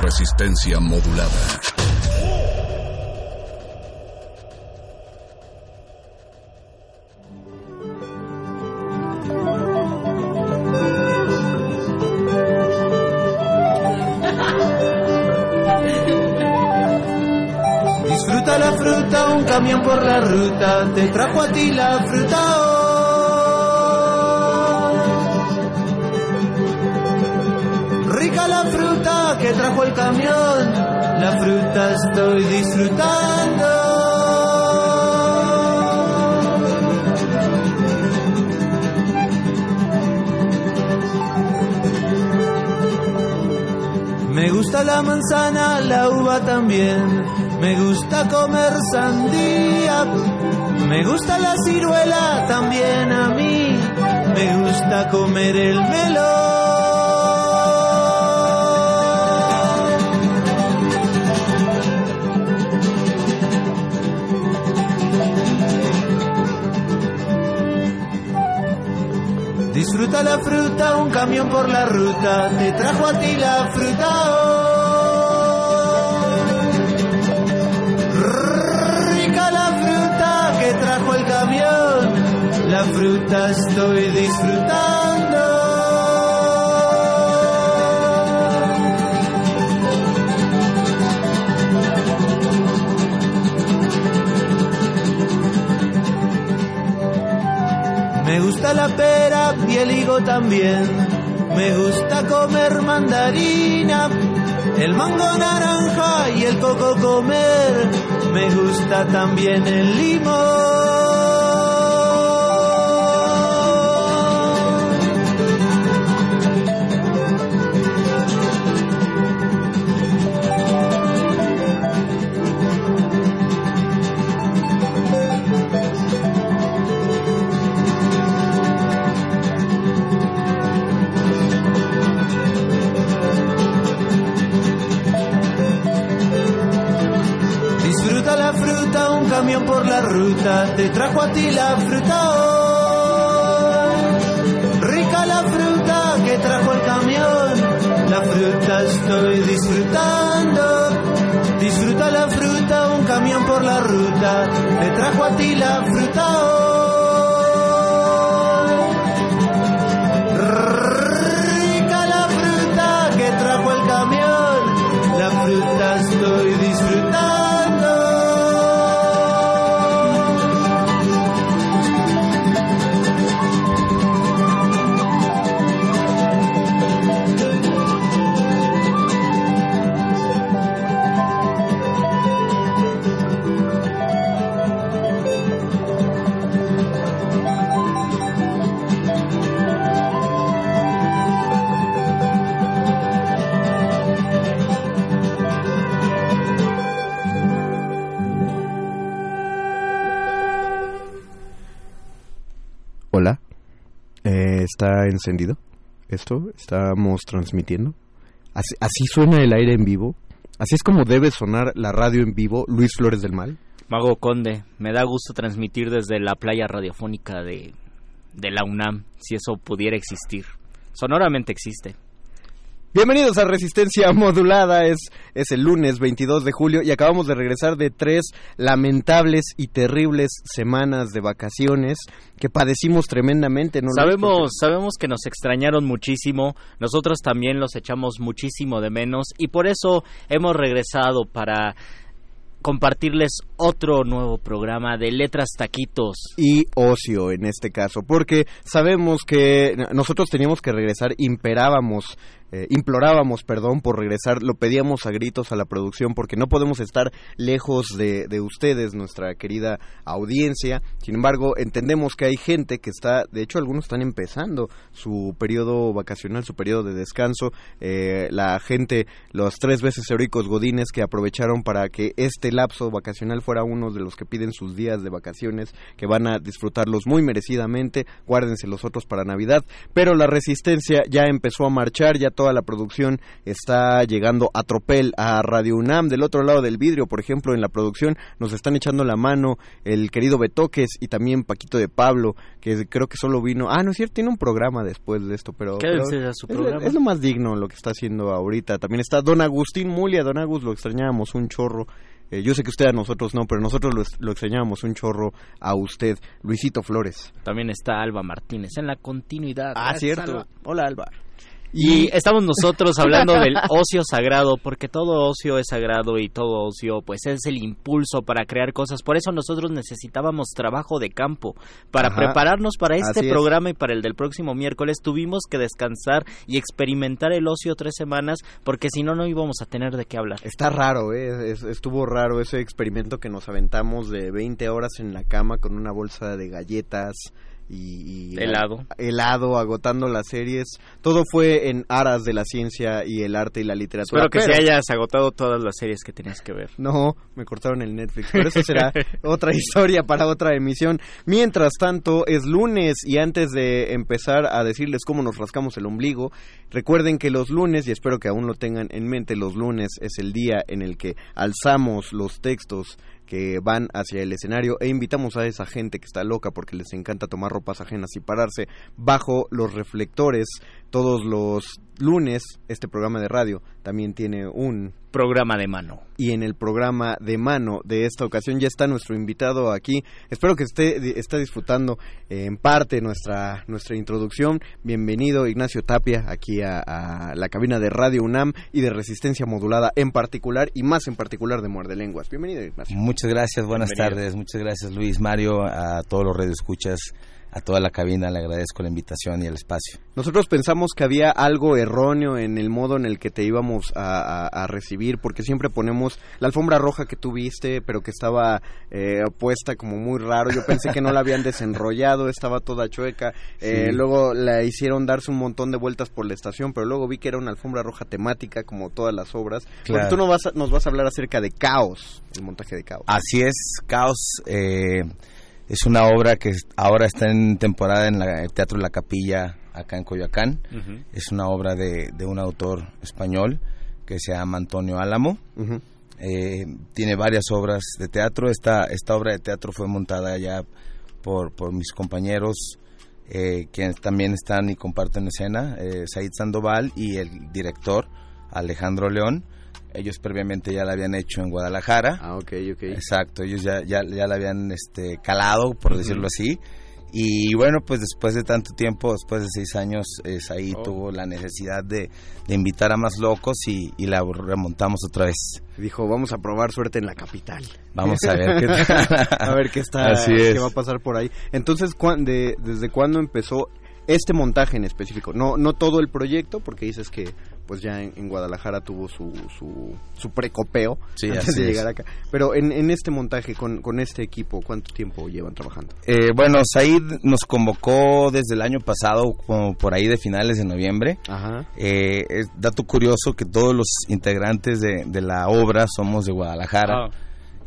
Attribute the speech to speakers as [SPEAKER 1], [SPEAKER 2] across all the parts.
[SPEAKER 1] Resistencia modulada.
[SPEAKER 2] Disfruta la fruta, un camión por la ruta, te trajo a ti la fruta el camión, la fruta estoy disfrutando. Me gusta la manzana, la uva también. Me gusta comer sandía. Me gusta la ciruela también a mí. Me gusta comer el melón. Disfruta la fruta, un camión por la ruta, te trajo a ti la fruta. Rica la fruta que trajo el camión, la fruta estoy disfrutando. Me gusta la pera y el higo también. Me gusta comer mandarina, el mango naranja y el coco comer. Me gusta también el limón. Te trajo a ti la fruta hoy. Rica la fruta que trajo el camión, la fruta estoy disfrutando. Disfruta la fruta, un camión por la ruta, te trajo a ti la fruta hoy.
[SPEAKER 3] Encendido? ¿Esto? ¿Estamos transmitiendo? Así, suena el aire en vivo. Así es como debe sonar la radio en vivo. Luis Flores del Mal.
[SPEAKER 4] Mago Conde, me da gusto transmitir desde la playa radiofónica de, de la UNAM, si eso pudiera existir. Sonoramente existe.
[SPEAKER 3] Bienvenidos a Resistencia Modulada, es, es el lunes 22 de julio y acabamos de regresar de tres lamentables y terribles semanas de vacaciones que padecimos tremendamente.
[SPEAKER 4] Sabemos, sabemos que nos extrañaron muchísimo, nosotros también los echamos muchísimo de menos y por eso hemos regresado para compartirles otro nuevo programa de Letras Taquitos.
[SPEAKER 3] y ocio en este caso, porque sabemos que nosotros teníamos que regresar, imperábamos eh, implorábamos perdón por regresar, lo pedíamos a gritos a la producción porque no podemos estar lejos de, de ustedes, nuestra querida audiencia. Sin embargo, entendemos que hay gente que está, de hecho algunos están empezando su periodo vacacional, su periodo de descanso. Eh, la gente, los tres veces heroicos godines que aprovecharon para que este lapso vacacional fuera uno de los que piden sus días de vacaciones, que van a disfrutarlos muy merecidamente. Guárdense los otros para Navidad. Pero la resistencia ya empezó a marchar, ya toda la producción está llegando a tropel a Radio UNAM. Del otro lado del vidrio, por ejemplo, en la producción nos están echando la mano el querido Betoques y también Paquito de Pablo, que creo que solo vino. Ah, no es cierto, tiene un programa después de esto, pero.
[SPEAKER 4] ¿Qué
[SPEAKER 3] pero
[SPEAKER 4] es su
[SPEAKER 3] es,
[SPEAKER 4] programa?
[SPEAKER 3] es lo más digno lo que está haciendo ahorita. También está Don Agustín Mulia. Don Agus lo extrañábamos un chorro. Eh, yo sé que usted a nosotros no, pero nosotros lo, lo extrañábamos un chorro a usted. Luisito Flores.
[SPEAKER 4] También está Alba Martínez en la continuidad.
[SPEAKER 3] Ah,
[SPEAKER 4] Gracias,
[SPEAKER 3] cierto.
[SPEAKER 4] Alba.
[SPEAKER 3] Hola, Alba.
[SPEAKER 4] Y estamos nosotros hablando del ocio sagrado, porque todo ocio es sagrado y todo ocio pues es el impulso para crear cosas. Por eso nosotros necesitábamos trabajo de campo. Para
[SPEAKER 3] Ajá.
[SPEAKER 4] prepararnos para este
[SPEAKER 3] es.
[SPEAKER 4] programa y para el del próximo miércoles tuvimos que descansar y experimentar el ocio tres semanas, porque si no, no íbamos a tener de qué hablar.
[SPEAKER 3] Está raro, ¿eh? Es- estuvo raro ese experimento que nos aventamos de 20 horas en la cama con una bolsa de galletas y, y-
[SPEAKER 4] Helado.
[SPEAKER 3] helado, agotando las series. Todo fue en aras de la ciencia y el arte y la literatura.
[SPEAKER 4] Espero que
[SPEAKER 3] pero-
[SPEAKER 4] se hayas agotado todas las series que tenías que ver.
[SPEAKER 3] No, me cortaron el Netflix, pero eso será otra historia para otra emisión. Mientras tanto, es lunes y antes de empezar a decirles cómo nos rascamos el ombligo, recuerden que los lunes, y espero que aún lo tengan en mente, los lunes es el día en el que alzamos los textos que van hacia el escenario e invitamos a esa gente que está loca porque les encanta tomar ropas ajenas y pararse bajo los reflectores todos los lunes. Este programa de radio también tiene un
[SPEAKER 4] Programa de mano.
[SPEAKER 3] y en el programa de mano de esta ocasión ya está nuestro invitado aquí. Espero que esté, esté disfrutando eh, en parte nuestra, nuestra introducción. Bienvenido Ignacio Tapia aquí a, a la cabina de Radio UNAM y de Resistencia Modulada en particular y más en particular de Muerde Lenguas. Bienvenido Ignacio.
[SPEAKER 5] Muchas gracias, buenas
[SPEAKER 4] Bienvenido.
[SPEAKER 5] tardes, muchas gracias Luis, Mario, a todos los radioescuchas, a toda la cabina, le agradezco la invitación y el espacio.
[SPEAKER 3] Nosotros pensamos que había algo erróneo en el modo en el que te íbamos a, a- a recibir, porque siempre ponemos la alfombra roja que tú viste, pero que estaba eh, puesta como muy raro. Yo pensé que no la habían desenrollado, estaba toda chueca. Eh,
[SPEAKER 5] Sí.
[SPEAKER 3] luego la hicieron darse un montón de vueltas por la estación, pero luego vi que era una alfombra roja temática, como todas las obras. Porque
[SPEAKER 5] Claro.
[SPEAKER 3] tú nos vas, a, nos vas a hablar acerca de Caos, el montaje de Caos.
[SPEAKER 5] Así es, Caos eh, es una obra que ahora está en temporada en la- el Teatro La Capilla, acá en Coyoacán. Es una obra de, de un autor español que se llama Antonio Álamo. Eh, tiene varias obras de teatro. Esta, esta obra de teatro fue montada ya por, por mis compañeros, eh, quienes también están y comparten escena, eh, Said Sandoval y el director Alejandro León. Ellos previamente ya la habían hecho en Guadalajara.
[SPEAKER 3] Ah, ok, ok.
[SPEAKER 5] Exacto, ellos ya, ya, ya la habían este, calado, por decirlo así. Y bueno, pues después de tanto tiempo, después de seis años, eh, Said
[SPEAKER 4] Oh.
[SPEAKER 5] tuvo la necesidad de, de invitar a más locos y, y la remontamos otra vez.
[SPEAKER 3] Dijo, vamos a probar suerte en la capital.
[SPEAKER 5] Vamos a ver qué
[SPEAKER 3] a ver qué está
[SPEAKER 5] Así es.
[SPEAKER 3] qué va a pasar por ahí. Entonces, ¿cuán- de- ¿desde cuándo empezó este montaje en específico? No no todo el proyecto, porque dices que pues ya en, en Guadalajara tuvo su, su, su precopeo
[SPEAKER 5] Sí,
[SPEAKER 3] antes de
[SPEAKER 5] es.
[SPEAKER 3] llegar acá. Pero en, en este montaje, con, con este equipo, ¿cuánto tiempo llevan trabajando?
[SPEAKER 5] Eh, bueno, Said nos convocó desde el año pasado, como por ahí de finales de noviembre.
[SPEAKER 3] Ajá.
[SPEAKER 5] Eh, es dato curioso que todos los integrantes de, de la obra somos de Guadalajara
[SPEAKER 4] Ah.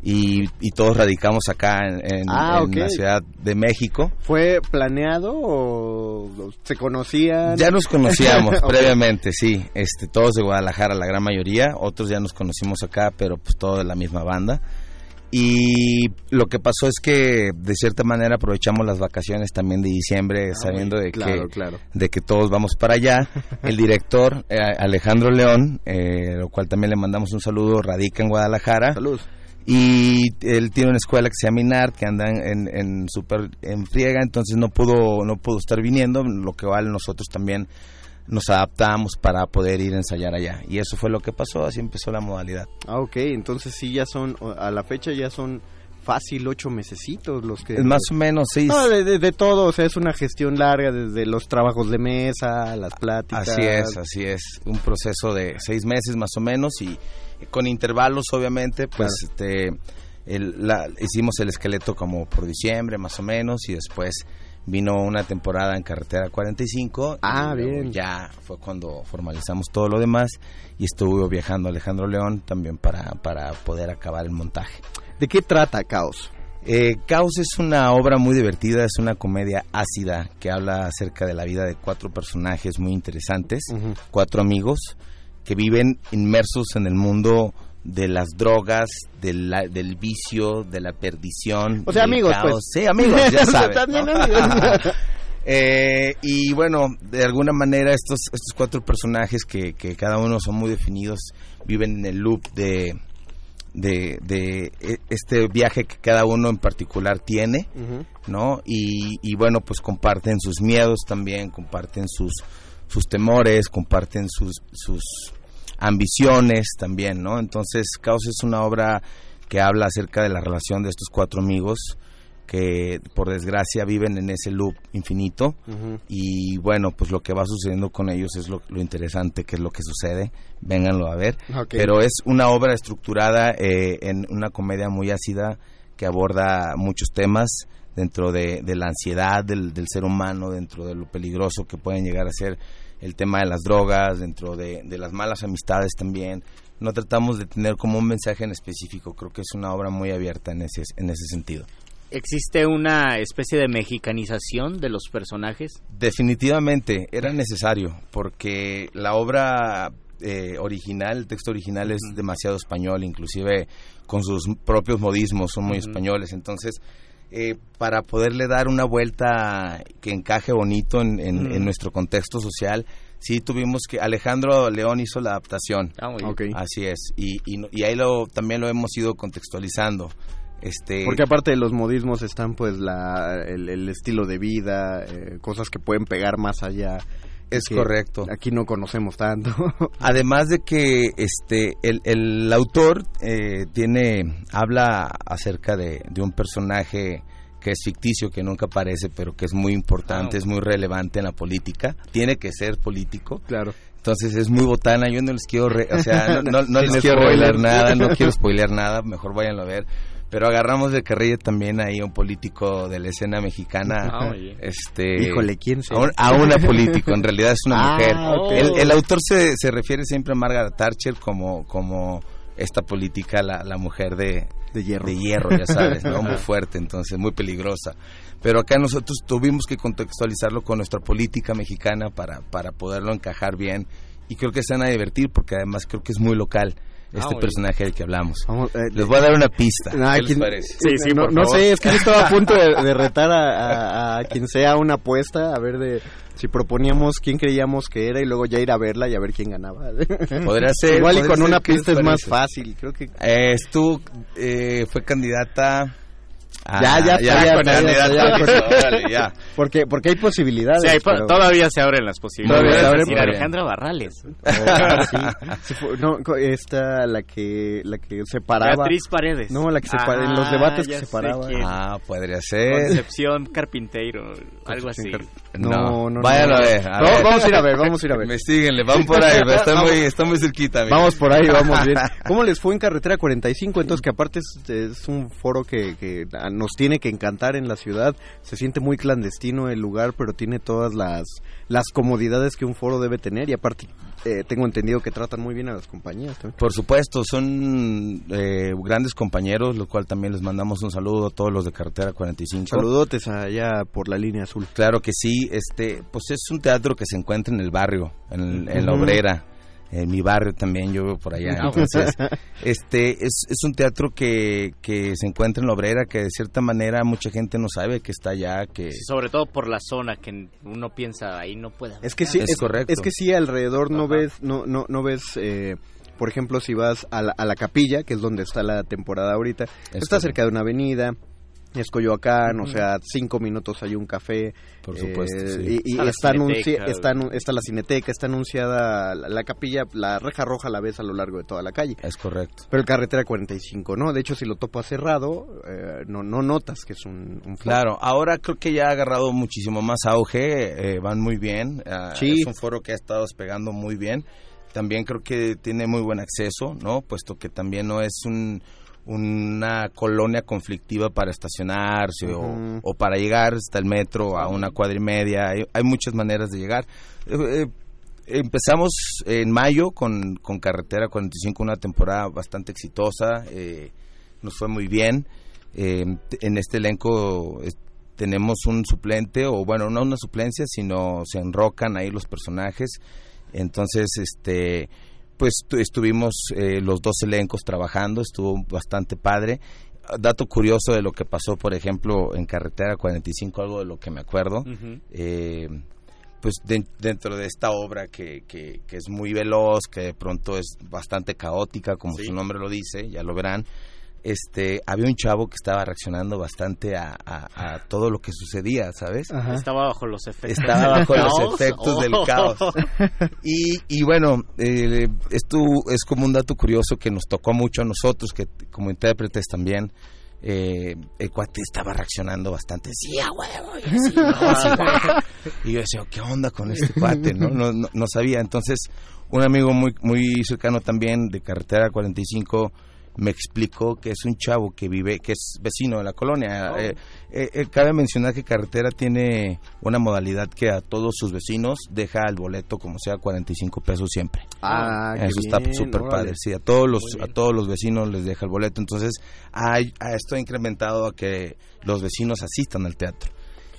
[SPEAKER 5] Y, y todos radicamos acá en, en-
[SPEAKER 3] Ah,
[SPEAKER 5] en la Ciudad de México.
[SPEAKER 3] ¿Fue planeado o se conocían?
[SPEAKER 5] Ya nos conocíamos previamente, sí, este, todos de Guadalajara, la gran mayoría, otros ya nos conocimos acá, pero pues todos de la misma banda. Y lo que pasó es que de cierta manera aprovechamos las vacaciones también de diciembre, sabiendo de
[SPEAKER 3] Claro,
[SPEAKER 5] que
[SPEAKER 3] claro.
[SPEAKER 5] de que todos vamos para allá. El director eh, Alejandro León, eh, lo cual también le mandamos un saludo, radica en Guadalajara
[SPEAKER 3] Salud.
[SPEAKER 5] Y él tiene una escuela que se llama que anda en, en super en friega entonces no pudo no pudo estar viniendo lo que vale nosotros también nos adaptamos para poder ir a ensayar allá y eso fue lo que pasó así empezó la modalidad
[SPEAKER 3] Ah, ok, entonces sí ya son, a la fecha ya son fácil ocho mesecitos los que...
[SPEAKER 5] Más o menos, sí.
[SPEAKER 3] No, de, de- de todo, o sea, es una gestión larga desde los trabajos de mesa, las pláticas.
[SPEAKER 5] Así es, así es. Un proceso de seis meses más o menos y con intervalos, obviamente, pues este, el- la- hicimos el esqueleto como por diciembre más o menos y después vino una temporada en Carretera 45.
[SPEAKER 3] Ah,
[SPEAKER 5] y
[SPEAKER 3] bien.
[SPEAKER 5] Ya fue cuando formalizamos todo lo demás y estuvo viajando Alejandro León también para, para poder acabar el montaje.
[SPEAKER 3] ¿De qué trata Caos?
[SPEAKER 5] Eh, Caos es una obra muy divertida, es una comedia ácida que habla acerca de la vida de cuatro personajes muy interesantes, cuatro amigos que viven inmersos en el mundo de las drogas, del, la- del vicio, de la perdición.
[SPEAKER 3] O sea, amigos,
[SPEAKER 5] caos.
[SPEAKER 3] pues.
[SPEAKER 5] Sí, amigos, ya
[SPEAKER 3] amigos.
[SPEAKER 5] Eh, y bueno, de alguna manera estos, estos cuatro personajes que, que cada uno son muy definidos viven en el loop de, de, de e- este viaje que cada uno en particular tiene. ¿no? Y, y bueno, pues comparten sus miedos también, comparten sus, sus temores, comparten sus, sus ambiciones también, ¿no? Entonces, Caos es una obra que habla acerca de la relación de estos cuatro amigos que por desgracia viven en ese loop infinito. Y bueno, pues lo que va sucediendo con ellos es lo, lo interesante que es lo que sucede, vénganlo a ver, pero es una obra estructurada eh, en una comedia muy ácida que aborda muchos temas dentro de, de la ansiedad del, del ser humano, dentro de lo peligroso que pueden llegar a ser el tema de las drogas, dentro de, de las malas amistades también. No tratamos de tener como un mensaje en específico, creo que es una obra muy abierta en ese, en ese sentido.
[SPEAKER 4] ¿Existe una especie de mexicanización de los personajes?
[SPEAKER 5] Definitivamente era necesario porque la obra eh, original, el texto original es demasiado español, inclusive con sus propios modismos son muy españoles. Entonces, eh, para poderle dar una vuelta que encaje bonito en, en- nuestro contexto social, sí tuvimos que Alejandro León hizo la adaptación.
[SPEAKER 4] Ah, muy bien.
[SPEAKER 3] Ok.
[SPEAKER 5] Así es, y, y, ahí lo, también lo hemos ido contextualizando. Este,
[SPEAKER 3] Porque aparte de los modismos están pues la, el, el estilo de vida, eh, cosas que pueden pegar más allá.
[SPEAKER 5] Es
[SPEAKER 3] que
[SPEAKER 5] correcto.
[SPEAKER 3] Aquí no conocemos tanto.
[SPEAKER 5] Además de que este el, el autor eh, tiene habla acerca de, de un personaje que es ficticio, que nunca aparece, pero que es muy importante,
[SPEAKER 4] Ah.
[SPEAKER 5] es muy relevante en la política. Tiene que ser político.
[SPEAKER 3] claro.
[SPEAKER 5] Entonces es muy botana. Yo no les quiero, re- o sea, no, no- les quiero revelar nada, no quiero spoilear nada. Mejor váyanlo a ver. Pero agarramos de carrilla también ahí a un político de la escena mexicana.
[SPEAKER 4] Ah.
[SPEAKER 5] Este,
[SPEAKER 3] Híjole, ¿quién se
[SPEAKER 5] a, un- a una político, en realidad es una
[SPEAKER 3] Ah,
[SPEAKER 5] mujer. el autor se, se refiere siempre a Margaret Thatcher como, como esta política, la, la mujer de,
[SPEAKER 3] De hierro.
[SPEAKER 5] de hierro, ya sabes, ¿no? muy fuerte, entonces muy peligrosa. Pero acá nosotros tuvimos que contextualizarlo con nuestra política mexicana para, para poderlo encajar bien y creo que se van a divertir porque además creo que es muy local este
[SPEAKER 4] muy
[SPEAKER 5] personaje del que hablamos.
[SPEAKER 3] Vamos, eh,
[SPEAKER 5] Les voy a dar una pista.
[SPEAKER 3] Ah,
[SPEAKER 5] ¿Qué les
[SPEAKER 3] ¿quién-
[SPEAKER 5] parece?
[SPEAKER 4] Sí, sí,
[SPEAKER 3] no,
[SPEAKER 4] por
[SPEAKER 3] no
[SPEAKER 4] favor.
[SPEAKER 3] sé, es que yo estaba a punto de, de retar a, a- a quien sea una apuesta, a ver de si proponíamos quién creíamos que era y luego ya ir a verla y a ver quién ganaba.
[SPEAKER 5] Podría ser.
[SPEAKER 3] Igual y con
[SPEAKER 5] ser,
[SPEAKER 3] una
[SPEAKER 5] ¿qué les
[SPEAKER 3] pista es más fácil, creo que...
[SPEAKER 5] Eh, estuvo, eh, fue candidata. A-
[SPEAKER 3] Ya, ya,
[SPEAKER 5] ya,
[SPEAKER 3] ya,
[SPEAKER 5] con
[SPEAKER 3] ya,
[SPEAKER 5] candidata,
[SPEAKER 3] ya. Porque, porque hay posibilidades.
[SPEAKER 4] Sí, hay
[SPEAKER 3] pero-
[SPEAKER 4] todavía se abren las posibilidades.
[SPEAKER 3] Todavía se abren,
[SPEAKER 4] decir. Alejandra Barrales.
[SPEAKER 3] Oh, sí. Sí fue- no, esta, la que, la que separaba...
[SPEAKER 4] Beatriz Paredes.
[SPEAKER 3] No, la que se para- en los debates que
[SPEAKER 4] ya
[SPEAKER 3] se
[SPEAKER 4] sé
[SPEAKER 3] paraba.
[SPEAKER 4] quién.
[SPEAKER 5] Ah, podría ser.
[SPEAKER 4] Concepción Carpinteiro, algo así.
[SPEAKER 3] No, no,
[SPEAKER 5] Váyanlo
[SPEAKER 3] no.
[SPEAKER 5] a ver. a
[SPEAKER 3] No,
[SPEAKER 5] ver.
[SPEAKER 3] vamos a ir a ver, vamos a ir a ver.
[SPEAKER 5] Investíguenle, van por ahí, está muy, está muy cerquita. amigo.
[SPEAKER 3] Vamos por ahí, vamos bien. ¿Cómo les fue en Carretera 45? Entonces, que aparte es, es un foro que, que a- nos tiene que encantar en la ciudad. Se siente muy clandestino el lugar, pero tiene todas las, las comodidades que un foro debe tener. Y aparte, eh, tengo entendido que tratan muy bien a las compañías también.
[SPEAKER 5] Por supuesto, son eh, grandes compañeros, lo cual también les mandamos un saludo a todos los de Carretera 45.
[SPEAKER 3] Saludotes allá por la línea azul.
[SPEAKER 5] Claro que sí, este, pues es un teatro que se encuentra en el barrio, en, en la obrera, en mi barrio también, yo vivo por allá,
[SPEAKER 4] Ah,
[SPEAKER 5] entonces, este, es, es un teatro que, que se encuentra en la obrera, que de cierta manera mucha gente no sabe que está allá, que
[SPEAKER 4] Sí, sobre todo por la zona que uno piensa ahí no puede haber
[SPEAKER 3] Es que sí,
[SPEAKER 5] Es
[SPEAKER 3] es,
[SPEAKER 5] correcto.
[SPEAKER 3] Es que sí, alrededor no
[SPEAKER 4] Ajá.
[SPEAKER 3] ves, no, no, no ves, eh, por ejemplo, si vas a la, a la capilla, que es donde está la temporada ahorita, está
[SPEAKER 5] correcto.
[SPEAKER 3] cerca de una avenida, es Coyoacán, o sea, cinco minutos hay un café.
[SPEAKER 5] Por supuesto,
[SPEAKER 3] eh,
[SPEAKER 5] sí.
[SPEAKER 3] Y, y
[SPEAKER 4] Está la
[SPEAKER 3] está, está, la cineteca, está anunciada la, la capilla, la reja roja la ves a lo largo de toda la calle.
[SPEAKER 5] Es correcto.
[SPEAKER 3] Pero el carretera 45, ¿no? De hecho, si lo topas cerrado, eh, no, no notas que es un, un foro.
[SPEAKER 5] Claro, ahora creo que ya ha agarrado muchísimo más auge, eh, van muy bien, ah,
[SPEAKER 3] Sí.
[SPEAKER 5] es un foro que ha estado despegando muy bien, también creo que tiene muy buen acceso, ¿no? Puesto que también no es un, una colonia conflictiva para estacionarse o- para llegar hasta el metro a una cuadra y media, hay, hay muchas maneras de llegar. Eh, eh, empezamos en mayo con, con Carretera 45, una temporada bastante exitosa, eh, nos fue muy bien. Eh, en este elenco es- tenemos un suplente, o bueno, no una suplencia, sino se enrocan ahí los personajes. Entonces, este, pues tu- estuvimos eh, los dos elencos trabajando, estuvo bastante padre. Dato curioso de lo que pasó, por ejemplo, en Carretera 45, algo de lo que me acuerdo. Eh, pues de- dentro de esta obra que, que, que es muy veloz, que de pronto es bastante caótica, como
[SPEAKER 4] Sí.
[SPEAKER 5] su nombre lo dice, ya lo verán, este, había un chavo que estaba reaccionando bastante a, a- a todo lo que sucedía, ¿sabes?
[SPEAKER 3] Ajá.
[SPEAKER 4] Estaba bajo los efectos.
[SPEAKER 5] Estaba bajo
[SPEAKER 4] del
[SPEAKER 5] los
[SPEAKER 4] caos.
[SPEAKER 5] efectos del
[SPEAKER 4] Oh.
[SPEAKER 5] caos. Y, y bueno, eh, esto es como un dato curioso que nos tocó mucho a nosotros, que como intérpretes también. eh, el cuate estaba reaccionando bastante, sí, a huevo, y así, no. Y yo decía, ¿qué onda con este cuate? No, no, no, no sabía. Entonces, un amigo muy, muy cercano también de Carretera 45 me explicó que es un chavo que vive, que es vecino de la colonia. Eh, eh, eh, cabe mencionar que Carretera tiene una modalidad que a todos sus vecinos deja el boleto como sea 45 pesos siempre.
[SPEAKER 3] Ah, qué
[SPEAKER 5] Eso está súper padre. Sí, a todos los a todos los vecinos les deja el boleto. Entonces, hay, a esto ha incrementado a que los vecinos asistan al teatro.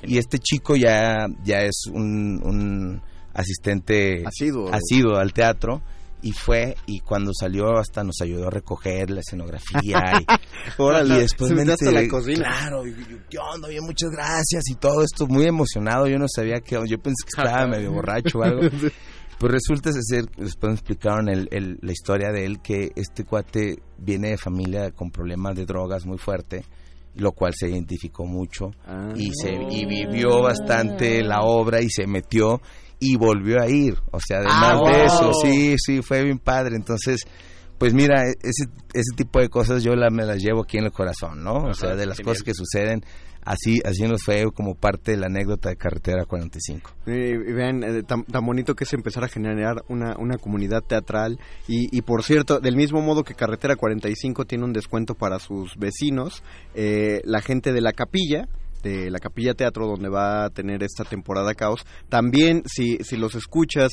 [SPEAKER 5] Y este chico ya ya es un, un asistente
[SPEAKER 3] Asiduo.
[SPEAKER 5] asiduo al teatro y fue y cuando salió hasta nos ayudó a recoger la escenografía y,
[SPEAKER 3] Órale,
[SPEAKER 5] y después me
[SPEAKER 3] metió hasta la
[SPEAKER 5] enteré,
[SPEAKER 3] cocina.
[SPEAKER 5] claro y yo, qué onda oye muchas gracias y todo esto muy emocionado yo no sabía que yo pensé que estaba medio borracho o algo. Pues resulta ser después me explicaron el, el- la historia de él que este cuate viene de familia con problemas de drogas muy fuerte lo cual se identificó mucho
[SPEAKER 3] Ah.
[SPEAKER 5] y se y vivió bastante la obra y se metió y volvió a ir o sea además
[SPEAKER 4] Ah,
[SPEAKER 5] de
[SPEAKER 4] wow.
[SPEAKER 5] eso sí sí fue bien padre entonces pues mira e- ese ese tipo de cosas yo la, me las llevo aquí en el corazón no o sea de las
[SPEAKER 4] genial.
[SPEAKER 5] cosas que suceden así así nos fue como parte de la anécdota de carretera 45
[SPEAKER 3] Y, y vean, eh, tan, tan bonito que es empezar a generar una, una comunidad teatral. Y, y por cierto, del mismo modo que Carretera 45 tiene un descuento para sus vecinos, eh, la gente de la capilla, de la capilla teatro donde va a tener esta temporada caos, también si, si los escuchas,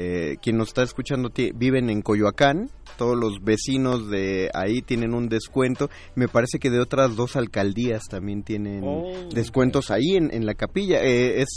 [SPEAKER 3] eh, quien nos está escuchando viven en Coyoacán, todos los vecinos de ahí tienen un descuento. Me parece que de otras dos alcaldías también tienen
[SPEAKER 4] Oh.
[SPEAKER 3] descuentos ahí en, en la capilla. Eh, es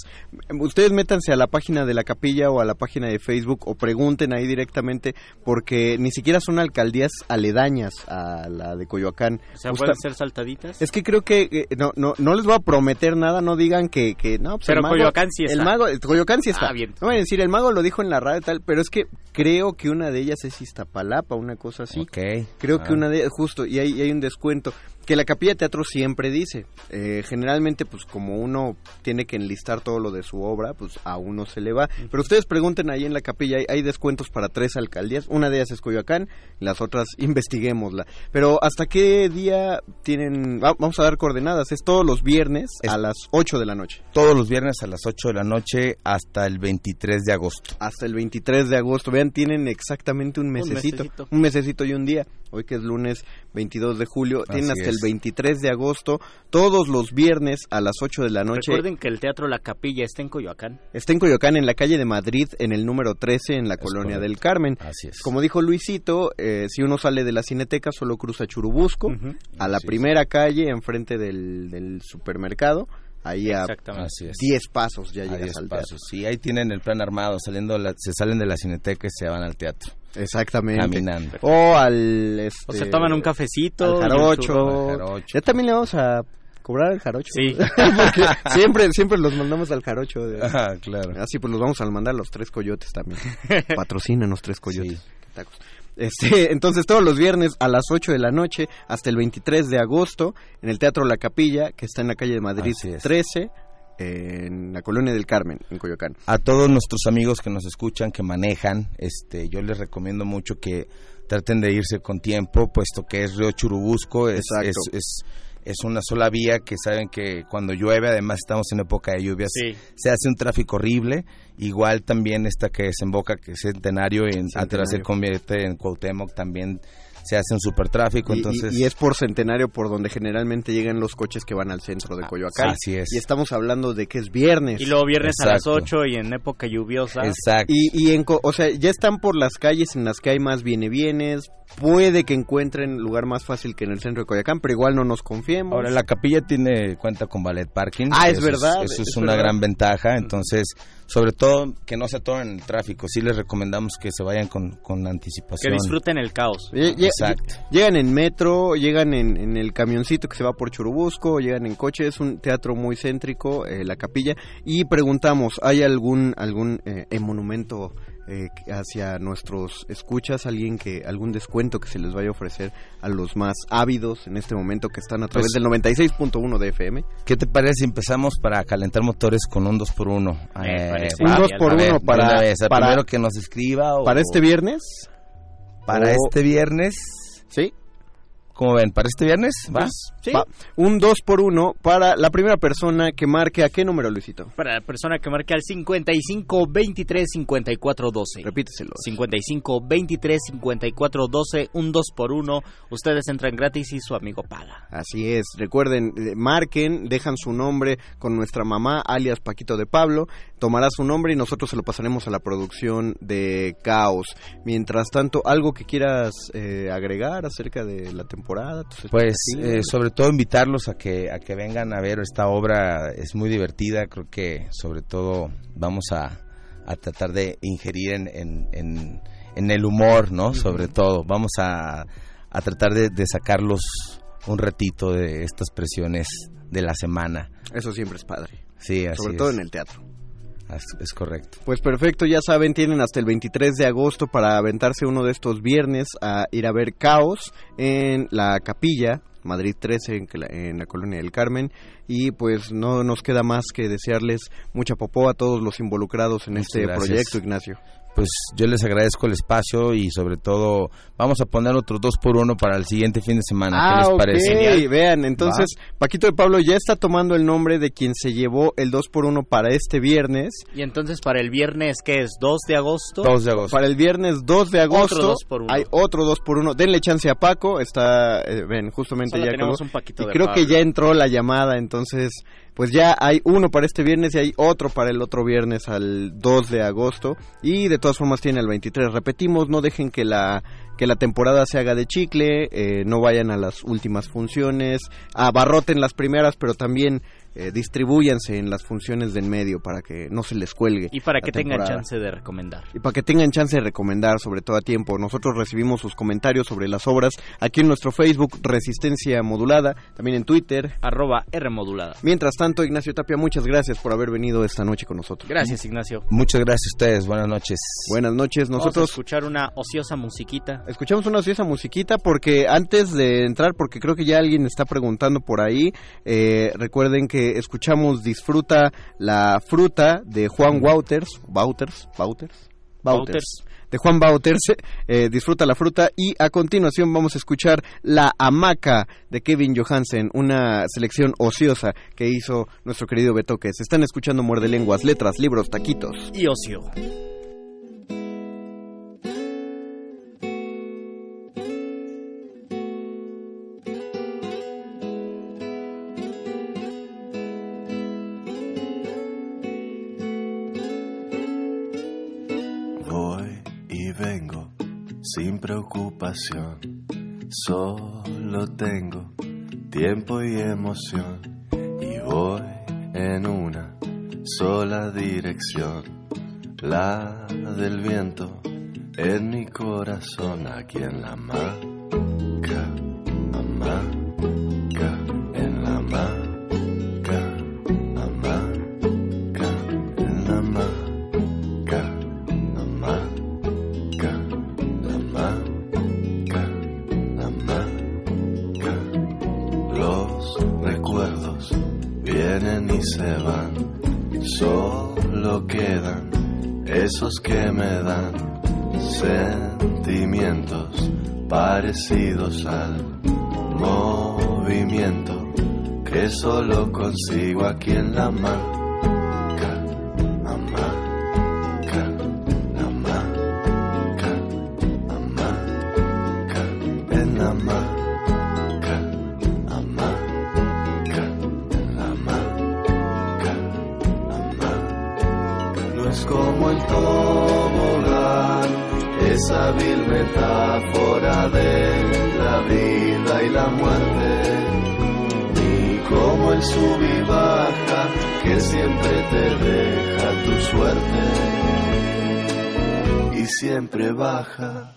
[SPEAKER 3] Ustedes métanse a la página de la capilla o a la página de Facebook o pregunten ahí directamente porque ni siquiera son alcaldías aledañas a la de Coyoacán.
[SPEAKER 4] O sea,
[SPEAKER 3] Justa-
[SPEAKER 4] pueden ser saltaditas.
[SPEAKER 3] es que creo que eh, no, no, no les voy a prometer nada, no digan que, que no, pues
[SPEAKER 4] Pero
[SPEAKER 3] el mago,
[SPEAKER 4] Coyoacán sí está.
[SPEAKER 3] El mago, Coyoacán sí está.
[SPEAKER 4] Ah, bien.
[SPEAKER 3] No a decir, el mago lo dijo en la radio tal, pero es que creo que una de ellas es Iztapalapa, una cosa así.
[SPEAKER 5] Ok.
[SPEAKER 3] Creo
[SPEAKER 5] Ah.
[SPEAKER 3] que una de justo y hay, y hay un descuento que la capilla de teatro siempre dice. eh, generalmente, pues como uno tiene que enlistar todo lo de su obra, pues a uno se le va. Pero ustedes pregunten ahí en la capilla, hay, hay descuentos para tres alcaldías. Una de ellas es Coyoacán, las otras investiguémosla. Pero ¿hasta qué día tienen? va- vamos a dar coordenadas. Es todos los viernes
[SPEAKER 5] Es-
[SPEAKER 3] a las 8 de la noche.
[SPEAKER 5] todos los viernes a las 8 de la noche hasta el 23 de agosto
[SPEAKER 3] hasta el 23 de agosto. Vean, tienen exactamente un mesecito.
[SPEAKER 4] mesecito.
[SPEAKER 3] Un mesecito y un día. Hoy que es lunes 22 de julio. tienen hasta
[SPEAKER 5] es.
[SPEAKER 3] El 23 de agosto. Todos los viernes a las 8 de la noche.
[SPEAKER 4] Recuerden que el Teatro La Capilla está en Coyoacán.
[SPEAKER 3] Está en Coyoacán, en la calle de Madrid, en el número 13, en la colonia
[SPEAKER 5] correcto.
[SPEAKER 3] del Carmen.
[SPEAKER 5] así es
[SPEAKER 3] Como dijo Luisito, eh, si uno sale de la Cineteca, solo cruza Churubusco, a la
[SPEAKER 5] Así es.
[SPEAKER 3] primera calle, enfrente del, del supermercado. Ahí a
[SPEAKER 4] Exactamente.
[SPEAKER 5] así es
[SPEAKER 3] 10 pasos ya
[SPEAKER 5] a
[SPEAKER 3] llegas
[SPEAKER 5] 10
[SPEAKER 3] al teatro.
[SPEAKER 5] pasos. Sí, ahí tienen el plan armado, saliendo la- se salen de la cineteca y se van al teatro,
[SPEAKER 3] Exactamente.
[SPEAKER 5] caminando.
[SPEAKER 3] O al... Este,
[SPEAKER 4] O se toman un cafecito.
[SPEAKER 3] al jarocho.
[SPEAKER 4] churro.
[SPEAKER 5] Al jarocho.
[SPEAKER 3] Ya también le vamos a cobrar al jarocho.
[SPEAKER 4] Sí.
[SPEAKER 3] Porque siempre, siempre los mandamos al jarocho. de-
[SPEAKER 5] Ajá, claro.
[SPEAKER 3] Ah, sí, pues los vamos a mandar los tres coyotes también. Patrocinan los tres coyotes.
[SPEAKER 5] Sí.
[SPEAKER 3] Qué tacos. Este, entonces todos los viernes a las 8 de la noche hasta el 23 de agosto en el Teatro La Capilla, que está en la calle de Madrid
[SPEAKER 5] Así es.
[SPEAKER 3] 13, en la colonia del Carmen, en Coyoacán.
[SPEAKER 5] a todos nuestros amigos que nos escuchan, que manejan, este, yo les recomiendo mucho que traten de irse con tiempo, puesto que es Río Churubusco, es, es, es una sola vía que saben que cuando llueve, además estamos en época de lluvias,
[SPEAKER 4] Sí.
[SPEAKER 5] se hace un tráfico horrible. Igual también esta que desemboca, que es Centenario, en, de se convierte en Cuauhtémoc, también se hace un super tráfico,
[SPEAKER 3] Y,
[SPEAKER 5] entonces...
[SPEAKER 3] y es por centenario por donde generalmente llegan los coches que van al centro de Coyoacán.
[SPEAKER 5] Así es.
[SPEAKER 3] Y estamos hablando de que es viernes.
[SPEAKER 4] Y luego viernes a las
[SPEAKER 5] Exacto.
[SPEAKER 4] 8 y en época lluviosa.
[SPEAKER 5] Exacto.
[SPEAKER 3] Y, y en, co- o sea, ya están por las calles en las que hay más viene bienes. Puede que encuentren lugar más fácil que en el centro de Coyoacán, pero igual no nos confiemos.
[SPEAKER 5] Ahora la capilla tiene cuenta con ballet parking.
[SPEAKER 3] Ah, es
[SPEAKER 5] Eso
[SPEAKER 3] verdad,
[SPEAKER 5] Eso es,
[SPEAKER 3] es
[SPEAKER 5] una
[SPEAKER 3] verdad.
[SPEAKER 5] gran ventaja. Entonces, sobre todo que no se atoren en el tráfico. Sí les recomendamos que se vayan con, con
[SPEAKER 4] Que
[SPEAKER 5] anticipación.
[SPEAKER 4] disfruten el caos.
[SPEAKER 3] Lle-
[SPEAKER 5] Exacto.
[SPEAKER 3] Llegan en metro, llegan en, en el camioncito que se va por Churubusco, llegan en coche, es un teatro muy céntrico, eh, la capilla, y preguntamos, ¿hay algún algún eh, monumento eh, hacia nuestros escuchas, alguien que algún descuento que se les vaya a ofrecer a los más ávidos en este momento que están a través
[SPEAKER 5] Pues-
[SPEAKER 3] del 96.1 de FM?
[SPEAKER 5] ¿Qué te parece si empezamos para calentar motores con un 2x1?
[SPEAKER 4] Me parece
[SPEAKER 3] Un
[SPEAKER 4] Ah,
[SPEAKER 3] dos
[SPEAKER 4] bien,
[SPEAKER 3] por
[SPEAKER 5] a ver,
[SPEAKER 3] uno
[SPEAKER 5] de
[SPEAKER 3] para,
[SPEAKER 5] vez,
[SPEAKER 3] para,
[SPEAKER 5] primero que nos escriba o-
[SPEAKER 3] para este viernes,
[SPEAKER 5] para
[SPEAKER 3] o-
[SPEAKER 5] este viernes.
[SPEAKER 3] ¿sí?
[SPEAKER 5] ¿Cómo ven? ¿Para este viernes? ¿Va?
[SPEAKER 4] Pues, sí.
[SPEAKER 3] Va, un 2 por 1 para la primera persona que marque a qué número, Luisito.
[SPEAKER 4] Para la persona que marque al 55 23 54 12.
[SPEAKER 3] Repíteselo.
[SPEAKER 4] 55 23 54 12, un 2 por 1 Ustedes entran gratis y su amigo paga.
[SPEAKER 3] Así es, recuerden, eh, marquen, dejan su nombre con nuestra mamá, alias Paquito de Pablo, tomará su nombre y nosotros se lo pasaremos a la producción de Caos. Mientras tanto, ¿algo que quieras eh, agregar acerca de la temporada?
[SPEAKER 5] Pues eh, sobre todo invitarlos a que a que vengan a ver esta obra es muy divertida creo que sobre todo vamos a, a tratar de ingerir en, en, en- en el humor no sobre todo vamos a, a tratar de, de sacarlos un ratito de estas presiones de la semana.
[SPEAKER 3] Eso siempre es padre,
[SPEAKER 5] sí así
[SPEAKER 3] sobre
[SPEAKER 5] es.
[SPEAKER 3] todo en el teatro.
[SPEAKER 5] Es, es correcto
[SPEAKER 3] Pues perfecto, ya saben, tienen hasta el 23 de agosto para aventarse uno de estos viernes a ir a ver Caos en la capilla, Madrid 13, en, la- en la colonia del Carmen. Y pues no nos queda más que desearles mucha popó a todos los involucrados en
[SPEAKER 5] Muchas
[SPEAKER 3] este
[SPEAKER 5] gracias.
[SPEAKER 3] proyecto, Ignacio.
[SPEAKER 5] Pues yo les agradezco el espacio y sobre todo vamos a poner otros dos por uno para el siguiente fin de semana. ¿qué les
[SPEAKER 3] Ah,
[SPEAKER 5] parece?
[SPEAKER 3] vean, entonces Paquito de Pablo ya está tomando el nombre de quien se llevó el 2 por 1 para este viernes.
[SPEAKER 4] Y entonces para el viernes, que es 2 de agosto,
[SPEAKER 5] 2 de agosto.
[SPEAKER 3] Para el viernes 2 de agosto.
[SPEAKER 4] Otro 2 por uno.
[SPEAKER 3] hay otro 2 por 1 Denle chance a Paco, está, eh, ven, justamente
[SPEAKER 4] Solo
[SPEAKER 3] ya
[SPEAKER 4] tenemos
[SPEAKER 3] colgó.
[SPEAKER 4] un Paquito
[SPEAKER 3] Y
[SPEAKER 4] de
[SPEAKER 3] creo que ya entró la llamada, entonces pues ya hay uno para este viernes y hay otro para el otro viernes al 2 de agosto y de todas formas tiene el 23. Repetimos, no dejen que la que la temporada se haga de chicle, eh, no vayan a las últimas funciones, abarroten las primeras, pero también eh, distribúyanse en las funciones del medio para que no se les cuelgue.
[SPEAKER 4] y para que tengan chance de recomendar.
[SPEAKER 3] Y para que tengan chance de recomendar, sobre todo a tiempo. Nosotros recibimos sus comentarios sobre las obras aquí en nuestro Facebook, Resistencia Modulada, también en Twitter.
[SPEAKER 4] Arroba R modulada.
[SPEAKER 3] Mientras tanto, Ignacio Tapia, muchas gracias por haber venido esta noche con nosotros.
[SPEAKER 4] Gracias, Ignacio.
[SPEAKER 5] Muchas gracias a ustedes, buenas noches.
[SPEAKER 3] Buenas noches.
[SPEAKER 4] Vamos a
[SPEAKER 3] Nosotros
[SPEAKER 4] escuchar una ociosa musiquita.
[SPEAKER 3] Escuchamos una ociosa musiquita porque antes de entrar, porque creo que ya alguien está preguntando por ahí, eh, recuerden que escuchamos Disfruta la fruta de Juan Wouters, Wouters, Wouters,
[SPEAKER 4] Wouters.
[SPEAKER 3] de Juan Wouters, eh, Disfruta la fruta y a continuación vamos a escuchar La hamaca de Kevin Johansen, una selección ociosa que hizo nuestro querido Betoques. Están escuchando Muerde Lenguas, letras, libros, taquitos.
[SPEAKER 4] Y ocio.
[SPEAKER 6] Preocupación, solo tengo tiempo y emoción. Y voy en una sola dirección, la del viento en mi corazón, aquí en la hamaca, parecidos al movimiento que solo consigo aquí en la maca, siempre baja.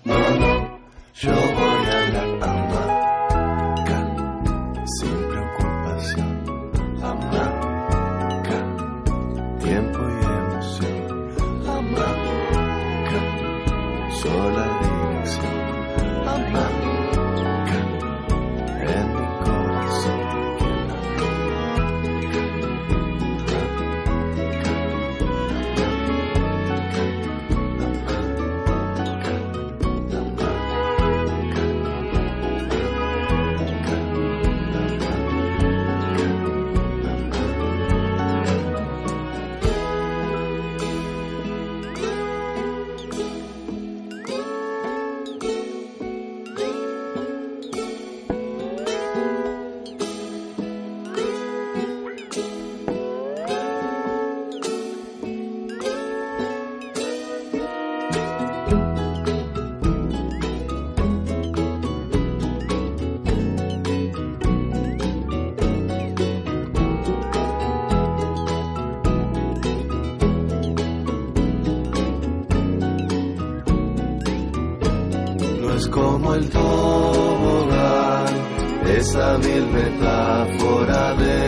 [SPEAKER 6] Esa vil metáfora de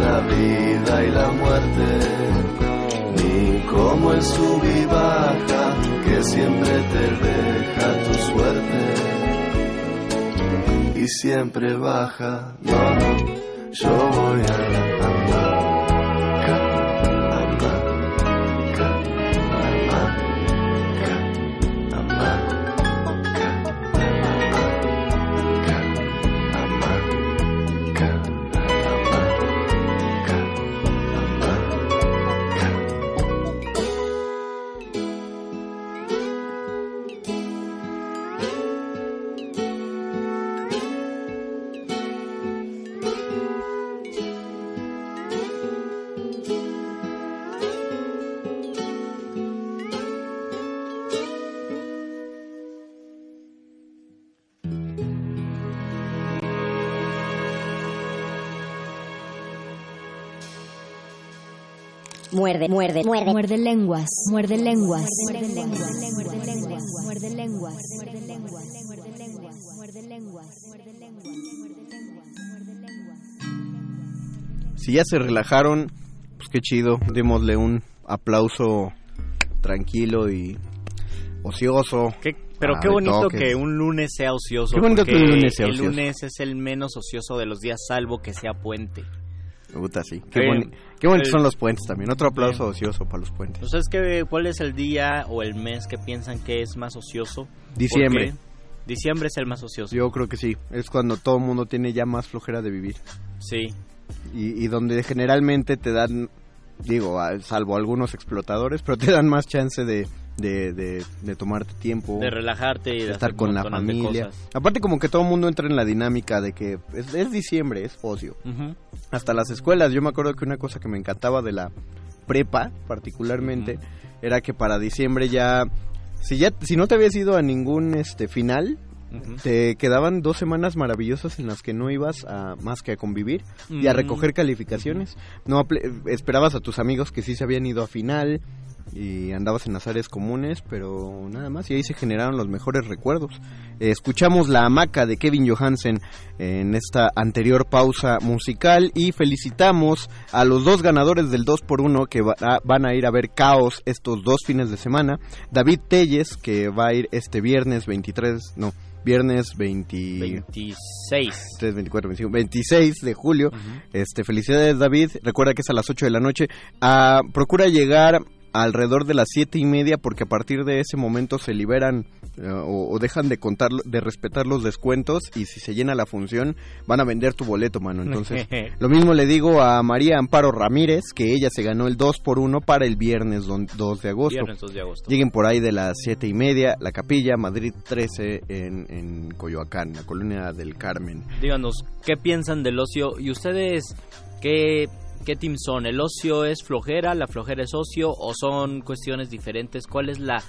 [SPEAKER 6] la vida y la muerte, ni como el sub y baja que siempre te deja tu suerte y siempre baja. No, no, yo voy
[SPEAKER 7] Muerde, muerde, muerde.
[SPEAKER 8] Muerde lenguas, muerde lenguas.
[SPEAKER 7] Muerde lenguas.
[SPEAKER 8] Muerde lenguas. Muerde lenguas. Muerde lenguas. Muerde lenguas. Muerde lenguas. Muerde lenguas.
[SPEAKER 3] Si ya se relajaron, pues qué chido. Démosle un aplauso tranquilo y ocioso.
[SPEAKER 4] Qué- pero
[SPEAKER 3] a
[SPEAKER 4] qué bonito que un lunes sea ocioso.
[SPEAKER 3] Qué bonito que un lunes sea
[SPEAKER 4] el
[SPEAKER 3] ocioso.
[SPEAKER 4] lunes es el menos ocioso de los días, salvo que sea puente.
[SPEAKER 3] Puta, sí. Qué, boni- qué bonitos son los puentes también. Otro aplauso ocioso para los puentes.
[SPEAKER 4] ¿Ustedes qué, cuál es el día o el mes que piensan que es más ocioso?
[SPEAKER 3] Diciembre.
[SPEAKER 4] Diciembre es el más ocioso.
[SPEAKER 3] Yo creo que sí. Es cuando todo el mundo tiene ya más flojera de vivir.
[SPEAKER 4] Sí.
[SPEAKER 3] Y, y donde generalmente te dan, digo, salvo algunos explotadores, pero te dan más chance de, de, de, de tomarte tiempo.
[SPEAKER 4] De relajarte y de,
[SPEAKER 3] estar con la familia.
[SPEAKER 4] cosas.
[SPEAKER 3] Aparte como que todo el mundo entra en la dinámica de que es, es diciembre, es ocio. Hasta las escuelas, yo me acuerdo que una cosa que me encantaba de la prepa particularmente era que para diciembre ya si ya si no te habías ido a ningún este final Te quedaban dos semanas maravillosas en las que no ibas a más que a convivir y a
[SPEAKER 4] Mm.
[SPEAKER 3] recoger calificaciones. No esperabas a tus amigos que sí se habían ido a final y andabas en las áreas comunes, pero nada más, y ahí se generaron los mejores recuerdos. Eh, escuchamos La Hamaca de Kevin Johansen en esta anterior pausa musical y felicitamos a los dos ganadores del 2x1 que va- a- van a ir a ver Caos estos dos fines de semana. David Telles, que va a ir este viernes 23, no, viernes 20...
[SPEAKER 4] 26.
[SPEAKER 3] 23, 24, 25, 26 de julio. Este, felicidades David. Recuerda que es a las 8 de la noche. Ah, procura llegar alrededor de las siete y media porque a partir de ese momento se liberan eh, o, o dejan de contar, de respetar los descuentos y si se llena la función van a vender tu boleto, mano. Entonces, lo mismo le digo a María Amparo Ramírez que ella se ganó el 2 por 1 para el viernes don- 2 de agosto.
[SPEAKER 4] Viernes 2 de agosto.
[SPEAKER 3] Lleguen por ahí de las siete y media, La Capilla, Madrid 13 en, en Coyoacán, la colonia del Carmen.
[SPEAKER 4] Díganos, ¿qué piensan del ocio? ¿Y ustedes qué, qué team son? ¿El ocio es flojera, la flojera es ocio o son cuestiones diferentes? ¿Cuál es la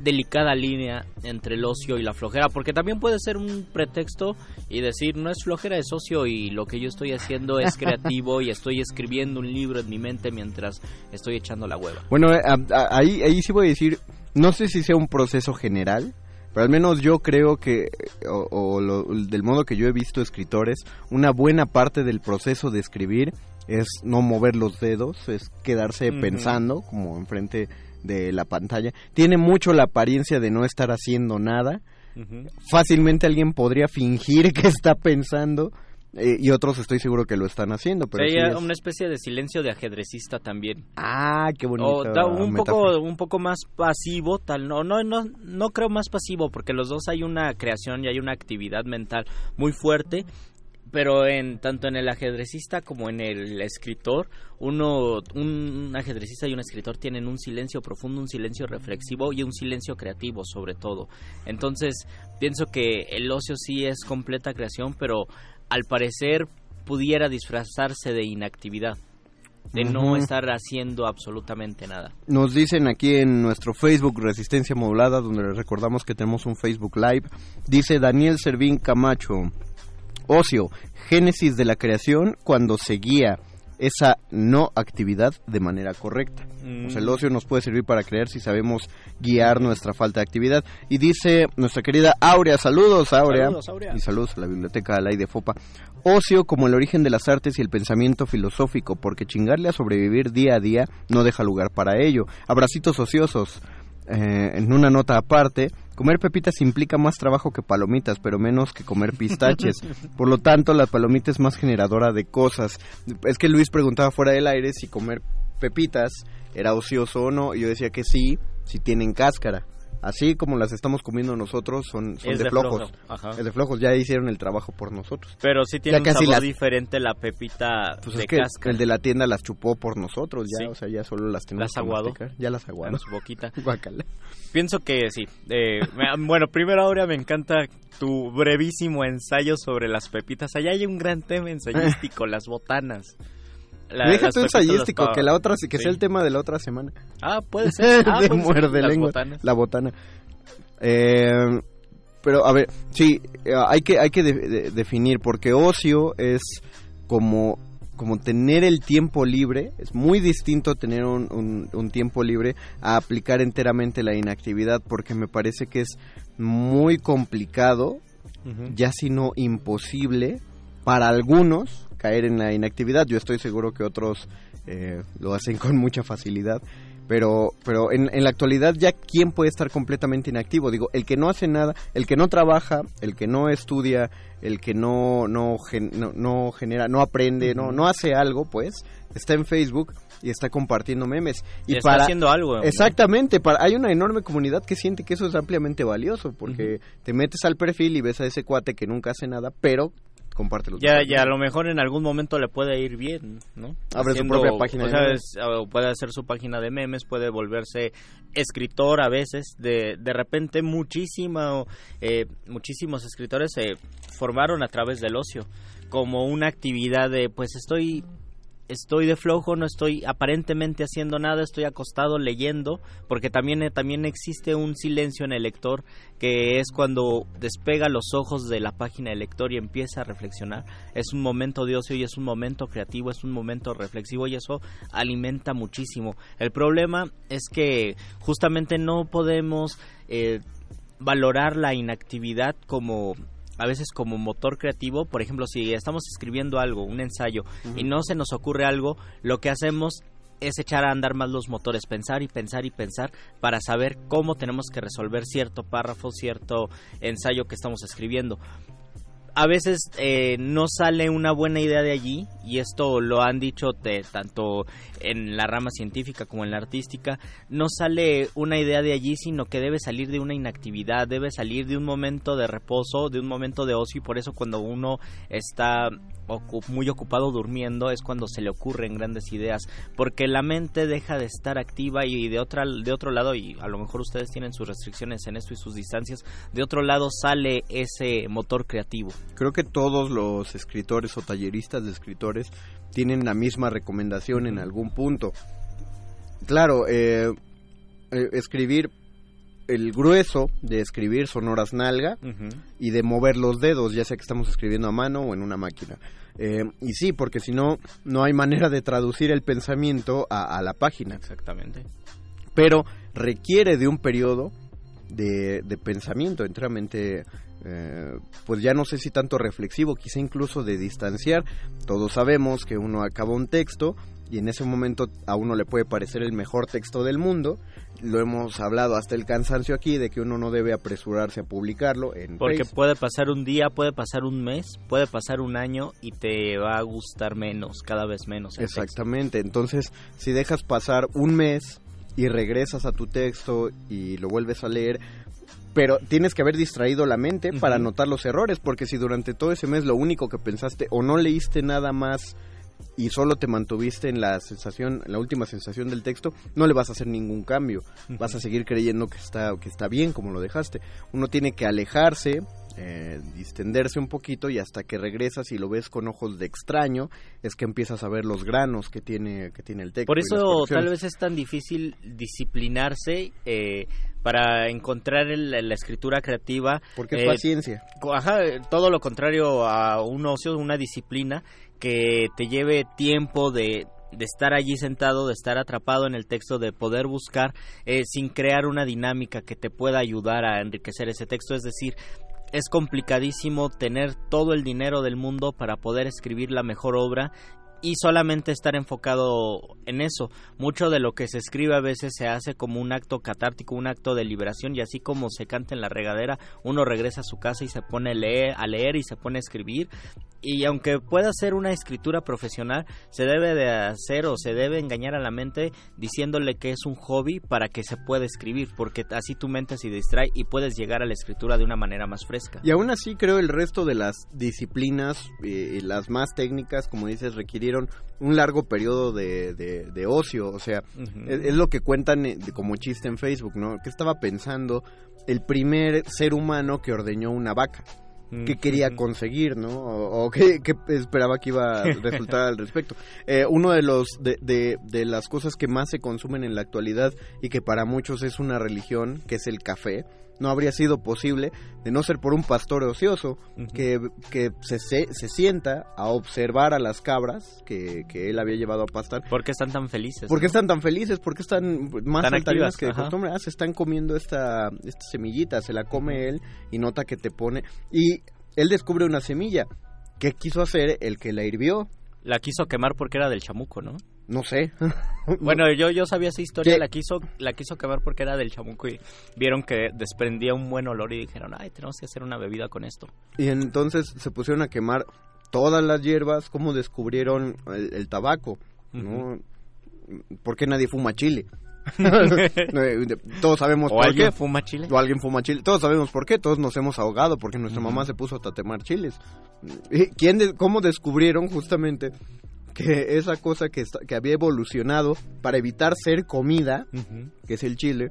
[SPEAKER 4] delicada línea entre el ocio y la flojera? Porque también puede ser un pretexto y decir, no es flojera, es ocio y lo que yo estoy haciendo es creativo y estoy escribiendo un libro en mi mente mientras estoy echando la hueva.
[SPEAKER 3] Bueno, eh, ahí, ahí sí voy a decir, no sé si sea un proceso general, pero al menos yo creo que, o, o lo- del modo que yo he visto escritores, una buena parte del proceso de escribir es no mover los dedos, es quedarse pensando como enfrente de la pantalla. Tiene mucho la apariencia de no estar haciendo nada. Fácilmente alguien podría fingir que está pensando eh, y otros estoy seguro que lo están haciendo. Pero sí
[SPEAKER 4] Sería
[SPEAKER 3] es-
[SPEAKER 4] una especie de silencio de ajedrecista también.
[SPEAKER 3] Ah, qué bonito.
[SPEAKER 4] O da un poco un poco más pasivo, tal no no no no creo más pasivo porque los dos hay una creación y hay una actividad mental muy fuerte, pero en tanto en el ajedrecista como en el escritor, uno un ajedrecista y un escritor tienen un silencio profundo, un silencio reflexivo y un silencio creativo sobre todo. Entonces, pienso que el ocio sí es completa creación, pero al parecer pudiera disfrazarse de inactividad de no estar haciendo absolutamente nada.
[SPEAKER 3] Nos dicen aquí en nuestro Facebook Resistencia Modulada, donde les recordamos que tenemos un Facebook Live, dice Daniel Servín Camacho, ocio, génesis de la creación cuando se guía esa no actividad de manera correcta. O sea, el ocio nos puede servir para creer si sabemos guiar nuestra falta de actividad. Y dice nuestra querida Aurea, saludos Aurea,
[SPEAKER 4] Saludos, Aurea.
[SPEAKER 3] y saludos a la biblioteca Alay de Fopa. Ocio como el origen de las artes y el pensamiento filosófico, porque chingarle a sobrevivir día a día no deja lugar para ello. Abracitos ociosos. Eh, en una nota aparte, comer pepitas implica más trabajo que palomitas, pero menos que comer pistaches. Por lo tanto, la palomita es más generadora de cosas. Es que Luis preguntaba fuera del aire si comer pepitas era ocioso o no, y yo decía que sí, si tienen cáscara. Así como las estamos comiendo nosotros, son, son de,
[SPEAKER 4] de
[SPEAKER 3] flojos.
[SPEAKER 4] flojo, ajá.
[SPEAKER 3] Es de flojos, ya hicieron el trabajo por nosotros.
[SPEAKER 4] Pero sí tiene
[SPEAKER 3] Ya
[SPEAKER 4] un sabor diferente la pepita
[SPEAKER 3] Pues
[SPEAKER 4] de
[SPEAKER 3] es que
[SPEAKER 4] cáscara
[SPEAKER 3] el de la tienda las chupó por nosotros, ya,
[SPEAKER 4] Sí.
[SPEAKER 3] o sea, ya solo las tenemos
[SPEAKER 4] Las aguado.
[SPEAKER 3] Ya las aguado.
[SPEAKER 4] en su boquita. Pienso que sí. Eh, me- bueno, primero ahora me encanta tu brevísimo ensayo sobre las pepitas. Allá hay un gran tema ensayístico, las botanas. La-
[SPEAKER 3] Deja tu ensayístico, que la otra que
[SPEAKER 4] Sí.
[SPEAKER 3] sea el tema de la otra semana.
[SPEAKER 4] Ah, puede ser. Ah,
[SPEAKER 3] de
[SPEAKER 4] puede ser.
[SPEAKER 3] muerde lengua.
[SPEAKER 4] botanas.
[SPEAKER 3] La botana. Eh, pero a ver, sí, eh, hay que hay que de- de- definir porque ocio es como como tener el tiempo libre, es muy distinto tener un, un- un tiempo libre a aplicar enteramente la inactividad porque me parece que es muy complicado, ya si no imposible, para algunos caer en la inactividad. Yo estoy seguro que otros eh, lo hacen con mucha facilidad. Pero, pero en, en la actualidad ya quién puede estar completamente inactivo. Digo, el que no hace nada, el que no trabaja, el que no estudia, el que no, no, gen- no, no genera, no aprende, no, no hace algo, pues, está en Facebook y está compartiendo memes. Y,
[SPEAKER 4] Y está
[SPEAKER 3] para,
[SPEAKER 4] haciendo algo.
[SPEAKER 3] Exactamente, para, hay una enorme comunidad que siente que eso es ampliamente valioso, porque te metes al perfil y ves a ese cuate que nunca hace nada, pero comparte los
[SPEAKER 4] Ya, ya a lo mejor en algún momento le puede ir bien, ¿no?
[SPEAKER 3] Abre su propia página
[SPEAKER 4] o
[SPEAKER 3] de memes.
[SPEAKER 4] es- puede hacer su página de memes, puede volverse escritor a veces. De, de repente muchísimo, eh, muchísimos escritores se formaron a través del ocio, como una actividad de, pues estoy estoy de flojo, no estoy aparentemente haciendo nada, estoy acostado leyendo, porque también, eh, también existe un silencio en el lector, que es cuando despega los ojos de la página del lector y empieza a reflexionar. Es un momento de ocio y es un momento creativo, es un momento reflexivo y eso alimenta muchísimo. El problema es que justamente no podemos... Eh, valorar la inactividad como a veces como motor creativo, por ejemplo, si estamos escribiendo algo, un ensayo, y no se nos ocurre algo, lo que hacemos es echar a andar más los motores, pensar y pensar y pensar para saber cómo tenemos que resolver cierto párrafo, cierto ensayo que estamos escribiendo a veces eh, no sale una buena idea de allí y esto lo han dicho tanto en la rama científica como en la artística no sale una idea de allí sino que debe salir de una inactividad debe salir de un momento de reposo de un momento de ocio y por eso cuando uno está muy ocupado durmiendo es cuando se le ocurren grandes ideas porque la mente deja de estar activa y de otra de otro lado y a lo mejor ustedes tienen sus restricciones en esto y sus distancias de otro lado sale ese motor creativo.
[SPEAKER 3] Creo que todos los escritores o talleristas de escritores tienen la misma recomendación en algún punto. Claro eh, eh, escribir el grueso de escribir son horas nalga y de mover los dedos, ya sea que estamos escribiendo a mano o en una máquina. Eh, y sí, porque si no, no hay manera de traducir el pensamiento a, la página.
[SPEAKER 4] Exactamente.
[SPEAKER 3] Pero requiere de un periodo de, pensamiento enteramente, eh, pues ya no sé si tanto reflexivo, quizá incluso de distanciar. Todos sabemos que uno acaba un texto y en ese momento a uno le puede parecer el mejor texto del mundo. Lo hemos hablado hasta el cansancio aquí de que uno no debe apresurarse a publicarlo. En
[SPEAKER 4] Porque puede pasar un día, puede pasar un mes, puede pasar un año y te va a gustar menos, cada vez menos.
[SPEAKER 3] Exactamente, entonces si dejas pasar un mes y regresas a tu texto y lo vuelves a leer, pero tienes que haber distraído la mente para notar los errores, porque si durante todo ese mes lo único que pensaste o no leíste nada más y solo te mantuviste en la sensación, la última sensación del texto, no le vas a hacer ningún cambio. Vas a seguir creyendo que está, que está bien como lo dejaste. Uno tiene que alejarse, eh, distenderse un poquito y hasta que regresas y lo ves con ojos de extraño, es que empiezas a ver los granos que tiene, que tiene el texto.
[SPEAKER 4] Por eso tal vez es tan difícil disciplinarse. Eh, para encontrar la escritura creativa.
[SPEAKER 3] Porque es paciencia.
[SPEAKER 4] Ajá, todo lo contrario a un ocio, una disciplina que te lleve tiempo de, estar allí sentado, de estar atrapado en el texto, de poder buscar eh, sin crear una dinámica que te pueda ayudar a enriquecer ese texto. Es decir, es complicadísimo tener todo el dinero del mundo para poder escribir la mejor obra y solamente estar enfocado en eso. Mucho de lo que se escribe a veces se hace como un acto catártico, un acto de liberación y así como se canta en la regadera, uno regresa a su casa y se pone a leer, a leer y se pone a escribir y aunque pueda ser una escritura profesional, se debe de hacer o se debe engañar a la mente diciéndole que es un hobby para que se pueda escribir, porque así tu mente se distrae y puedes llegar a la escritura de una manera más fresca.
[SPEAKER 3] Y aún así creo el resto de las disciplinas, y las más técnicas, como dices, requirieron un largo periodo de, de, ocio, o sea, es, lo que cuentan eh, como chiste en Facebook, ¿no? Que estaba pensando el primer ser humano que ordeñó una vaca qué quería conseguir, ¿no? O, qué, esperaba que iba a resultar al respecto. Eh, uno de los de, de, de, las cosas que más se consumen en la actualidad y que para muchos es una religión, que es el café, no habría sido posible de no ser por un pastor ocioso que, que se, se, sienta a observar a las cabras que, que, él había llevado a pastar.
[SPEAKER 4] ¿Por qué están tan felices?
[SPEAKER 3] ¿Por qué están tan felices? ¿Por qué están más saltarinas que de costumbre? Ah, se están comiendo esta, esta semillita, se la come él y nota que te pone... Y él descubre una semilla. ¿Qué quiso hacer el que la hirvió?
[SPEAKER 4] La quiso quemar porque era del chamuco, ¿no?
[SPEAKER 3] No sé.
[SPEAKER 4] bueno, yo, yo sabía esa historia, la quiso, la quiso quemar porque era del chamuco y vieron que desprendía un buen olor y dijeron, ay, tenemos que hacer una bebida con esto.
[SPEAKER 3] Y entonces se pusieron a quemar todas las hierbas, como descubrieron el, tabaco, ¿no? ¿Por qué nadie fuma chile? todos sabemos
[SPEAKER 4] por alguien qué. fuma chile.
[SPEAKER 3] O alguien fuma chile. Todos sabemos por qué. Todos nos hemos ahogado porque nuestra mamá se puso a tatemar chiles. ¿Quién ¿Cómo descubrieron justamente que esa cosa que, que había evolucionado para evitar ser comida, que es el chile,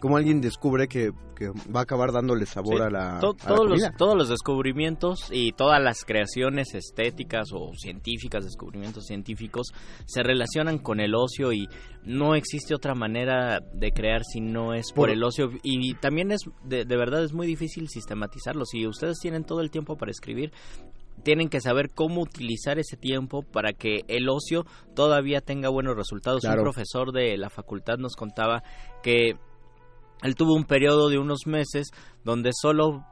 [SPEAKER 3] cómo alguien descubre que, que va a acabar dándole sabor
[SPEAKER 4] Sí,
[SPEAKER 3] a la,
[SPEAKER 4] to-
[SPEAKER 3] a la
[SPEAKER 4] todos, los,
[SPEAKER 3] comida.
[SPEAKER 4] todos los descubrimientos y todas las creaciones estéticas o científicas, descubrimientos científicos, se relacionan con el ocio y no existe otra manera de crear si no es por,
[SPEAKER 3] Por-
[SPEAKER 4] el ocio. Y también es, de, de verdad, es muy difícil sistematizarlo. Si ustedes tienen todo el tiempo para escribir, tienen que saber cómo utilizar ese tiempo para que el ocio todavía tenga buenos resultados.
[SPEAKER 3] Claro.
[SPEAKER 4] Un profesor de la facultad nos contaba que él tuvo un periodo de unos meses donde solo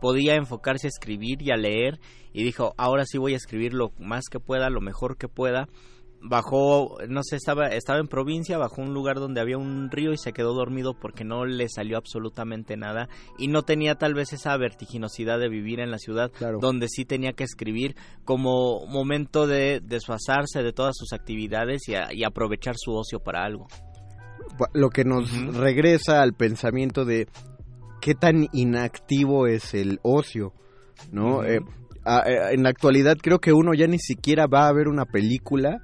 [SPEAKER 4] podía enfocarse a escribir y a leer y dijo, ahora sí voy a escribir lo más que pueda, lo mejor que pueda. Bajó, no sé, estaba, estaba en provincia, bajó a un lugar donde había un río y se quedó dormido porque no le salió absolutamente nada y no tenía tal vez esa vertiginosidad de vivir en la ciudad
[SPEAKER 3] Claro.
[SPEAKER 4] donde sí tenía que escribir como momento de desfasarse de todas sus actividades y, a- y aprovechar su ocio para algo.
[SPEAKER 3] Lo que nos regresa al pensamiento de qué tan inactivo es el ocio, ¿no? Eh, a- eh, en la actualidad creo que uno ya ni siquiera va a ver una película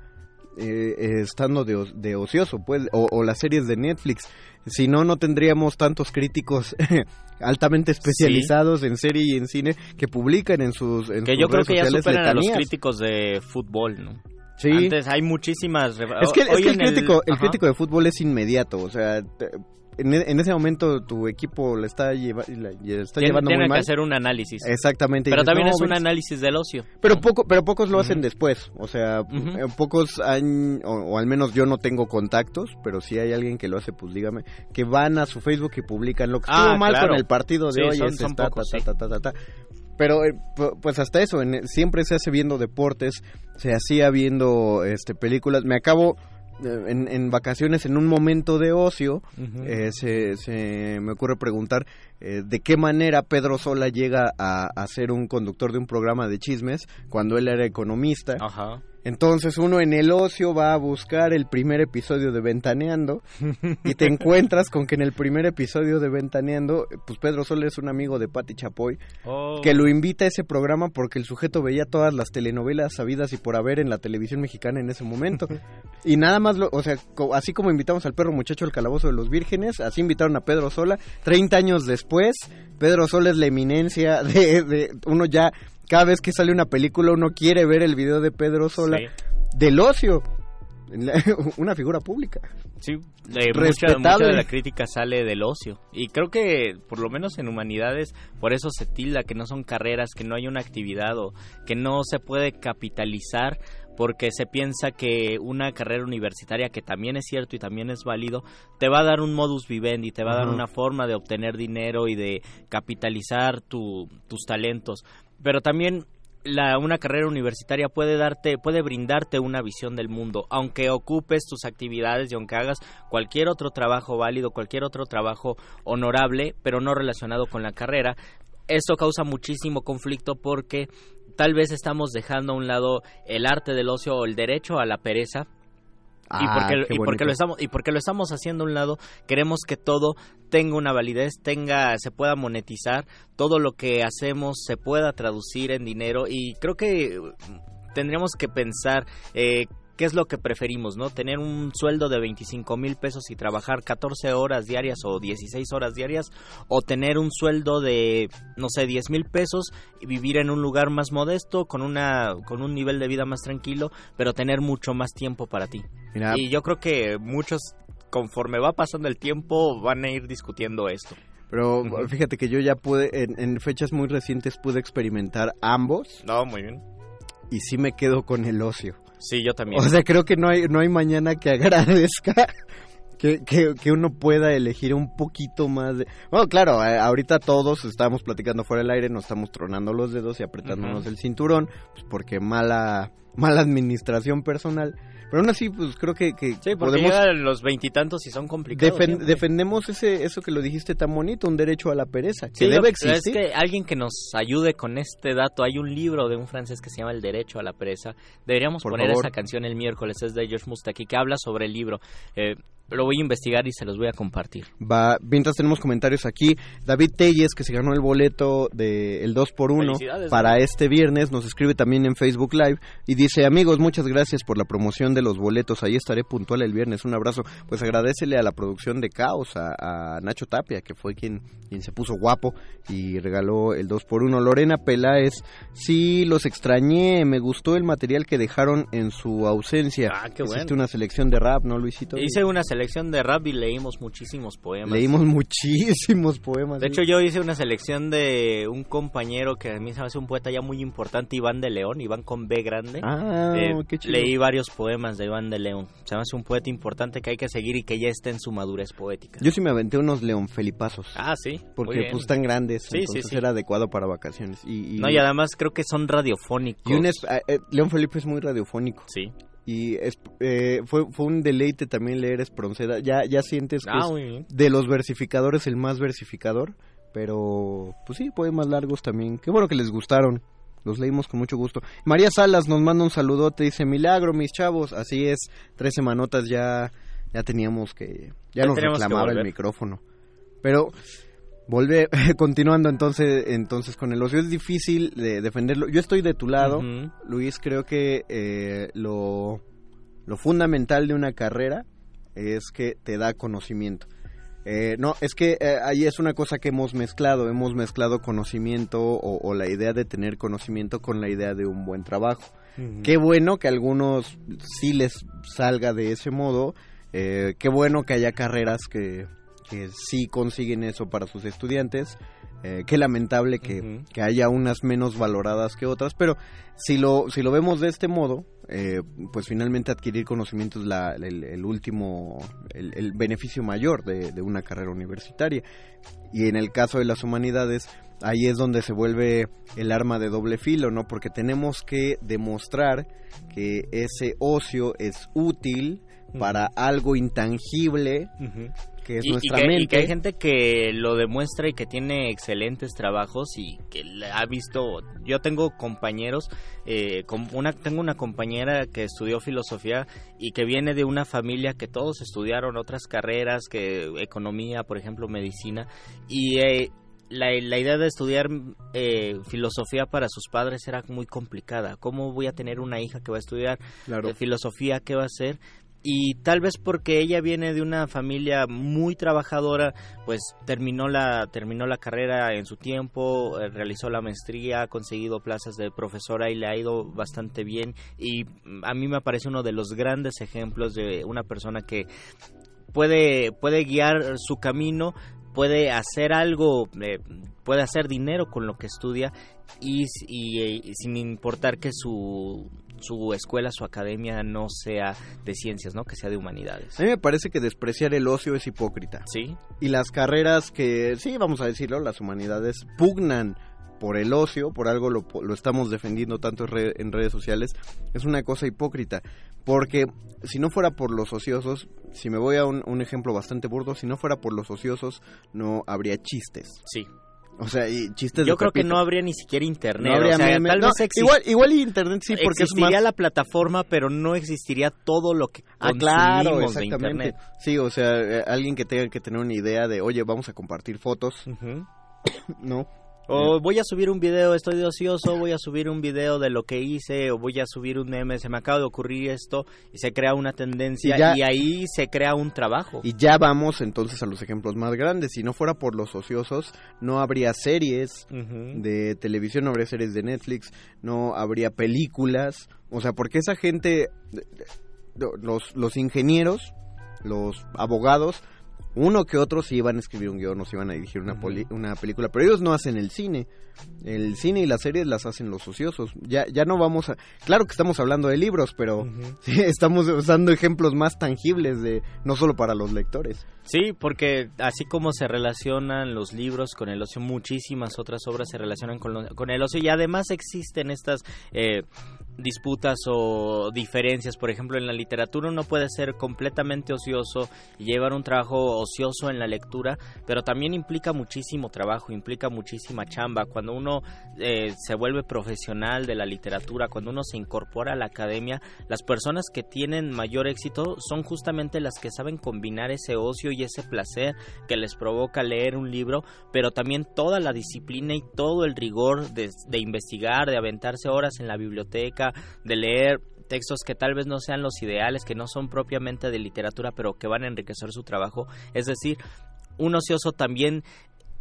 [SPEAKER 3] eh, eh, estando de, de ocioso, pues, o, o las series de Netflix. Si no, no tendríamos tantos críticos altamente especializados en serie y en cine que publican en sus en
[SPEAKER 4] Que
[SPEAKER 3] sus
[SPEAKER 4] yo creo que ya superan a los críticos de fútbol, ¿no?
[SPEAKER 3] Sí.
[SPEAKER 4] Antes hay muchísimas...
[SPEAKER 3] Es que, es que el crítico, el crítico de fútbol es inmediato, o sea, te- en, e- en ese momento tu equipo la está, lleva- la está
[SPEAKER 4] Tiene-
[SPEAKER 3] llevando muy
[SPEAKER 4] que
[SPEAKER 3] mal.
[SPEAKER 4] hacer un análisis.
[SPEAKER 3] Exactamente.
[SPEAKER 4] Pero
[SPEAKER 3] dices,
[SPEAKER 4] también
[SPEAKER 3] "No,
[SPEAKER 4] es un
[SPEAKER 3] ves".
[SPEAKER 4] análisis del ocio.
[SPEAKER 3] Pero poco, pero pocos lo hacen
[SPEAKER 4] Ujú.
[SPEAKER 3] después, o sea,
[SPEAKER 4] Ujú.
[SPEAKER 3] eh, pocos han, o, o al menos yo no tengo contactos, pero si hay alguien que lo hace, pues dígame, que van a su Facebook y publican lo que
[SPEAKER 4] Ah,
[SPEAKER 3] estuvo mal
[SPEAKER 4] claro.
[SPEAKER 3] con el partido de
[SPEAKER 4] Sí,
[SPEAKER 3] hoy,
[SPEAKER 4] son- son pocos,
[SPEAKER 3] ta,
[SPEAKER 4] sí.
[SPEAKER 3] ta, ta. Pero eh, pu- pues hasta eso, en- siempre se hace viendo deportes, se hacía viendo este películas. Me acabo en, en vacaciones en un momento de ocio, eh, se, se me ocurre preguntar eh, de qué manera Pedro Sola llega a, a ser un conductor de un programa de chismes cuando él era economista.
[SPEAKER 4] Ajá.
[SPEAKER 3] Entonces uno en el ocio va a buscar el primer episodio de Ventaneando y te encuentras con que en el primer episodio de Ventaneando, pues Pedro Sola es un amigo de Patti Chapoy
[SPEAKER 4] Oh.
[SPEAKER 3] que lo invita a ese programa porque el sujeto veía todas las telenovelas sabidas y por haber en la televisión mexicana en ese momento. Y nada más, lo, o sea, así como invitamos al perro muchacho al calabozo de los vírgenes, así invitaron a Pedro Sola. 30 años después, Pedro Sola es la eminencia de, de uno ya, cada vez que sale una película uno quiere ver el video de Pedro Sola
[SPEAKER 4] Sí.
[SPEAKER 3] del ocio. Una figura pública.
[SPEAKER 4] Sí, mucha, mucha de la crítica sale del ocio. Y creo que, por lo menos en humanidades, por eso se tilda que no son carreras, que no hay una actividad o que no se puede capitalizar porque se piensa que una carrera universitaria, que también es cierto y también es válido, te va a dar un modus vivendi, te va a dar una forma de obtener dinero y de capitalizar tu- tus talentos. Pero también la, una carrera universitaria puede darte, puede brindarte una visión del mundo, aunque ocupes tus actividades y aunque hagas cualquier otro trabajo válido, cualquier otro trabajo honorable, pero no relacionado con la carrera. Esto causa muchísimo conflicto porque tal vez estamos dejando a un lado el arte del ocio o el derecho a la pereza y
[SPEAKER 3] Ah,
[SPEAKER 4] porque,
[SPEAKER 3] qué
[SPEAKER 4] y porque lo estamos y porque lo estamos haciendo a un lado queremos que todo tenga una validez tenga se pueda monetizar todo lo que hacemos se pueda traducir en dinero y creo que tendríamos que pensar eh, qué es lo que preferimos no tener un sueldo de 25 mil pesos y trabajar 14 horas diarias o 16 horas diarias o tener un sueldo de no sé 10 mil pesos y vivir en un lugar más modesto con una con un nivel de vida más tranquilo pero tener mucho más tiempo para ti
[SPEAKER 3] Mira,
[SPEAKER 4] y yo creo que muchos, conforme va pasando el tiempo, van a ir discutiendo esto.
[SPEAKER 3] pero fíjate que yo ya pude, en, en fechas muy recientes pude experimentar ambos
[SPEAKER 4] No, muy bien.
[SPEAKER 3] y sí me quedo con el ocio.
[SPEAKER 4] Sí, yo también.
[SPEAKER 3] O sea, creo que no hay, no hay mañana que agradezca que, que, que uno pueda elegir un poquito más de... Bueno, claro, eh, ahorita todos estamos platicando fuera del aire, nos estamos tronando los dedos y apretándonos el cinturón, pues porque mala, mala administración personal. Pero aún así, pues creo que, que
[SPEAKER 4] sí,
[SPEAKER 3] podemos...
[SPEAKER 4] los veintitantos y son complicados.
[SPEAKER 3] defen-
[SPEAKER 4] siempre.
[SPEAKER 3] defendemos ese eso que lo dijiste tan bonito, un derecho a la pereza, que
[SPEAKER 4] Sí,
[SPEAKER 3] debe
[SPEAKER 4] Es
[SPEAKER 3] existir.
[SPEAKER 4] que alguien que nos ayude con este dato, hay un libro de un francés que se llama El Derecho a la Pereza. Deberíamos
[SPEAKER 3] Por
[SPEAKER 4] poner
[SPEAKER 3] favor.
[SPEAKER 4] esa canción el miércoles, es de George Mustaki, que habla sobre el libro. Eh, lo voy a investigar y se los voy a compartir.
[SPEAKER 3] Va, mientras tenemos comentarios aquí, David Telles, que se ganó el boleto de el 2 por 1
[SPEAKER 4] Felicidades,
[SPEAKER 3] para
[SPEAKER 4] David.
[SPEAKER 3] este viernes, nos escribe también en Facebook Live y dice, amigos, muchas gracias por la promoción de los boletos, ahí estaré puntual el viernes, un abrazo. Pues agradecele a la producción de Caos, a, a Nacho Tapia, que fue quien, quien se puso guapo y regaló el 2 por 1 Lorena Peláez, sí, los extrañé, me gustó el material que dejaron en su ausencia.
[SPEAKER 4] Ah, qué
[SPEAKER 3] Hiciste
[SPEAKER 4] bueno.
[SPEAKER 3] una selección de rap, ¿no, Luisito?
[SPEAKER 4] Hice una selección de rap y leímos muchísimos poemas.
[SPEAKER 3] Leímos muchísimos poemas.
[SPEAKER 4] De hecho, yo hice una selección de un compañero que a mí se me hace un poeta ya muy importante, Iván de León, Iván con B grande.
[SPEAKER 3] Ah,
[SPEAKER 4] Eh,
[SPEAKER 3] qué chido.
[SPEAKER 4] leí varios poemas de Iván de León. Se me hace un poeta importante que hay que seguir y que ya está en su madurez poética.
[SPEAKER 3] Yo sí me aventé unos león felipazos.
[SPEAKER 4] Ah, sí.
[SPEAKER 3] porque pues están grandes,
[SPEAKER 4] Sí, sí,
[SPEAKER 3] entonces
[SPEAKER 4] sí.
[SPEAKER 3] era adecuado para vacaciones. Y, y-
[SPEAKER 4] No, y además creo que son radiofónicos.
[SPEAKER 3] y un es- eh, eh, León Felipe es muy radiofónico.
[SPEAKER 4] Sí.
[SPEAKER 3] Y es- eh, fue, fue un deleite también leer Espronceda. Ya, ya sientes que
[SPEAKER 4] Ah,
[SPEAKER 3] es de los versificadores el más versificador. Pero, pues sí, poemas largos también. Qué bueno que les gustaron. Los leímos con mucho gusto. María Salas nos manda un saludote. Dice, milagro, mis chavos. Así es, tres semanotas ya, ya teníamos que... Ya,
[SPEAKER 4] Ya
[SPEAKER 3] nos reclamaba el micrófono. Pero, volver, continuando entonces, entonces con el ocio, es difícil de defenderlo. Yo estoy de tu lado. Luis, creo que eh, lo, lo fundamental de una carrera es que te da conocimiento. Eh, no, es que eh, ahí es una cosa que hemos mezclado, hemos mezclado conocimiento o, o la idea de tener conocimiento con la idea de un buen trabajo. Qué bueno que a algunos sí les salga de ese modo, eh, qué bueno que haya carreras que, que sí consiguen eso para sus estudiantes, eh, qué lamentable que, que haya unas menos valoradas que otras, pero si lo, si lo vemos de este modo, eh, pues finalmente adquirir conocimiento es la- el, el último, el, el beneficio mayor de, de una carrera universitaria. Y en el caso de las humanidades, ahí es donde se vuelve el arma de doble filo, ¿no? Porque tenemos que demostrar que ese ocio es útil para algo intangible. Que es
[SPEAKER 4] y, y
[SPEAKER 3] nuestra
[SPEAKER 4] que, y
[SPEAKER 3] mente.
[SPEAKER 4] que hay gente que lo demuestra y que tiene excelentes trabajos y que ha visto yo tengo compañeros eh, com- una tengo una compañera que estudió filosofía y que viene de una familia que todos estudiaron otras carreras que economía por ejemplo medicina y eh, la, la idea de estudiar eh, filosofía para sus padres era muy complicada. ¿Cómo voy a tener una hija que va a estudiar
[SPEAKER 3] Claro.
[SPEAKER 4] de filosofía? ¿Qué va a hacer? Y tal vez porque ella viene de una familia muy trabajadora, pues terminó la terminó la carrera en su tiempo, eh, realizó la maestría, ha conseguido plazas de profesora y le ha ido bastante bien. Y mm, a mí me parece uno de los grandes ejemplos de una persona que puede puede guiar su camino puede hacer algo eh, puede hacer dinero con lo que estudia y, eh, sin importar que su su escuela su academia no sea de ciencias no que sea de humanidades
[SPEAKER 3] A mí me parece que despreciar el ocio es hipócrita.
[SPEAKER 4] sí
[SPEAKER 3] Y las carreras que, sí, vamos a decirlo, las humanidades pugnan por el ocio, por algo lo, lo estamos defendiendo tanto en, re- en redes sociales, es una cosa hipócrita. Porque si no fuera por los ociosos, si me voy a un, un ejemplo bastante burdo, si no fuera por los ociosos, no habría chistes.
[SPEAKER 4] sí
[SPEAKER 3] O sea, y chistes
[SPEAKER 4] yo
[SPEAKER 3] de
[SPEAKER 4] creo que no habría ni siquiera internet
[SPEAKER 3] No habría
[SPEAKER 4] o sea,
[SPEAKER 3] memes.
[SPEAKER 4] tal
[SPEAKER 3] No,
[SPEAKER 4] vez exi-
[SPEAKER 3] igual, igual internet sí, porque es
[SPEAKER 4] existiría
[SPEAKER 3] más...
[SPEAKER 4] la plataforma pero no existiría todo lo que
[SPEAKER 3] Ah, claro,
[SPEAKER 4] de
[SPEAKER 3] exactamente.
[SPEAKER 4] internet
[SPEAKER 3] Sí, o sea, eh, alguien que tenga que tener una idea de, oye, vamos a compartir fotos. ¿no?
[SPEAKER 4] O voy a subir un video, estoy de ocioso, voy a subir un video de lo que hice, o voy a subir un meme, se me acaba de ocurrir esto, y se crea una tendencia,
[SPEAKER 3] Y ya-
[SPEAKER 4] y ahí se crea un trabajo.
[SPEAKER 3] Y ya vamos entonces a los ejemplos más grandes. Si no fuera por los ociosos, no habría series de televisión, no habría series de Netflix, no habría películas. O sea, porque esa gente, los, los ingenieros, los abogados, uno que otro sí iban a escribir un guion, o se iban a dirigir una, poli- una película, pero ellos no hacen el cine. El cine y las series las hacen los ociosos. Ya, ya no vamos a... Claro que estamos hablando de libros, pero sí, estamos usando ejemplos más tangibles de no solo para los lectores.
[SPEAKER 4] Sí, porque así como se relacionan los libros con el ocio, muchísimas otras obras se relacionan con, lo- con el ocio y además existen estas eh, disputas o diferencias. Por ejemplo, en la literatura uno puede ser completamente ocioso y llevar un trabajo ocioso en la lectura, pero también implica muchísimo trabajo, implica muchísima chamba. Cuando uno eh, se vuelve profesional de la literatura, cuando uno se incorpora a la academia, las personas que tienen mayor éxito son justamente las que saben combinar ese ocio y ese placer que les provoca leer un libro, pero también toda la disciplina y todo el rigor de, de investigar, de aventarse horas en la biblioteca, de leer textos que tal vez no sean los ideales, que no son propiamente de literatura, pero que van a enriquecer su trabajo. Es decir, un ocioso también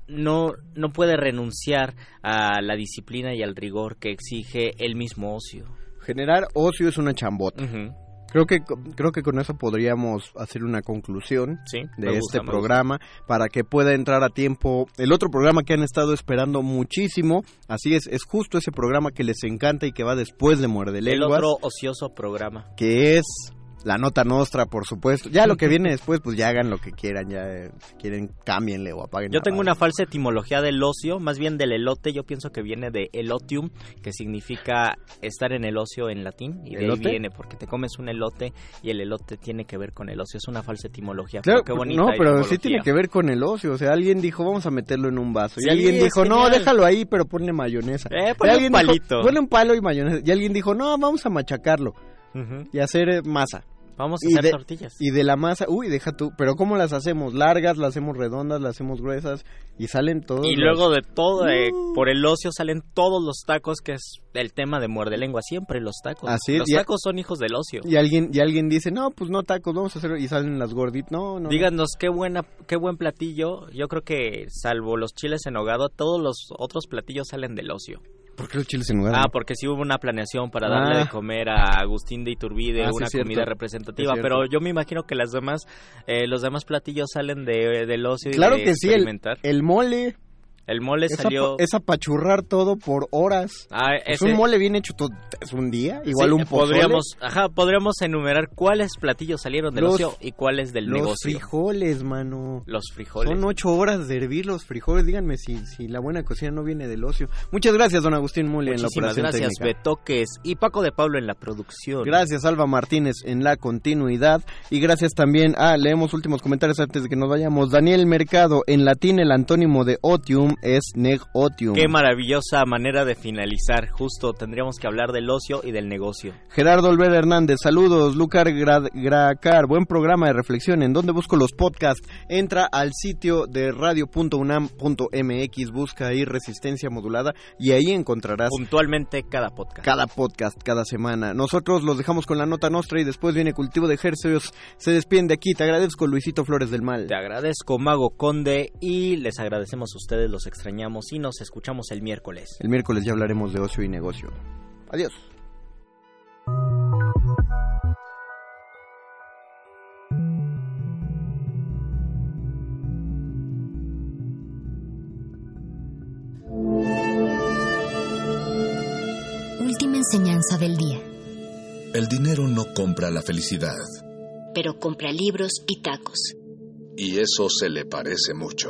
[SPEAKER 4] no, no puede renunciar a la disciplina y al rigor que exige el mismo ocio.
[SPEAKER 3] Generar ocio es una chambota. Creo que creo que con eso podríamos hacer una conclusión
[SPEAKER 4] Sí,
[SPEAKER 3] de este programa para que pueda entrar a tiempo el otro programa que han estado esperando muchísimo. Así es, es justo ese programa que les encanta y que va después de Muerde
[SPEAKER 4] El
[SPEAKER 3] Lenguas,
[SPEAKER 4] otro ocioso programa.
[SPEAKER 3] que es la nota nostra, por supuesto. Ya lo que viene después, pues ya hagan lo que quieran, ya eh, si quieren cámbienle o apaguen.
[SPEAKER 4] Yo tengo una falsa etimología del ocio, más bien del elote. Yo pienso que viene de elotium, que significa estar en el ocio en latín. Y de
[SPEAKER 3] ¿Elote?
[SPEAKER 4] ahí viene, porque te comes un elote y el elote tiene que ver con el ocio. Es una falsa etimología.
[SPEAKER 3] Claro,
[SPEAKER 4] pero qué bonita
[SPEAKER 3] no, pero sí tiene que ver con el ocio. O sea, alguien dijo, vamos a meterlo en un vaso.
[SPEAKER 4] Sí,
[SPEAKER 3] y alguien dijo, no, déjalo ahí, pero ponle mayonesa.
[SPEAKER 4] Eh, ponle un
[SPEAKER 3] dijo,
[SPEAKER 4] palito.
[SPEAKER 3] ponle un palo y mayonesa. Y alguien dijo, no, vamos a machacarlo Y hacer eh, masa.
[SPEAKER 4] Vamos a
[SPEAKER 3] Y
[SPEAKER 4] hacer
[SPEAKER 3] de-
[SPEAKER 4] tortillas.
[SPEAKER 3] Y de la masa, uy, deja tú, pero ¿cómo las hacemos? Largas, las hacemos redondas, las hacemos gruesas y salen todos.
[SPEAKER 4] Y
[SPEAKER 3] los-
[SPEAKER 4] luego de todo, eh,
[SPEAKER 3] Uh.
[SPEAKER 4] por el ocio salen todos los tacos, que es el tema de muerde lengua. Siempre los tacos.
[SPEAKER 3] Así
[SPEAKER 4] los
[SPEAKER 3] y a-
[SPEAKER 4] tacos son hijos del ocio.
[SPEAKER 3] Y alguien, y alguien dice, no, pues no tacos, vamos a hacer, y salen las gorditas. No, no.
[SPEAKER 4] Díganos qué buena, qué buen platillo. Yo creo que salvo los chiles en hogado, todos los otros platillos salen del ocio.
[SPEAKER 3] ¿Por qué los chiles en lugar?
[SPEAKER 4] Ah, porque sí hubo una planeación para darle
[SPEAKER 3] Ah.
[SPEAKER 4] de comer a Agustín de Iturbide
[SPEAKER 3] Ah,
[SPEAKER 4] una comida representativa, pero yo me imagino que las demás, eh, los demás platillos salen de, del ocio y
[SPEAKER 3] Claro
[SPEAKER 4] de
[SPEAKER 3] que sí, el, el mole.
[SPEAKER 4] El mole
[SPEAKER 3] Es,
[SPEAKER 4] salió...
[SPEAKER 3] es apachurrar todo por horas.
[SPEAKER 4] Ah,
[SPEAKER 3] Es un mole bien hecho todo, es un día, igual
[SPEAKER 4] sí,
[SPEAKER 3] un pozole.
[SPEAKER 4] podríamos, ajá, podríamos enumerar cuáles platillos salieron del
[SPEAKER 3] Los-
[SPEAKER 4] ocio y cuáles del
[SPEAKER 3] Los
[SPEAKER 4] negocio.
[SPEAKER 3] frijoles, mano.
[SPEAKER 4] Los frijoles.
[SPEAKER 3] Son ocho horas de hervir los frijoles. Díganme si, si la buena cocina no viene del ocio. Muchas gracias, don Agustín Mule, en la operación
[SPEAKER 4] gracias,
[SPEAKER 3] técnica.
[SPEAKER 4] Betoques y Paco de Pablo en la producción.
[SPEAKER 3] Gracias, Alba Martínez, en la continuidad. Y gracias también a, leemos últimos comentarios antes de que nos vayamos. Daniel Mercado, en latín el antónimo de otium es neg otium.
[SPEAKER 4] Qué maravillosa manera de finalizar. Justo tendríamos que hablar del ocio y del negocio.
[SPEAKER 3] Gerardo Olvera Hernández, saludos. Lucar Gra- Gracar, buen programa de reflexión. ¿En dónde busco los podcasts? Entra al sitio de radio.unam.mx, busca ahí Resistencia Modulada y ahí encontrarás
[SPEAKER 4] Puntualmente cada podcast.
[SPEAKER 3] cada podcast, cada semana. Nosotros los dejamos con la nota nostra y después viene Cultivo de Ejercicios. Se despiden de aquí. Te agradezco, Luisito Flores del Mal.
[SPEAKER 4] Te agradezco, Mago Conde, y les agradecemos a ustedes, los extrañamos y nos escuchamos el miércoles.
[SPEAKER 3] El miércoles ya hablaremos de ocio y negocio. Adiós.
[SPEAKER 9] Última enseñanza del día.
[SPEAKER 10] El dinero no compra la felicidad.
[SPEAKER 9] Pero compra libros y tacos.
[SPEAKER 10] Y eso se le parece mucho.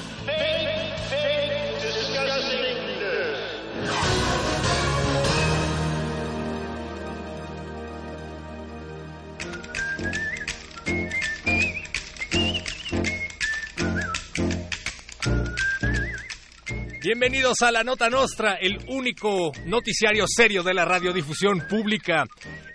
[SPEAKER 11] Bienvenidos a la Nota Nostra, el único noticiario serio de la radiodifusión pública.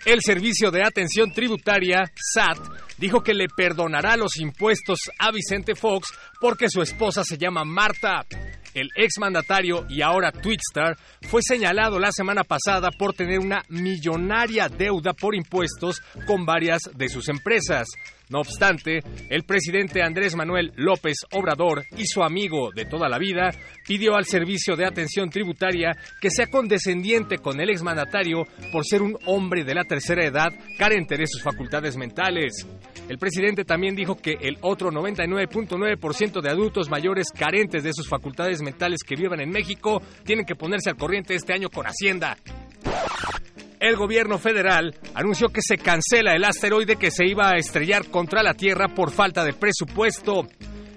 [SPEAKER 11] El Servicio de Atención Tributaria, SAT, dijo que le perdonará los impuestos a Vicente Fox porque su esposa se llama Marta. El exmandatario y ahora Twitstar fue señalado la semana pasada por tener una millonaria deuda por impuestos con varias de sus empresas. No obstante, el presidente Andrés Manuel López Obrador y su amigo de toda la vida pidió al Servicio de Atención Tributaria que sea condescendiente con el exmandatario por ser un hombre de la tercera edad carente de sus facultades mentales. El presidente también dijo que el otro 99.9% de adultos mayores carentes de sus facultades mentales que vivan en México tienen que ponerse al corriente este año con Hacienda. El gobierno federal anunció que se cancela el asteroide que se iba a estrellar contra la Tierra por falta de presupuesto.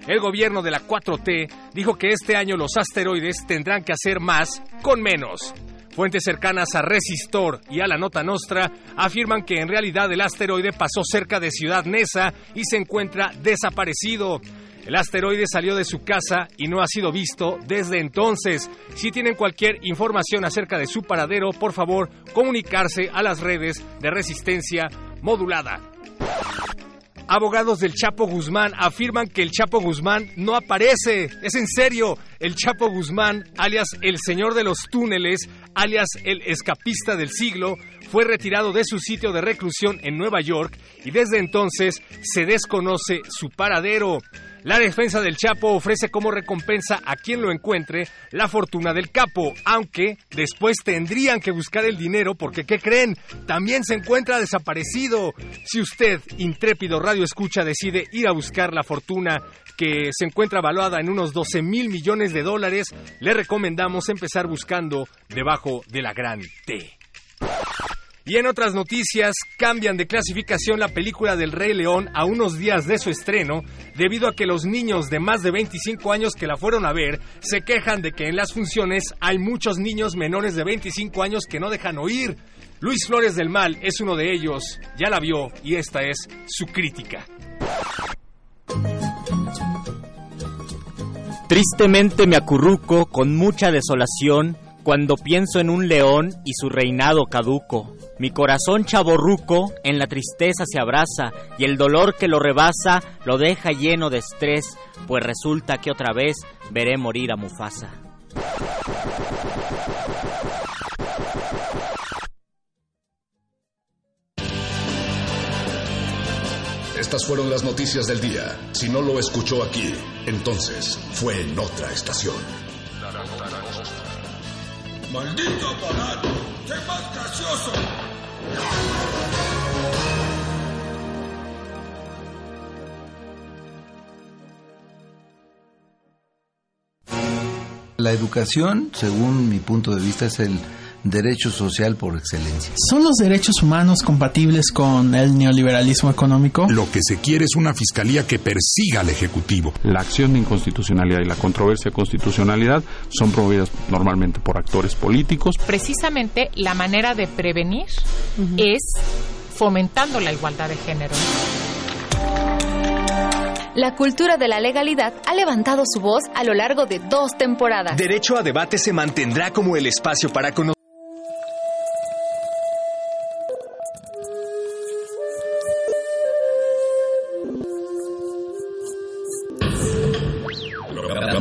[SPEAKER 11] El gobierno de la 4T dijo que este año los asteroides tendrán que hacer más con menos. Fuentes cercanas a Resistor y a la Nota Nostra afirman que en realidad el asteroide pasó cerca de Ciudad Neza y se encuentra desaparecido. El asteroide salió de su casa y no ha sido visto desde entonces. Si tienen cualquier información acerca de su paradero, por favor, comunicarse a las redes de resistencia modulada. Abogados del Chapo Guzmán afirman que el Chapo Guzmán no aparece. Es en serio. El Chapo Guzmán, alias el señor de los túneles, alias el escapista del siglo, fue retirado de su sitio de reclusión en Nueva York y desde entonces se desconoce su paradero. La defensa del Chapo ofrece como recompensa a quien lo encuentre la fortuna del capo, aunque después tendrían que buscar el dinero porque, ¿qué creen? También se encuentra desaparecido. Si usted, intrépido radio escucha, decide ir a buscar la fortuna que se encuentra valuada en unos 12 mil millones de dólares, le recomendamos empezar buscando debajo de la gran T. Y en otras noticias, cambian de clasificación la película del Rey León a unos días de su estreno, debido a que los niños de más de 25 años que la fueron a ver se quejan de que en las funciones hay muchos niños menores de 25 años que no dejan oír. Luis Flores del Mal es uno de ellos, ya la vio y esta es su crítica.
[SPEAKER 4] Tristemente me acurruco con mucha desolación cuando pienso en un león y su reinado caduco. Mi corazón chaborruco en la tristeza se abraza y el dolor que lo rebasa lo deja lleno de estrés, pues resulta que otra vez veré morir a Mufasa.
[SPEAKER 1] Estas fueron las noticias del día. Si no lo escuchó aquí, entonces fue en otra estación.
[SPEAKER 12] ¡Maldito aparato! ¡Qué más gracioso!
[SPEAKER 13] La educación, según mi punto de vista, es el derecho social por excelencia.
[SPEAKER 14] ¿Son los derechos humanos compatibles con el neoliberalismo económico?
[SPEAKER 15] Lo que se quiere es una fiscalía que persiga al Ejecutivo.
[SPEAKER 16] La acción de inconstitucionalidad y la controversia de constitucionalidad son promovidas normalmente por actores políticos.
[SPEAKER 17] Precisamente la manera de prevenir es fomentando la igualdad de género.
[SPEAKER 18] La cultura de la legalidad ha levantado su voz a lo largo de dos temporadas.
[SPEAKER 19] Derecho a debate se mantendrá como el espacio para conocer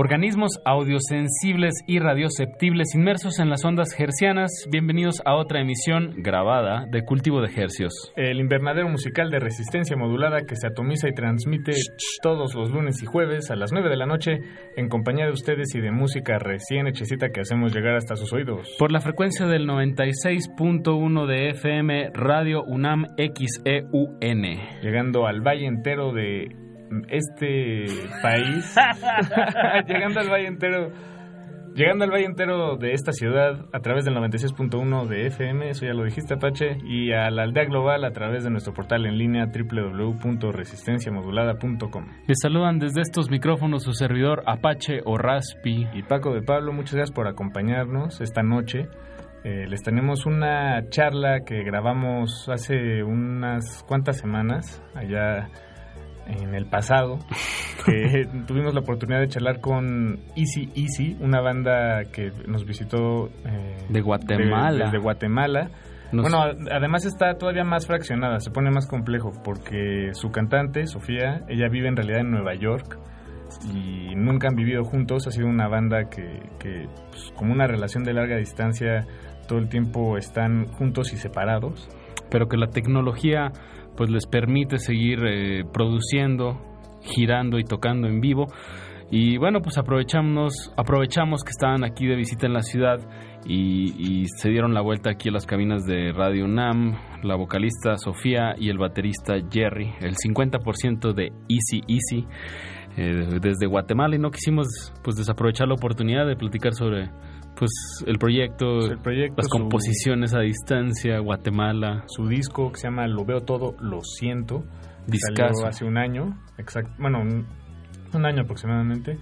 [SPEAKER 20] Organismos audiosensibles y radioceptibles inmersos en las ondas hercianas, bienvenidos a otra emisión grabada de Cultivo de Hercios.
[SPEAKER 21] El invernadero musical de resistencia modulada que se atomiza y transmite todos los lunes y jueves a las 9 de la noche en compañía de ustedes y de música recién hechecita que hacemos llegar hasta sus oídos.
[SPEAKER 20] Por la frecuencia del 96.1 de FM Radio UNAM XEUN.
[SPEAKER 21] Llegando al valle entero de este país, llegando al valle entero Llegando al valle entero de esta ciudad a través del 96.1 de FM, eso ya lo dijiste Apache, y a la aldea global a través de nuestro portal en línea www.resistenciamodulada.com.
[SPEAKER 20] Les saludan desde estos micrófonos su servidor Apache o Raspi.
[SPEAKER 21] Y Paco de Pablo, muchas gracias por acompañarnos esta noche. Eh, les tenemos una charla que grabamos hace unas cuantas semanas allá en el pasado, que tuvimos la oportunidad de charlar con Easy Easy, una banda que nos visitó
[SPEAKER 20] eh, de Guatemala.
[SPEAKER 21] desde Guatemala. Bueno, además está todavía más fraccionada, se pone más complejo, porque su cantante, Sofía, ella vive en realidad en Nueva York y nunca han vivido juntos, ha sido una banda que, que pues, como una relación de larga distancia, todo el tiempo están juntos y separados.
[SPEAKER 20] Pero que la tecnología pues les permite seguir eh, produciendo, girando y tocando en vivo. Y bueno, pues aprovechamos, aprovechamos que estaban aquí de visita en la ciudad y, se dieron la vuelta aquí a las cabinas de Radio NAM, la vocalista Sofía y el baterista Jerry, el 50% de Easy Easy, eh, desde Guatemala y no quisimos pues desaprovechar la oportunidad de platicar sobre pues el proyecto,
[SPEAKER 21] el proyecto
[SPEAKER 20] las composiciones a distancia, Guatemala.
[SPEAKER 21] Su disco que se llama Lo veo todo, lo siento. Salió hace un año, exacto, bueno, un, año aproximadamente.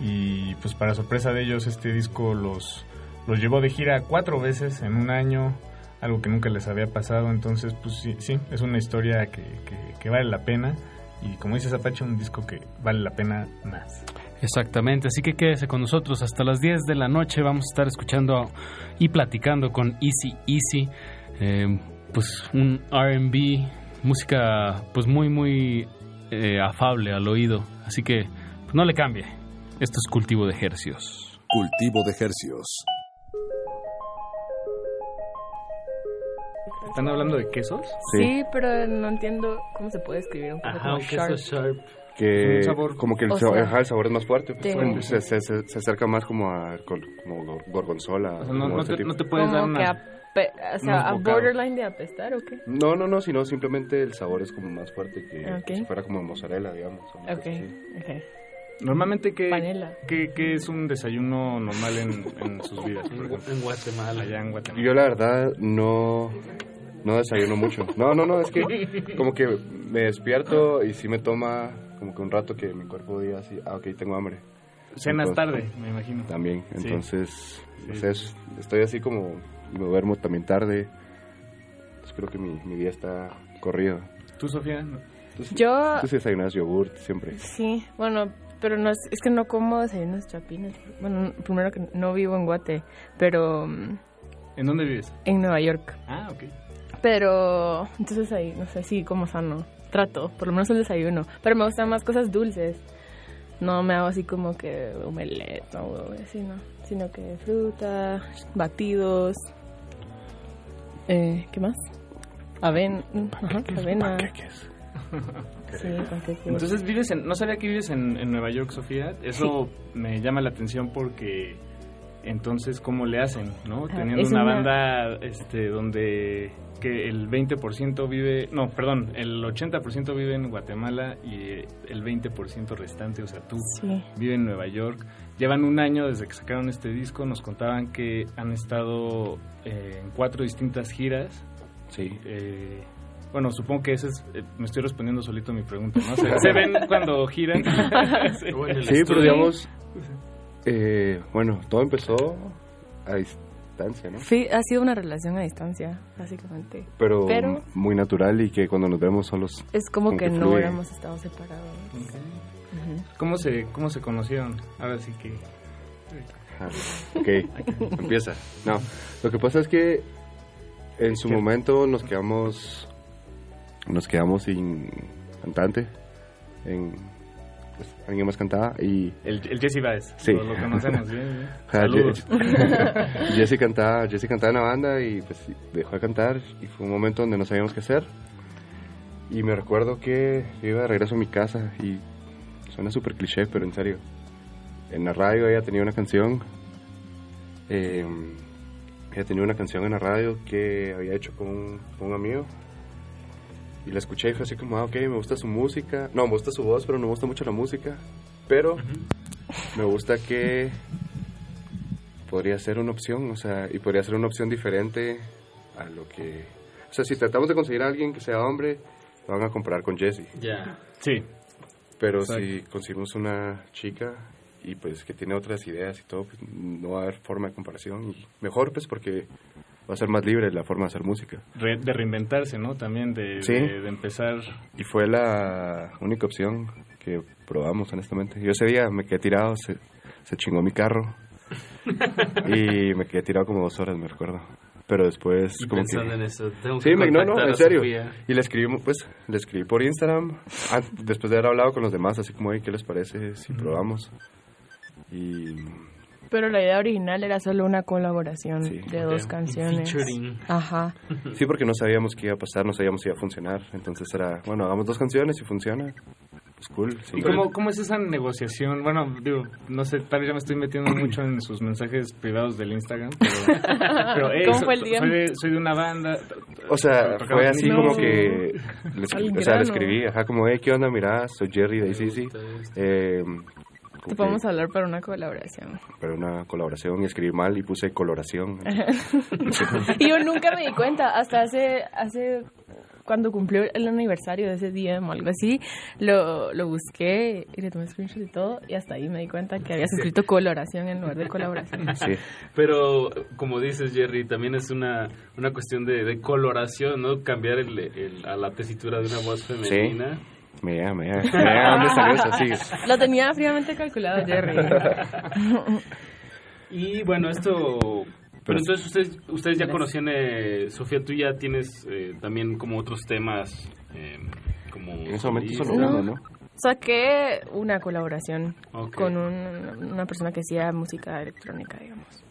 [SPEAKER 21] Y pues para sorpresa de ellos este disco los, los llevó de gira cuatro veces en un año, algo que nunca les había pasado. Entonces pues sí, sí es una historia que, que vale la pena. Y como dice Apache, un disco que vale la pena más.
[SPEAKER 20] Exactamente, así que quédese con nosotros hasta las 10 de la noche. Vamos a estar escuchando y platicando con Easy Easy, eh, pues un RB, música pues muy, muy eh, afable al oído. Así que pues no le cambie. Esto es cultivo de ejercios.
[SPEAKER 1] Cultivo de ejercios.
[SPEAKER 21] ¿Están hablando de quesos?
[SPEAKER 22] Sí, pero no entiendo cómo se puede escribir un
[SPEAKER 21] queso Ajá, queso sharp
[SPEAKER 23] que como que el, sabor es más fuerte pues, se, se, se, acerca más como a como gorgonzola
[SPEAKER 21] no, te, puedes dar una
[SPEAKER 22] o sea, a borderline de apestar o qué
[SPEAKER 23] no no no sino simplemente el sabor es como más fuerte que si fuera como mozzarella digamos
[SPEAKER 22] okay. okay.
[SPEAKER 21] Normalmente, ¿qué, ¿qué, ¿qué, es un desayuno normal en, en sus vidas?
[SPEAKER 20] en Guatemala.
[SPEAKER 21] Allá en Guatemala.
[SPEAKER 23] Yo la verdad no, no desayuno mucho. No, no, no, es que como que me despierto y sí me toma como que un rato que mi cuerpo diga así, ah, ok, tengo hambre.
[SPEAKER 21] Cenas tarde, me imagino.
[SPEAKER 23] También, entonces, estoy así como, me duermo también tarde. Entonces creo que mi, mi día está corrido.
[SPEAKER 21] ¿Tú, Sofía?
[SPEAKER 22] Yo...
[SPEAKER 23] Tú desayunas yogurt siempre.
[SPEAKER 22] Sí, bueno, pero no es, es que no como desayunos chapines. Bueno, primero que no vivo en Guate, pero...
[SPEAKER 21] ¿En dónde vives?
[SPEAKER 22] En Nueva York.
[SPEAKER 21] Ah, ok.
[SPEAKER 22] Pero, entonces ahí, no sé, sí, como sano trato, por lo menos el desayuno. Pero me gustan más cosas dulces. No me hago así como que omelette o así, no. Sino que fruta, batidos. Eh, ¿Qué más? Aven, ajá, avena.
[SPEAKER 21] Sí, Entonces vives en, no sabía que vives en, en Nueva York, Sofía. Eso me llama la atención porque entonces cómo le hacen, ¿no? Teniendo una, una, banda este donde que el 20% vive, no, perdón, el 80% vive en Guatemala y el 20% restante, o sea, tú, vive en Nueva York. Llevan un año desde que sacaron este disco, nos contaban que han estado eh, en cuatro distintas giras.
[SPEAKER 23] Sí.
[SPEAKER 21] Eh, bueno, supongo que ese es, eh, me estoy respondiendo solito a mi pregunta, ¿no? ¿Se, ven cuando giran?
[SPEAKER 23] sí, pero digamos, bueno, todo empezó a ¿no?
[SPEAKER 22] Sí, ha sido una relación a distancia, básicamente.
[SPEAKER 23] Pero, muy natural y que cuando nos vemos solos...
[SPEAKER 22] Es como, que, no hubiéramos estado separados.
[SPEAKER 21] ¿Cómo, se, ¿Cómo se conocieron? Ahora sí que...
[SPEAKER 23] ok, empieza. No, lo que pasa es que en su momento nos quedamos... Nos quedamos sin cantante en pues, alguien más cantaba y...
[SPEAKER 21] El, el Jesse Baez,
[SPEAKER 23] sí.
[SPEAKER 21] lo, conocemos bien. Saludos.
[SPEAKER 23] Jesse, cantaba, Jesse cantaba en la banda y pues dejó de cantar y fue un momento donde no sabíamos qué hacer. Y me recuerdo que iba de regreso a mi casa y suena súper cliché, pero en serio. En la radio ella tenía una canción, eh, ella tenía una canción en la radio que había hecho con con un amigo y la escuché y fue así como, ah, ok, me gusta su música. No, me gusta su voz, pero no me gusta mucho la música. Pero me gusta que podría ser una opción, o sea, y podría ser una opción diferente a lo que... O sea, si tratamos de conseguir a alguien que sea hombre, lo van a comparar con Jesse.
[SPEAKER 21] Ya. Sí.
[SPEAKER 23] Pero
[SPEAKER 21] Exacto.
[SPEAKER 23] si conseguimos una chica y pues que tiene otras ideas y todo, pues no va a haber forma de comparación. Y mejor pues porque va a ser más libre la forma de hacer música.
[SPEAKER 21] Re- de reinventarse, ¿no? También de,
[SPEAKER 23] Sí.
[SPEAKER 21] de, de empezar.
[SPEAKER 23] Y fue la única opción que probamos, honestamente. Yo ese día me quedé tirado, se, se chingó mi carro. y me quedé tirado como dos horas, me recuerdo. Pero después,
[SPEAKER 20] Y
[SPEAKER 23] como
[SPEAKER 20] pensando
[SPEAKER 23] que...
[SPEAKER 20] en eso, tengo
[SPEAKER 23] sí,
[SPEAKER 20] que
[SPEAKER 23] me, no, no, en serio.
[SPEAKER 20] Sofía.
[SPEAKER 23] Y le escribí, pues, le escribí por Instagram, ah, después de haber hablado con los demás, así como, "Hey, ¿qué les parece si probamos? Y
[SPEAKER 22] Pero la idea original era solo una colaboración de dos canciones.
[SPEAKER 23] Featuring.
[SPEAKER 22] Ajá.
[SPEAKER 23] Sí, porque no sabíamos qué iba a pasar, no sabíamos si iba a funcionar. Entonces era, bueno, hagamos dos canciones y funciona. Pues cool. sí.
[SPEAKER 21] ¿Y cómo, cómo es esa negociación? Bueno, digo, no sé, tal vez ya me estoy metiendo mucho en sus mensajes privados del Instagram, pero... pero hey,
[SPEAKER 22] ¿Cómo
[SPEAKER 21] so-
[SPEAKER 22] fue el día?
[SPEAKER 21] Soy de, soy de una banda...
[SPEAKER 23] O sea, fue así
[SPEAKER 21] en
[SPEAKER 23] como que... Le, escri-
[SPEAKER 22] Al
[SPEAKER 23] o sea, le escribí, ajá, como, hey, ¿qué onda? Mira, soy Jerry de ACC. Eh,
[SPEAKER 22] Te podemos hablar para una colaboración.
[SPEAKER 23] para una colaboración y escribí mal y puse coloración.
[SPEAKER 22] y yo nunca me di cuenta, hasta hace, hace cuando cumplió el aniversario de ese día o algo así, lo, lo busqué y le tomé screenshot y todo, y hasta ahí me di cuenta que habías escrito coloración en lugar de colaboración.
[SPEAKER 20] Pero, como dices, Jerry, también es una, una cuestión de, de coloración, ¿no? Cambiar el, el- a la tesitura de una voz femenina.
[SPEAKER 23] Me llega. Me llega dónde salió eso, sí.
[SPEAKER 22] Lo tenía fríamente calculado, Jerry.
[SPEAKER 20] Y bueno, esto... Pero entonces ustedes, ustedes ya conocían, eh, Sofía, tú ya tienes eh, también como otros temas, eh, como...
[SPEAKER 23] En ese momento solo uno, ¿no?
[SPEAKER 22] Saqué una colaboración
[SPEAKER 20] Ok.
[SPEAKER 22] con un- una persona que hacía música electrónica, digamos.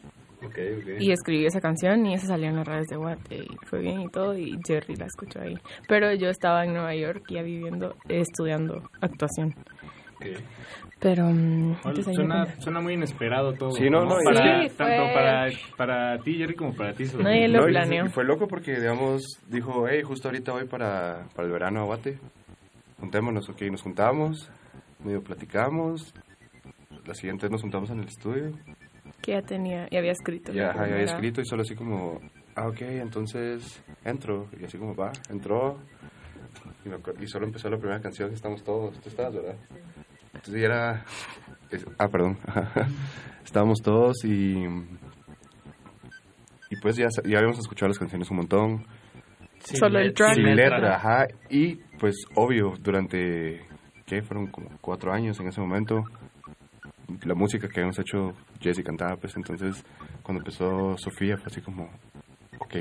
[SPEAKER 20] Ok, ok.
[SPEAKER 22] Y escribí esa canción y esa salió en las redes de Watt y fue bien y todo y Jerry la escuchó ahí. Pero yo estaba en Nueva York ya viviendo, estudiando actuación.
[SPEAKER 20] Ok.
[SPEAKER 22] Pero me
[SPEAKER 21] suena, suena muy inesperado todo.
[SPEAKER 23] Sí, no, no, y-
[SPEAKER 21] Para,
[SPEAKER 22] Sí, fue-
[SPEAKER 21] Tanto para, para ti, Jerry, como para ti.
[SPEAKER 22] Nadie lo
[SPEAKER 23] No, y-
[SPEAKER 22] planeó.
[SPEAKER 23] Y fue loco porque, digamos, dijo, hey, justo ahorita voy para, para el verano a Guate. Juntémonos, ok, nos juntamos, medio platicamos. La siguiente nos juntamos en el estudio.
[SPEAKER 22] Que ya tenía, ya había escrito.
[SPEAKER 23] Ya, ajá, ya había escrito y solo así como, ah, ok, entonces entro. Y así como, va, entró. Y, me y solo empezó la primera canción, estamos todos. Tú estabas, ¿verdad? Entonces ya era... es- ah, perdón. Estábamos todos y... Y pues ya, ya habíamos escuchado las canciones un montón.
[SPEAKER 22] Sin Solo el track.
[SPEAKER 23] Sin
[SPEAKER 22] sin
[SPEAKER 23] letra,
[SPEAKER 22] letra.
[SPEAKER 23] ajá. Y pues obvio, durante, ¿qué? Fueron como cuatro años en ese momento. La música que habíamos hecho, Jesse cantaba, pues entonces cuando empezó Sofía fue así como, ok,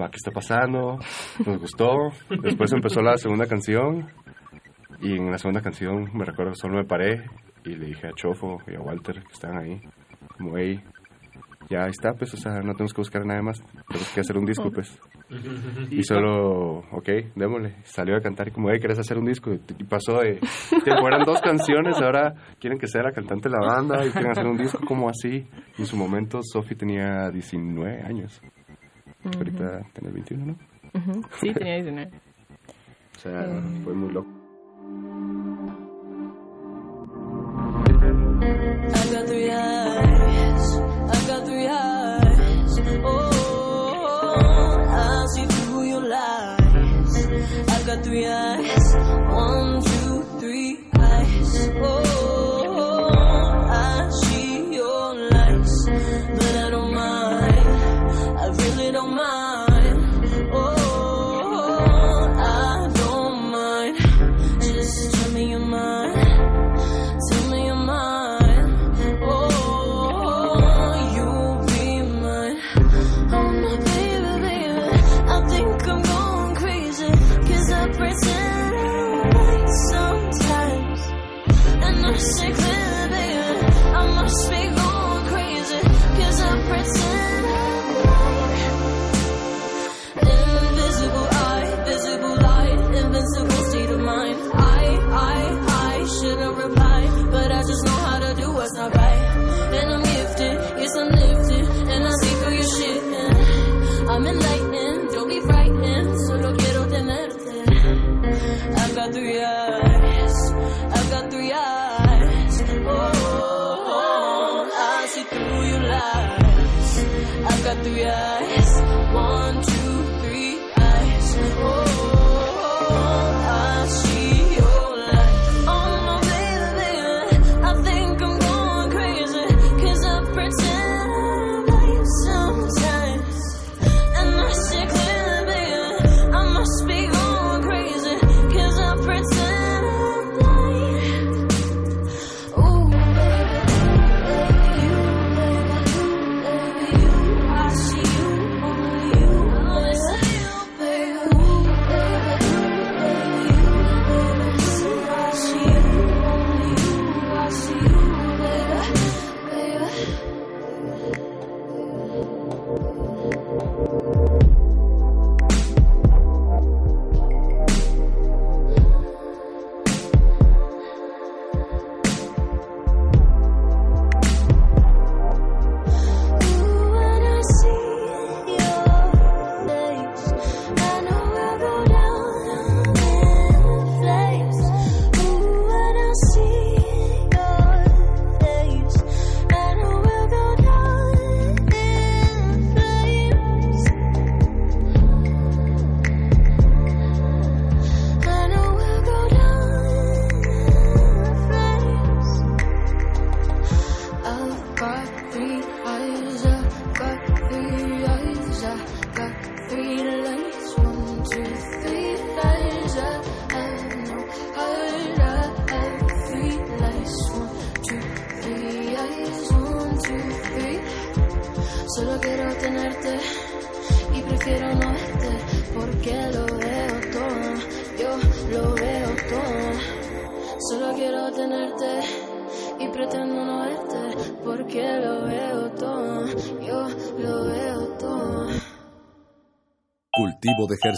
[SPEAKER 23] va, ¿qué está pasando? Nos gustó. Después empezó la segunda canción y en la segunda canción me recuerdo solo me paré y le dije a Chofo y a Walter que estaban ahí, como, hey, ya está, pues, o sea, no tenemos que buscar nada más, tenemos que hacer un disco, pues. Y solo, ok, démosle. Salió a cantar y como, hey, ¿querés hacer un disco? Y pasó de, que fueran dos canciones, ahora quieren que sea la cantante de la banda y quieren hacer un disco como así. En su momento Sophie tenía 19 años. Ahorita tiene 21, ¿no?
[SPEAKER 22] Sí, tenía 19.
[SPEAKER 23] O sea, fue muy loco.
[SPEAKER 24] I got three Got three eyes. One, two,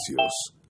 [SPEAKER 10] Cultivo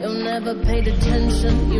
[SPEAKER 24] You'll never paid attention. You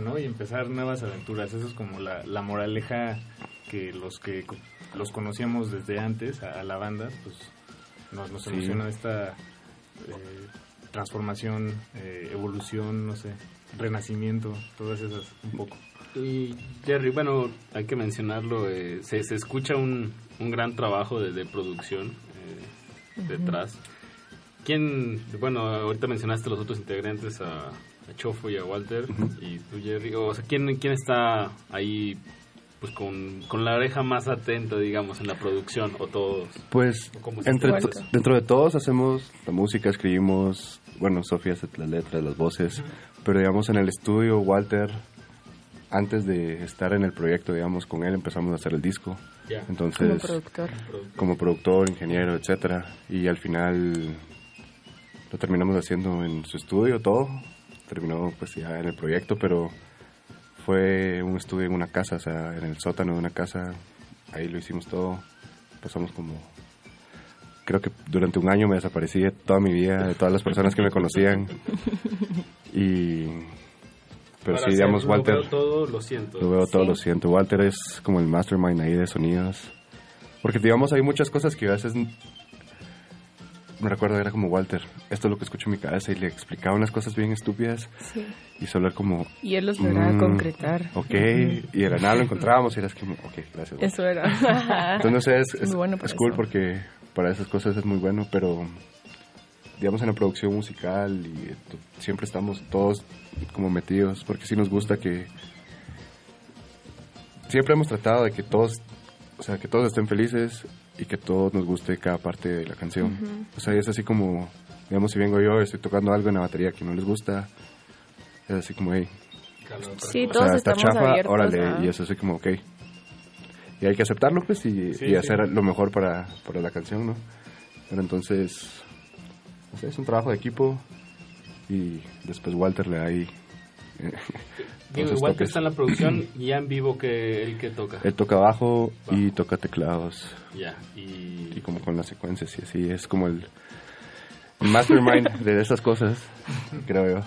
[SPEAKER 21] ¿no? Y empezar nuevas aventuras. Eso es como la, la moraleja que los que los conocíamos desde antes a, a la banda, pues nos, nos
[SPEAKER 23] Sí.
[SPEAKER 21] emociona esta eh, transformación, eh, evolución, no sé, renacimiento, todas esas un poco.
[SPEAKER 20] Y Jerry, bueno, hay que mencionarlo, eh, se, se escucha un, un gran trabajo de, de producción eh, detrás. ¿Quién, bueno, ahorita mencionaste los otros integrantes, a, a Chofo y a Walter, y tú Jerry, o sea, ¿quién, quién está ahí pues con, con la oreja más atenta, digamos, en la producción, o todos?
[SPEAKER 23] Pues entre to- dentro de todos hacemos la música, escribimos, bueno, Sofía hace las letras, las voces, pero digamos en el estudio, Walter, antes de estar en el proyecto, digamos, con él empezamos a hacer el disco.
[SPEAKER 22] Ya.
[SPEAKER 23] Entonces,
[SPEAKER 22] Como productor.
[SPEAKER 23] como productor, ingeniero, etcétera, y al final lo terminamos haciendo en su estudio todo. Terminó pues ya en el proyecto, pero fue un estudio en una casa, o sea, en el sótano de una casa. Ahí lo hicimos todo. Pasamos como creo que durante un año me desaparecí de toda mi vida, de todas las personas que me conocían. Y pero
[SPEAKER 20] Para
[SPEAKER 23] sí, digamos,
[SPEAKER 20] hacer, lo
[SPEAKER 23] Walter
[SPEAKER 20] veo todo, lo siento.
[SPEAKER 23] lo veo todo,
[SPEAKER 20] Sí.
[SPEAKER 23] lo siento. Walter es como el mastermind ahí de sonidos. Porque, digamos, hay muchas cosas que a veces... Me recuerdo, era como Walter, esto es lo que escucho en mi cabeza y le explicaba unas cosas bien estúpidas
[SPEAKER 22] Sí.
[SPEAKER 23] y solo era como...
[SPEAKER 22] Y él los lograba
[SPEAKER 23] mm,
[SPEAKER 22] concretar.
[SPEAKER 23] Ok, y de la nada lo encontrábamos y era como, ok, gracias. Walter".
[SPEAKER 22] Eso era.
[SPEAKER 23] Entonces, es,
[SPEAKER 22] Es
[SPEAKER 23] es,
[SPEAKER 22] bueno
[SPEAKER 23] cool porque para esas cosas es muy bueno, pero digamos en la producción musical y siempre estamos todos como metidos porque sí nos gusta que siempre hemos tratado de que todos, o sea, que todos estén felices y que todos nos guste cada parte de la canción.
[SPEAKER 22] Ujú.
[SPEAKER 23] O sea, es así como, digamos, si vengo yo y estoy tocando algo en la batería que no les gusta, es así como, hey,
[SPEAKER 22] Sí,
[SPEAKER 23] o
[SPEAKER 22] todos
[SPEAKER 23] sea, está
[SPEAKER 22] estamos
[SPEAKER 23] chafa,
[SPEAKER 22] abiertos
[SPEAKER 23] órale,
[SPEAKER 22] a-
[SPEAKER 23] y eso así como, ok. Y hay que aceptarlo, pues, y,
[SPEAKER 22] Sí,
[SPEAKER 23] y
[SPEAKER 22] sí.
[SPEAKER 23] hacer lo mejor para, para la canción, ¿no? Pero entonces, no sé, es un trabajo de equipo y después Walter le da ahí...
[SPEAKER 20] Digo, igual que está en la producción, ya en vivo que él que toca.
[SPEAKER 23] Él toca bajo y toca teclados.
[SPEAKER 20] Ya, y...
[SPEAKER 23] Y como con las secuencias y así, es como el mastermind de esas cosas, creo yo.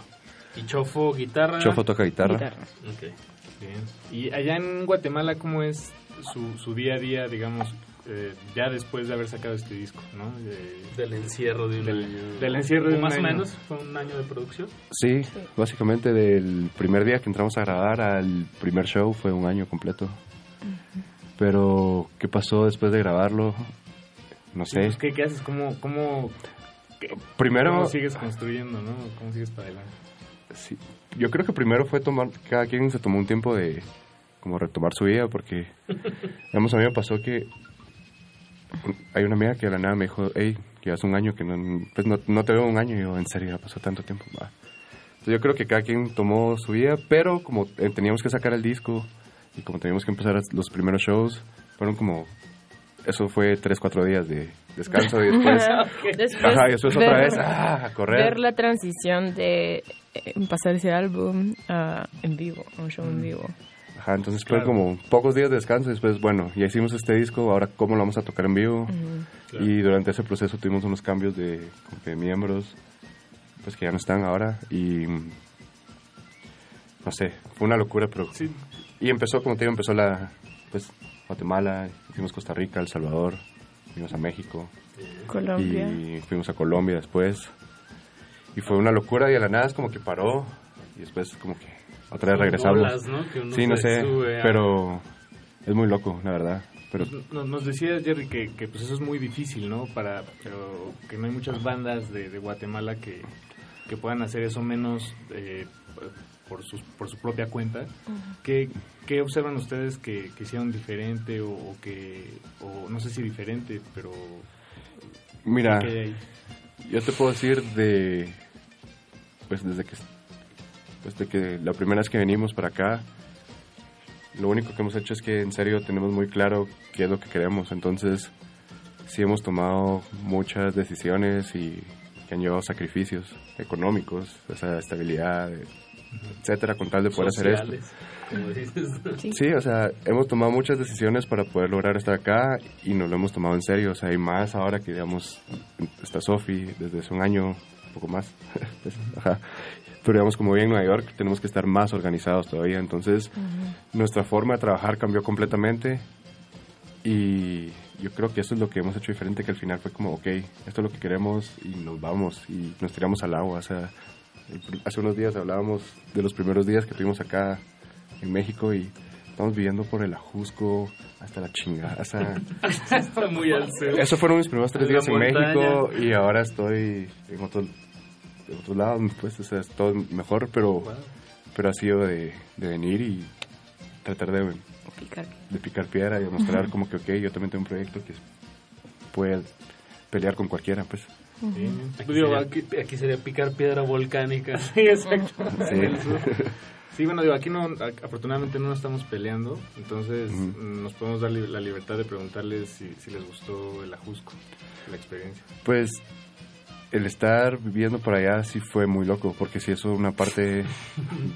[SPEAKER 20] Y Chofo, guitarra.
[SPEAKER 23] Chofo toca guitarra.
[SPEAKER 20] Ok.
[SPEAKER 21] Bien. Y allá en Guatemala, ¿cómo es su, su día a día, digamos, eh, ya después de haber sacado este disco, ¿no? De-
[SPEAKER 20] Del encierro de un
[SPEAKER 21] del,
[SPEAKER 20] año.
[SPEAKER 21] Del encierro de un
[SPEAKER 20] Más o menos, fue un año de producción.
[SPEAKER 23] Sí, básicamente del primer día que entramos a grabar al primer show fue un año completo. Pero, ¿qué pasó después de grabarlo? No
[SPEAKER 21] Sí,
[SPEAKER 23] sé.
[SPEAKER 21] pues, ¿qué, qué haces? ¿Cómo, cómo, qué-
[SPEAKER 23] Primero-
[SPEAKER 21] cómo sigues construyendo, no? ¿Cómo sigues para adelante?
[SPEAKER 23] Sí, yo creo que primero fue tomar, cada quien se tomó un tiempo de como retomar su vida, porque, digamos, a mí me pasó que hay una amiga que de la nada me dijo, hey, llevas un año que no, pues no, no te veo un año, y yo, en serio, ya pasó tanto tiempo. Entonces yo creo que cada quien tomó su vida, pero como eh, teníamos que sacar el disco y como teníamos que empezar los primeros shows, fueron como, eso fue tres, cuatro días de descanso y después,
[SPEAKER 22] Después
[SPEAKER 23] ajá, y después otra
[SPEAKER 22] ver-
[SPEAKER 23] vez, ah, a correr.
[SPEAKER 22] Ver la transición de eh, pasar ese álbum a en vivo, a un show en vivo.
[SPEAKER 23] Ajá, entonces
[SPEAKER 22] Claro.
[SPEAKER 23] fue como pocos días de descanso y después, bueno, ya hicimos este disco, ahora cómo lo vamos a tocar en vivo. Y durante ese proceso tuvimos unos cambios de, miembros, pues que ya no están ahora y no sé, fue una locura, pero... Y empezó, como te digo, empezó la, pues, Guatemala, fuimos Costa Rica, El Salvador, fuimos a México.
[SPEAKER 22] Colombia.
[SPEAKER 23] Y fuimos a Colombia después. Y fue una locura y a la nada es como que paró y después como que otra vez regresamos.
[SPEAKER 20] olas, ¿no? Que uno
[SPEAKER 23] sí, no sé,
[SPEAKER 20] sube a-
[SPEAKER 23] pero es muy loco, la verdad. Pero
[SPEAKER 21] Nos, nos decía Jerry que, que, pues eso es muy difícil, ¿no? Para, pero que no hay muchas bandas de, de Guatemala que, que puedan hacer eso menos eh, por, su, por su propia cuenta. ¿Qué, qué observan ustedes que, que hicieron diferente o, o que, o no sé si diferente, pero...
[SPEAKER 23] Mira, yo te puedo decir de, pues desde que, pues de que la primera vez que venimos para acá, lo único que hemos hecho es que en serio tenemos muy claro qué es lo que queremos. Entonces, sí hemos tomado muchas decisiones y que han llevado sacrificios económicos, esa estabilidad, de etcétera, con tal de poder hacer esto.
[SPEAKER 20] Sociales, como dices.
[SPEAKER 23] Sí, o sea, hemos tomado muchas decisiones para poder lograr estar acá y nos lo hemos tomado en serio, o sea, y más ahora que, digamos, está Sofi desde hace un año, un poco más, ajá. Pero digamos, como bien en Nueva York, tenemos que estar más organizados todavía, entonces nuestra forma de trabajar cambió completamente y yo creo que eso es lo que hemos hecho diferente, que al final fue como, ok, esto es lo que queremos y nos vamos y nos tiramos al agua, o sea, hace unos días hablábamos de los primeros días que tuvimos acá en México y estamos viviendo por el Ajusco hasta la chingada, o sea,
[SPEAKER 20] Está muy al sur.
[SPEAKER 23] eso fueron mis primeros tres días en
[SPEAKER 20] montaña.
[SPEAKER 23] México y ahora estoy en otro, en otro lado, pues, o sea, es todo mejor, pero, pero ha sido de, de venir y tratar de,
[SPEAKER 22] Picar.
[SPEAKER 23] de picar piedra y demostrar como que, ok, yo también tengo un proyecto que puede pelear con cualquiera, pues.
[SPEAKER 20] Sí, Aquí, digo, aquí, aquí sería picar piedra volcánica. Sí, exacto.
[SPEAKER 23] Sí.
[SPEAKER 21] Bueno, digo, aquí no, afortunadamente no nos estamos peleando, entonces nos podemos dar li- la libertad de preguntarles si, si les gustó el Ajusco, la experiencia.
[SPEAKER 23] Pues el estar viviendo por allá sí fue muy loco, porque sí es una parte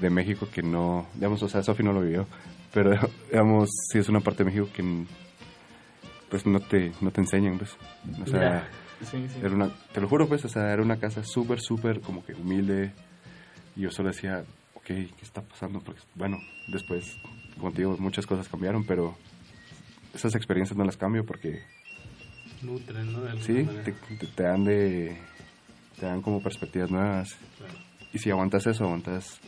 [SPEAKER 23] de México que no, digamos, o sea, Sofi no lo vivió, pero digamos, sí es una parte de México que pues no te, no te enseñan, pues. O sea.
[SPEAKER 21] Sí, sí.
[SPEAKER 23] era una, te lo juro, pues, o sea, era una casa súper, súper como que humilde, y yo solo decía, ok, ¿qué está pasando? Porque, bueno, después, contigo, muchas cosas cambiaron, pero esas experiencias no las cambio porque
[SPEAKER 20] Nutren, ¿no? De
[SPEAKER 23] Sí, te- te dan de te dan como perspectivas nuevas. Y si aguantas eso, aguantas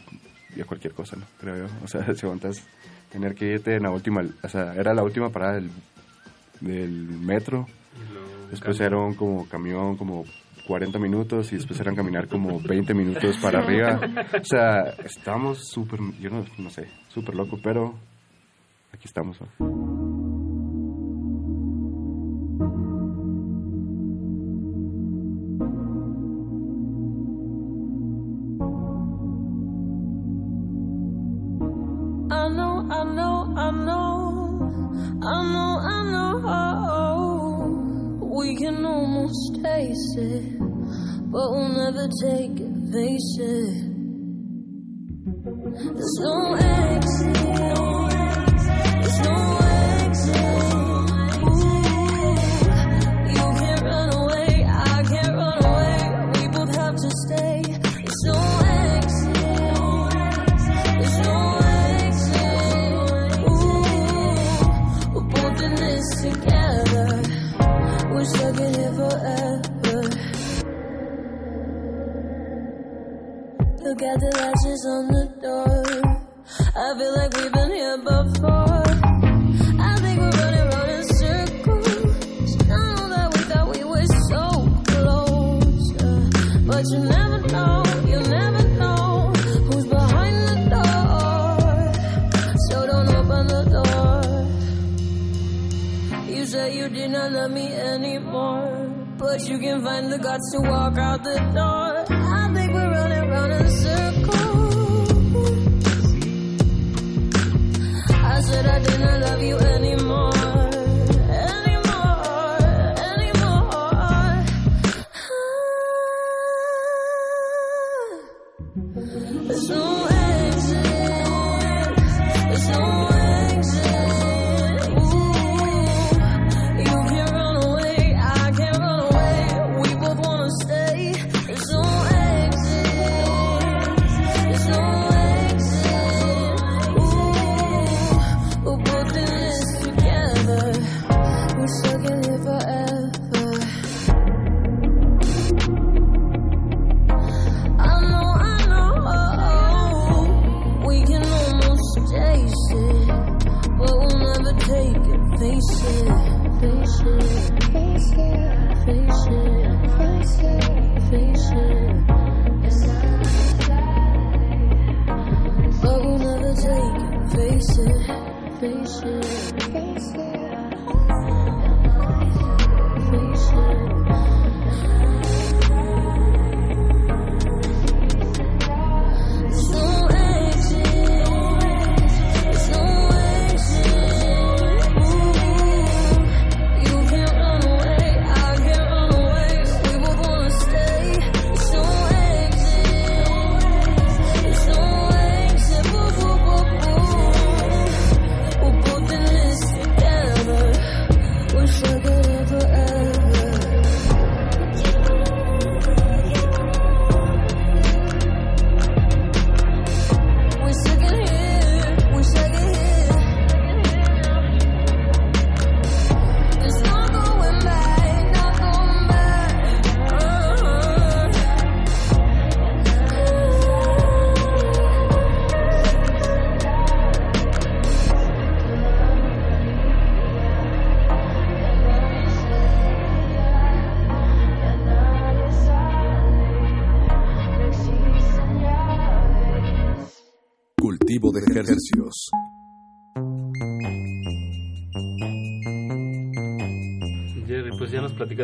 [SPEAKER 23] ya cualquier cosa, ¿no? Creo yo. O sea, si aguantas tener que irte en la última, o sea, era la última parada del, del metro. Después era un como camión, como 40 minutos y después eran caminar como 20 minutos para arriba. O sea, estamos súper, yo no, no sé, súper loco, pero aquí estamos. ¿no?
[SPEAKER 24] So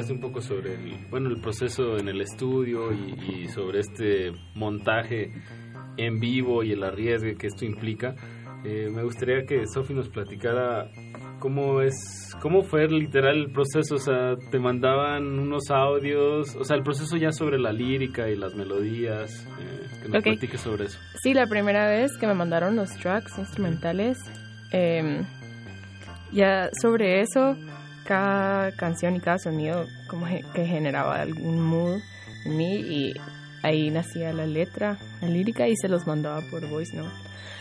[SPEAKER 20] platicaste un poco sobre el, bueno, el proceso en el estudio y, y sobre este montaje en vivo y el arriesgue que esto implica. Eh, me gustaría que Sofi nos platicara cómo es, cómo fue literal el proceso, o sea, te mandaban unos audios, o sea, el proceso ya sobre la lírica y las melodías, eh, que nos
[SPEAKER 22] Ok.
[SPEAKER 20] platiques sobre eso.
[SPEAKER 22] Sí, la primera vez que me mandaron los tracks instrumentales, em, ya sobre eso, cada canción y cada sonido como que generaba algún mood en mí y ahí nacía la letra, la lírica y se los mandaba por voice note.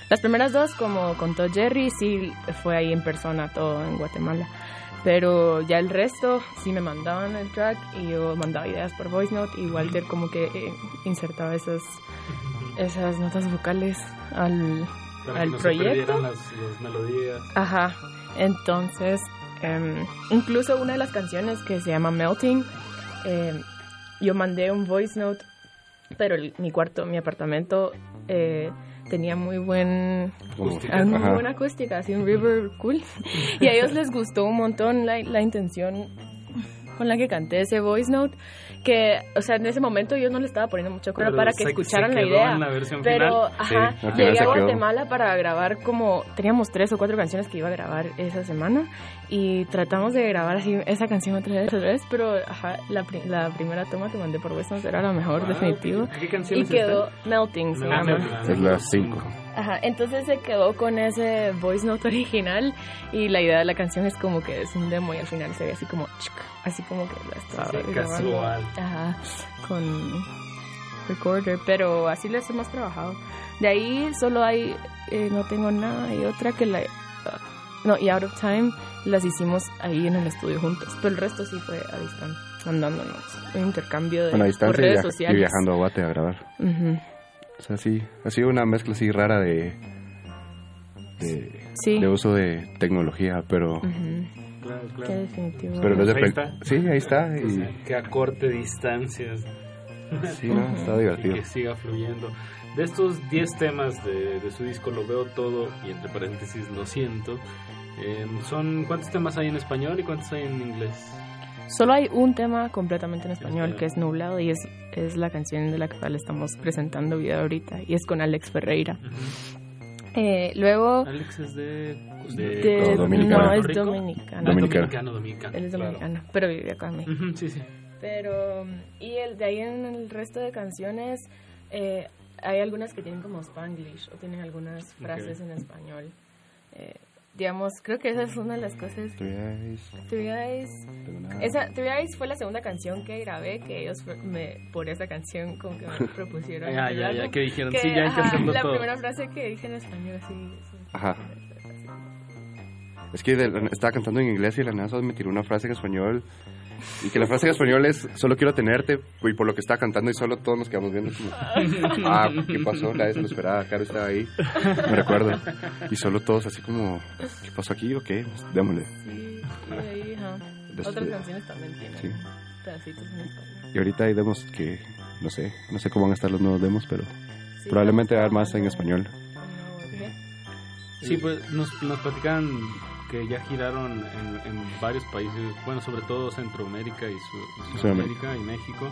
[SPEAKER 22] Las primeras dos, como contó Jerry, sí fue ahí en persona todo en Guatemala. Pero ya el resto sí me mandaban el track y yo mandaba ideas por voice note y Walter como que eh, insertaba esas esas notas vocales al,
[SPEAKER 20] Para
[SPEAKER 22] al
[SPEAKER 20] que no se
[SPEAKER 22] proyecto.
[SPEAKER 20] perdieran las, las melodías.
[SPEAKER 22] Ajá. Entonces, em, incluso una de las canciones que se llama Melting, em, yo mandé un voice note, pero el- mi cuarto, mi apartamento eh, tenía muy buen
[SPEAKER 23] Acústica.
[SPEAKER 22] muy
[SPEAKER 23] Ajá.
[SPEAKER 22] buena acústica, así un river cool. Y a ellos les gustó un montón la, la intención con la que canté ese voice note que o sea en ese momento yo no le estaba poniendo mucho
[SPEAKER 20] Pero
[SPEAKER 22] para
[SPEAKER 20] se-
[SPEAKER 22] que escucharan
[SPEAKER 20] se
[SPEAKER 22] la
[SPEAKER 20] quedó
[SPEAKER 22] idea
[SPEAKER 20] en la versión
[SPEAKER 22] pero
[SPEAKER 20] final.
[SPEAKER 22] ajá
[SPEAKER 20] Sí,
[SPEAKER 22] llegué
[SPEAKER 20] se
[SPEAKER 22] a. Guatemala para grabar como teníamos tres o cuatro canciones que iba a grabar esa semana y tratamos de grabar así esa canción otra vez otra vez pero ajá la, pri- la primera toma que mandé por Weston era la mejor
[SPEAKER 20] Wow,
[SPEAKER 22] definitivo
[SPEAKER 20] ¿qué- qué canción
[SPEAKER 22] y quedó Melting se
[SPEAKER 20] Ah,
[SPEAKER 22] llama
[SPEAKER 20] Melting.
[SPEAKER 23] Es las 5.
[SPEAKER 22] Ajá, entonces se quedó con ese voice note original y la idea de la canción es como que es un demo y al final se ve así como chic, así como que la estaba
[SPEAKER 20] Sí,
[SPEAKER 22] grabando.
[SPEAKER 20] casual.
[SPEAKER 22] Ajá, con recorder, pero así les hemos trabajado. De ahí solo hay, eh, no tengo nada, y otra que la... ah, no, y Out of Time las hicimos ahí en el estudio juntos, pero el resto sí fue a distancia, mandándonos un intercambio de
[SPEAKER 23] Bueno, a
[SPEAKER 22] por
[SPEAKER 23] distancia y,
[SPEAKER 22] redes
[SPEAKER 23] y
[SPEAKER 22] sociales.
[SPEAKER 23] viajando a Guate a grabar.
[SPEAKER 22] Ujú.
[SPEAKER 23] O sea, sí, ha sido una mezcla así rara de, de,
[SPEAKER 22] Sí.
[SPEAKER 23] de uso de tecnología, pero...
[SPEAKER 22] Ujú.
[SPEAKER 20] Claro,
[SPEAKER 22] Qué
[SPEAKER 20] claro.
[SPEAKER 22] definitivo.
[SPEAKER 23] Pero de
[SPEAKER 20] Ahí está.
[SPEAKER 23] Sí, ahí está. Y,
[SPEAKER 20] Que acorte distancias.
[SPEAKER 23] Sí, no, está divertido.
[SPEAKER 20] Y que siga fluyendo. De estos 10 temas de, de su disco Lo Veo Todo, y entre paréntesis Lo Siento, eh, son ¿cuántos temas hay en español y cuántos hay en inglés?
[SPEAKER 22] Solo hay un tema completamente en español que es Nublado y es, es la canción de la cual estamos presentando video ahorita y es con Alex Ferreira. Eh, luego...
[SPEAKER 20] Alex es de...
[SPEAKER 22] de-
[SPEAKER 23] Dominicano.
[SPEAKER 22] no, es
[SPEAKER 20] ¿Rico?
[SPEAKER 22] dominicano.
[SPEAKER 20] Ah,
[SPEAKER 23] Dominicano.
[SPEAKER 20] dominicano, dominicano,
[SPEAKER 22] Él es
[SPEAKER 20] claro.
[SPEAKER 22] dominicano, pero vive acá en México.
[SPEAKER 20] Ujú, sí, sí.
[SPEAKER 22] Pero, y el, de ahí en el resto de canciones, eh, hay algunas que tienen como Spanglish o tienen algunas frases en español. Eh, digamos, creo que esa es una de las cosas.
[SPEAKER 23] Three Eyes,
[SPEAKER 22] Three Eyes.
[SPEAKER 23] tengo nada.
[SPEAKER 22] Esa, Three Eyes fue la segunda canción que grabé, que ellos me, por esa canción como que me propusieron.
[SPEAKER 20] Ya,
[SPEAKER 22] el
[SPEAKER 20] ya, ya, que dijeron, sí, ya hay que hacerlo
[SPEAKER 22] La
[SPEAKER 20] todo.
[SPEAKER 22] primera frase que dije en español, sí.
[SPEAKER 23] Ajá. Es que de estaba cantando en inglés y de la nada me tiró una frase en español. Y que la frase en español es, solo quiero tenerte, y por lo que estaba cantando y solo todos nos quedamos viendo como, ah, ¿qué pasó? Lo esperaba, Caro estaba ahí, me recuerdo. Y solo todos así como, ¿qué pasó aquí o qué? Pues, démosle.
[SPEAKER 22] Sí, y ahí, ajá. Otras canciones también tienen
[SPEAKER 23] Sí.
[SPEAKER 22] pedacitos en español.
[SPEAKER 23] Y ahorita hay demos que, no sé, no sé cómo van a estar los nuevos demos, pero probablemente va a haber más en español.
[SPEAKER 20] Sí, pues nos, nos platicaban que ya giraron en, en varios países, bueno, sobre todo Centroamérica y Su- Sudamérica y México.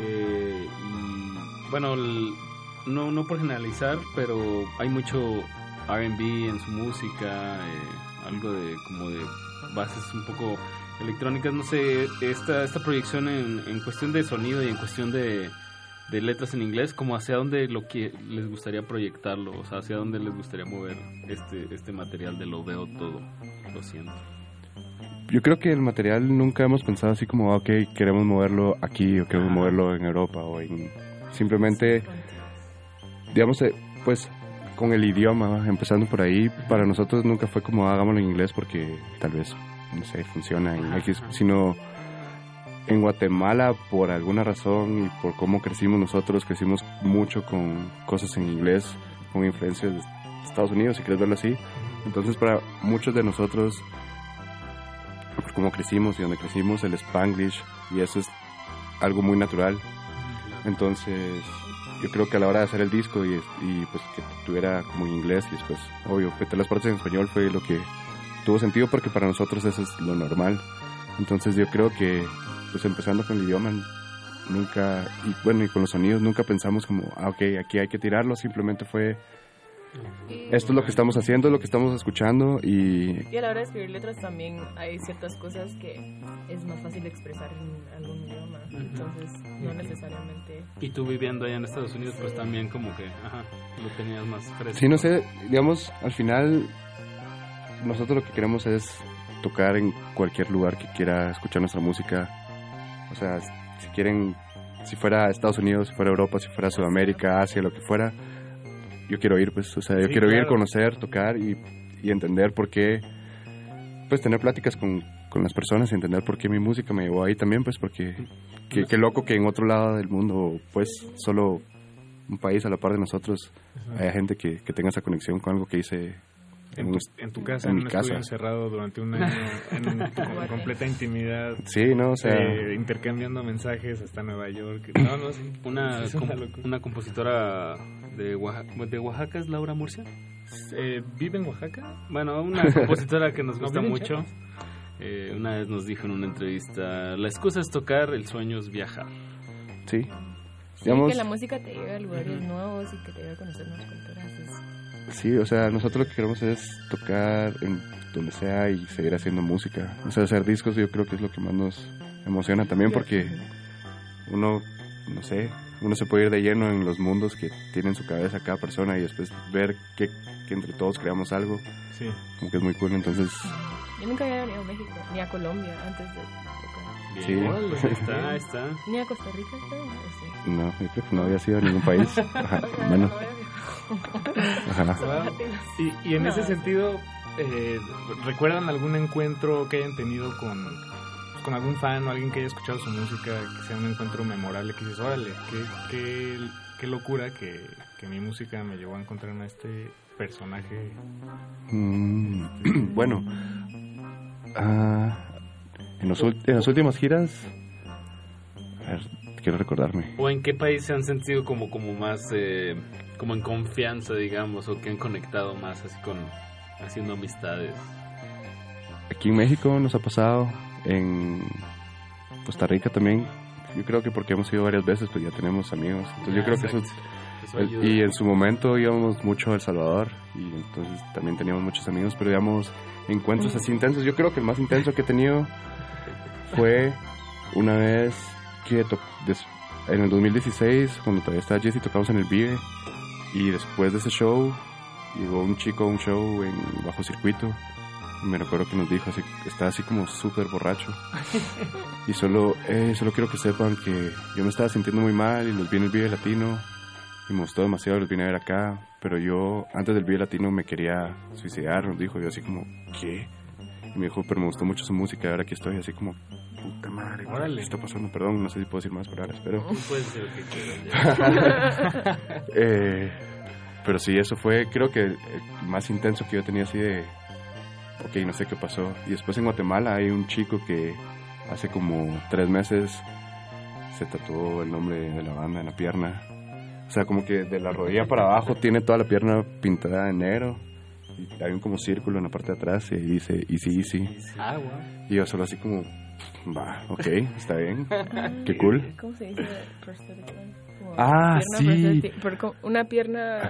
[SPEAKER 20] Eh, y bueno, el- no, no por generalizar, pero hay mucho RB en su música, eh, algo de como de bases un poco electrónicas. No sé, esta, esta proyección en, en cuestión de sonido y en cuestión de, de letras en inglés, como hacia dónde lo que les gustaría proyectarlo, o sea, hacia dónde les gustaría mover este, este material de lo veo todo, lo siento.
[SPEAKER 23] Yo creo que el material nunca hemos pensado así como, ah, ok, queremos moverlo aquí o queremos moverlo en Europa o en... Simplemente, digamos, eh, pues con el idioma, empezando por ahí, para nosotros nunca fue como, "Ah, hagámoslo en inglés porque tal vez, no sé, funciona en X, sino en Guatemala, por alguna razón y por cómo crecimos nosotros, crecimos mucho con cosas en inglés, con influencias de Estados Unidos, si quieres verlo así. Entonces, para muchos de nosotros, por cómo crecimos y donde crecimos, el Spanglish, y eso es algo muy natural. Entonces, yo creo que a la hora de hacer el disco y, y pues que tuviera como inglés y después, obvio, meter las partes en español fue lo que tuvo sentido porque para nosotros eso es lo normal. Entonces yo creo que, pues empezando con el idioma, nunca, y bueno, y con los sonidos, nunca pensamos como, ah, ok, aquí hay que tirarlo, simplemente fue, esto es lo que estamos haciendo, lo que estamos escuchando y...
[SPEAKER 22] Y a la hora de escribir letras también hay ciertas cosas que es más fácil expresar en algún idioma, entonces no necesariamente...
[SPEAKER 20] Y tú viviendo allá en Estados Unidos, pues también como que, ajá, lo tenías más fresco.
[SPEAKER 23] Sí, no sé, digamos, al final nosotros lo que queremos es tocar en cualquier lugar que quiera escuchar nuestra música. O sea, si quieren, si fuera Estados Unidos, si fuera Europa, si fuera Sudamérica, Asia, lo que fuera, yo quiero ir, pues, o sea, yo
[SPEAKER 20] Sí,
[SPEAKER 23] quiero ir, conocer, tocar y, y entender por qué, pues, tener pláticas con, con las personas y entender por qué mi música me llevó ahí también, pues, porque qué, qué loco que en otro lado del mundo, pues, solo un país a la par de nosotros, haya gente que, que tenga esa conexión con algo que hice
[SPEAKER 25] En tu, en tu casa,
[SPEAKER 23] en
[SPEAKER 25] en,
[SPEAKER 23] mi
[SPEAKER 25] un
[SPEAKER 23] casa.
[SPEAKER 25] estudio encerrado durante un año, en, con completa intimidad.
[SPEAKER 23] Sí, ¿no? O sea-
[SPEAKER 25] eh, intercambiando mensajes hasta Nueva York. No, no, sí.
[SPEAKER 20] Una,
[SPEAKER 25] una
[SPEAKER 20] com-
[SPEAKER 25] locura.
[SPEAKER 20] una compositora de Oaxaca, de Oaxaca es Laura Murcia.
[SPEAKER 25] Eh, ¿Vive en Oaxaca?
[SPEAKER 20] Bueno, una compositora que nos
[SPEAKER 25] No,
[SPEAKER 20] gusta mucho. Eh, una vez nos dijo en una entrevista, la excusa es tocar, el sueño es viajar.
[SPEAKER 23] Sí.
[SPEAKER 22] Sí, que la música te lleve a lugares nuevos y que te lleve a conocer nuevas culturas.
[SPEAKER 23] Sí, o sea, nosotros lo que queremos es tocar en donde sea y seguir haciendo música. O sea, hacer discos yo creo que es lo que más nos emociona también porque uno, no sé, uno se puede ir de lleno en los mundos que tiene en su cabeza cada persona y después ver que, que entre todos creamos algo.
[SPEAKER 25] Sí.
[SPEAKER 23] Como que es muy cool, entonces...
[SPEAKER 22] Yo nunca había venido a México, ni a Colombia antes de tocar.
[SPEAKER 23] Sí.
[SPEAKER 20] Está, está.
[SPEAKER 22] Ni a Costa Rica, creo. ¿o sí?
[SPEAKER 23] No, yo creo que no había sido a ningún país. Ajá, menos.
[SPEAKER 25] Y, y en
[SPEAKER 22] No,
[SPEAKER 25] ese sentido, eh, ¿recuerdan algún encuentro que hayan tenido con, con algún fan o alguien que haya escuchado su música, que sea un encuentro memorable, que dices, órale, qué, qué, qué locura que, que mi música me llevó a encontrarme a este personaje?
[SPEAKER 23] Mm, bueno, ah, en, los, en las últimas giras, a ver, quiero recordarme.
[SPEAKER 20] ¿O en qué país se han sentido como, como más, eh, como en confianza, digamos, o que han conectado más así con, haciendo amistades?
[SPEAKER 23] Aquí en México nos ha pasado, en Costa Rica también. Yo creo que porque hemos ido varias veces, pues ya tenemos amigos. Entonces yo creo que eso, el- y en su momento íbamos mucho a El Salvador y entonces también teníamos muchos amigos, pero digamos encuentros así intensos. Yo creo que el más intenso que he tenido fue una vez que en el 2016, cuando todavía estaba Jesse, tocamos en el Vive y después de ese show llegó un chico a un show en bajo circuito. Y me recuerdo que nos dijo así, estaba así como súper borracho. Y solo, eh, solo quiero que sepan que yo me estaba sintiendo muy mal y los vi en el Vive Latino y me gustó demasiado, los vine a ver acá, pero yo antes del Vive Latino me quería suicidar, nos dijo, yo así como, ¿qué? Y me dijo, pero me gustó mucho su música ahora aquí estoy así como, puta madre,
[SPEAKER 20] Órale.
[SPEAKER 23] ¿qué está pasando? Perdón, no sé si puedo decir más palabras, pero...
[SPEAKER 20] Tú puedes decir lo que quieras.
[SPEAKER 23] Eh, pero sí, eso fue creo que el más intenso que yo tenía así de, ok, no sé qué pasó. Y después en Guatemala hay un chico que hace como tres meses se tatuó el nombre de la banda en la pierna. O sea, como que de la rodilla para abajo tiene toda la pierna pintada en negro. Y hay un como círculo en la parte de atrás y dice Easy Easy.
[SPEAKER 20] Ah, wow.
[SPEAKER 23] Y yo solo así como, va, ok, está bien, qué cool.
[SPEAKER 22] ¿Cómo se dice?
[SPEAKER 23] Ah,
[SPEAKER 22] pierna
[SPEAKER 23] sí.
[SPEAKER 22] una pierna...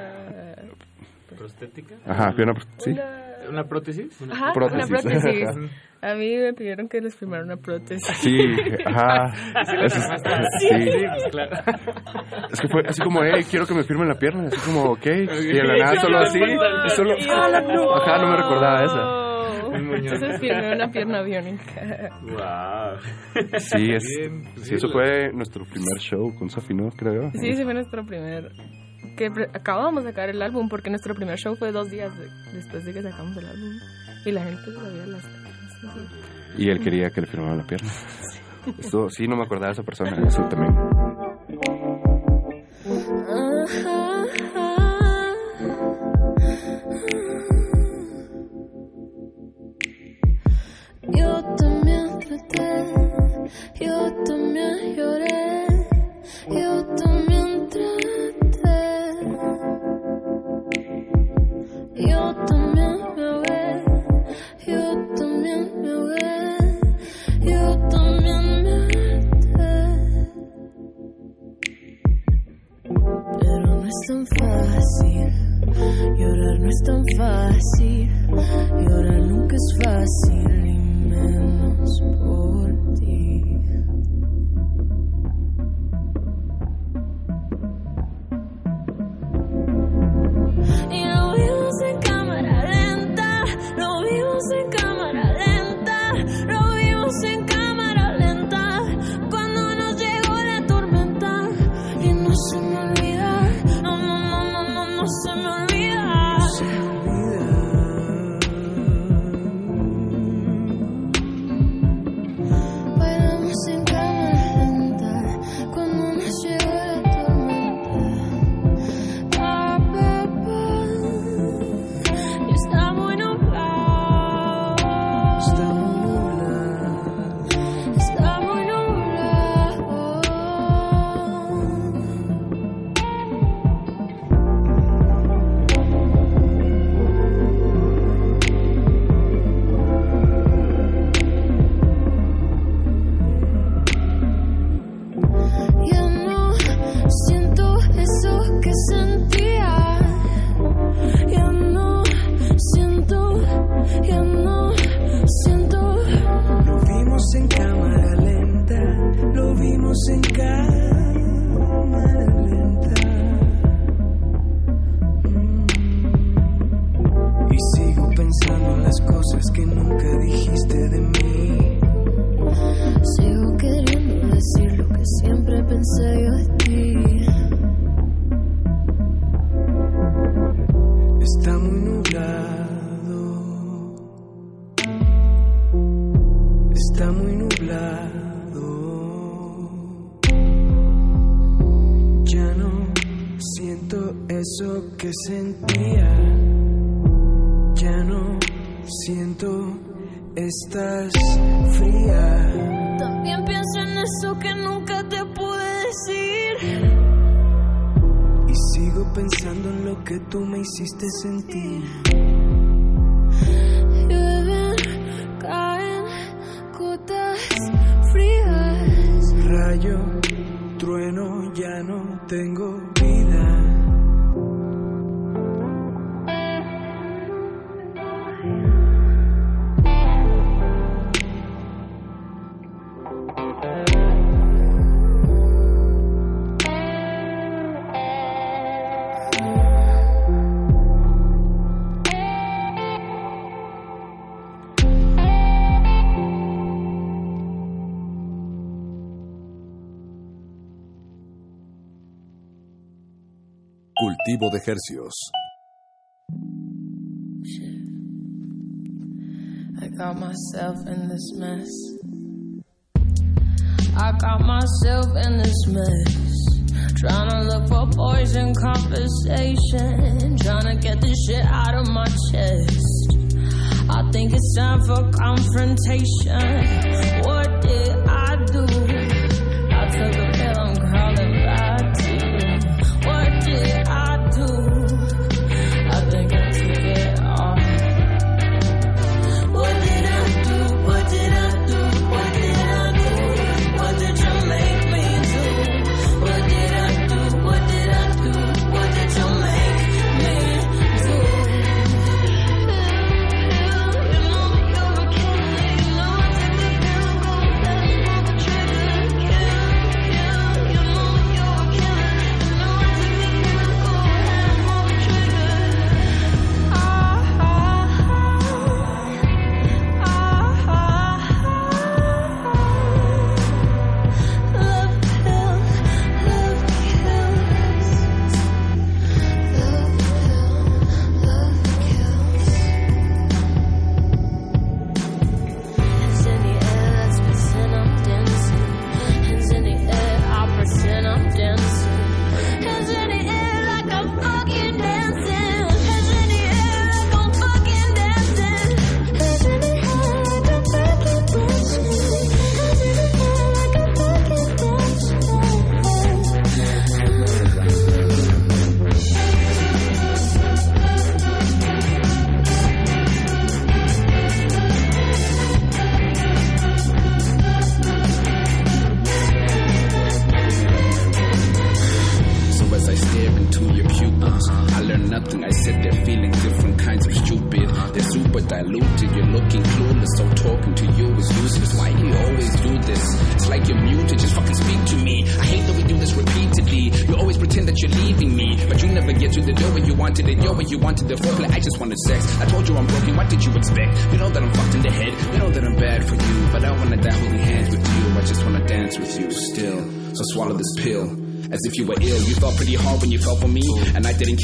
[SPEAKER 20] ¿Prostética?
[SPEAKER 23] Ajá, pierna, sí.
[SPEAKER 22] Una...
[SPEAKER 20] ¿Una prótesis?
[SPEAKER 22] Ajá,
[SPEAKER 23] Prótesis.
[SPEAKER 22] una prótesis. A mí me pidieron que les firmara una prótesis.
[SPEAKER 23] Sí, ajá. Es-
[SPEAKER 22] firmaste.
[SPEAKER 23] sí.
[SPEAKER 22] Sí,
[SPEAKER 25] pues claro.
[SPEAKER 23] Es que fue así como, hey, quiero que me firmen la pierna. Así como, ok. Y de la nada solo así. solo, Ajá, no me recordaba esa.
[SPEAKER 22] Entonces firmé una pierna biónica.
[SPEAKER 20] Wow.
[SPEAKER 23] Sí, es,
[SPEAKER 25] Bien,
[SPEAKER 23] sí,
[SPEAKER 25] sí,
[SPEAKER 23] eso fue nuestro primer show con Sofi, ¿no? Creo.
[SPEAKER 22] Sí, ese fue nuestro primer... Que acabábamos de sacar el álbum porque nuestro primer show fue dos días de- después de que sacamos el álbum. Y la gente sabía las letras.
[SPEAKER 23] Y él quería que le firmaran la pierna. Eso, sí, no me acordaba de esa persona. Eso también.
[SPEAKER 24] Yo también traté, yo también lloré, yo también traté.
[SPEAKER 26] Yo también me yo también me yo también me. Pero no es tan fácil.
[SPEAKER 24] Llorar no es tan fácil, llorar nunca es fácil. por ti.
[SPEAKER 26] Y lo vimos en cámara lenta, lo vimos en cámara lenta, lo
[SPEAKER 24] vimos en cámara lenta.
[SPEAKER 26] Cuando nos llegó la tormenta y
[SPEAKER 10] no se de.
[SPEAKER 24] I got myself in this mess. I got myself in this mess. Trying to look for poison conversation. Trying to get this shit out of my chest. I think it's time for confrontation. What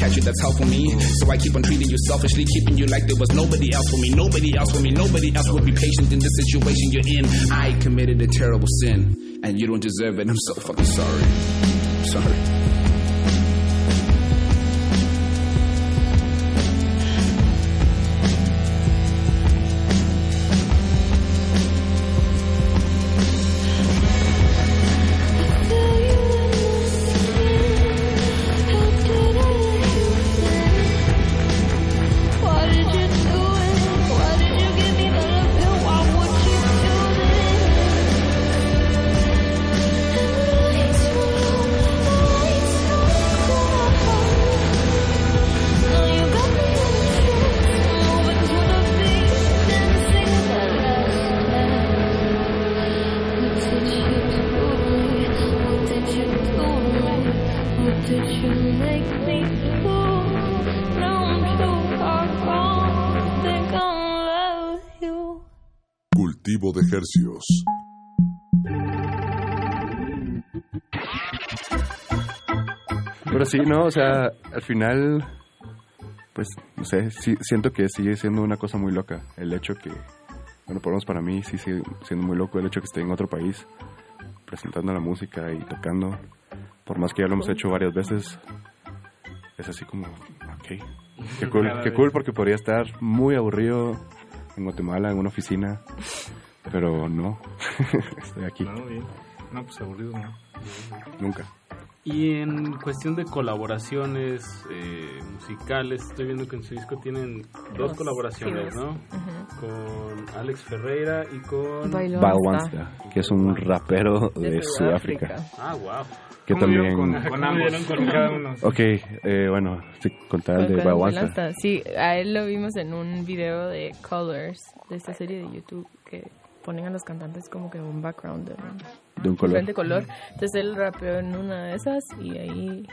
[SPEAKER 27] catch you that's helping me. So I keep on treating you selfishly, keeping you like there was nobody else for me, nobody else for me, nobody else would be patient in the situation you're in. I committed a terrible sin, and you don't deserve it. I'm so fucking sorry. I'm sorry.
[SPEAKER 23] sí, no, o sea, al final, pues, no sé, sí, siento que sigue siendo una cosa muy loca el hecho que, bueno, por lo menos para mí sí sigue siendo muy loco el hecho que esté en otro país presentando la música y tocando, por más que ya lo hemos hecho varias veces, es así como, ok, qué cool, qué cool porque podría estar muy aburrido en Guatemala, en una oficina, pero no, estoy aquí.
[SPEAKER 21] No, bien. no pues aburrido no.
[SPEAKER 23] Nunca.
[SPEAKER 20] Y en cuestión de colaboraciones eh, musicales, estoy viendo que en su disco tienen dos
[SPEAKER 22] Dos,
[SPEAKER 20] colaboraciones,
[SPEAKER 22] sí,
[SPEAKER 20] ¿no?
[SPEAKER 22] dos.
[SPEAKER 20] Con Alex Ferreira y con...
[SPEAKER 22] Wansta,
[SPEAKER 23] que es un rapero de,
[SPEAKER 22] De
[SPEAKER 23] Sudáfrica.
[SPEAKER 22] Sudáfrica.
[SPEAKER 20] Ah, wow.
[SPEAKER 23] Que
[SPEAKER 21] ¿Cómo vieron
[SPEAKER 23] también...
[SPEAKER 21] con, con ambos, con cada uno?
[SPEAKER 23] Ok, eh, bueno, sí, contar el de
[SPEAKER 22] Con
[SPEAKER 23] Wansta.
[SPEAKER 22] Wansta. Sí, a él lo vimos en un video de Colors, de esta serie de YouTube que ponen a los cantantes como que un background de un
[SPEAKER 23] De un color.
[SPEAKER 22] diferente color. Entonces él rapeó en una de esas y ahí...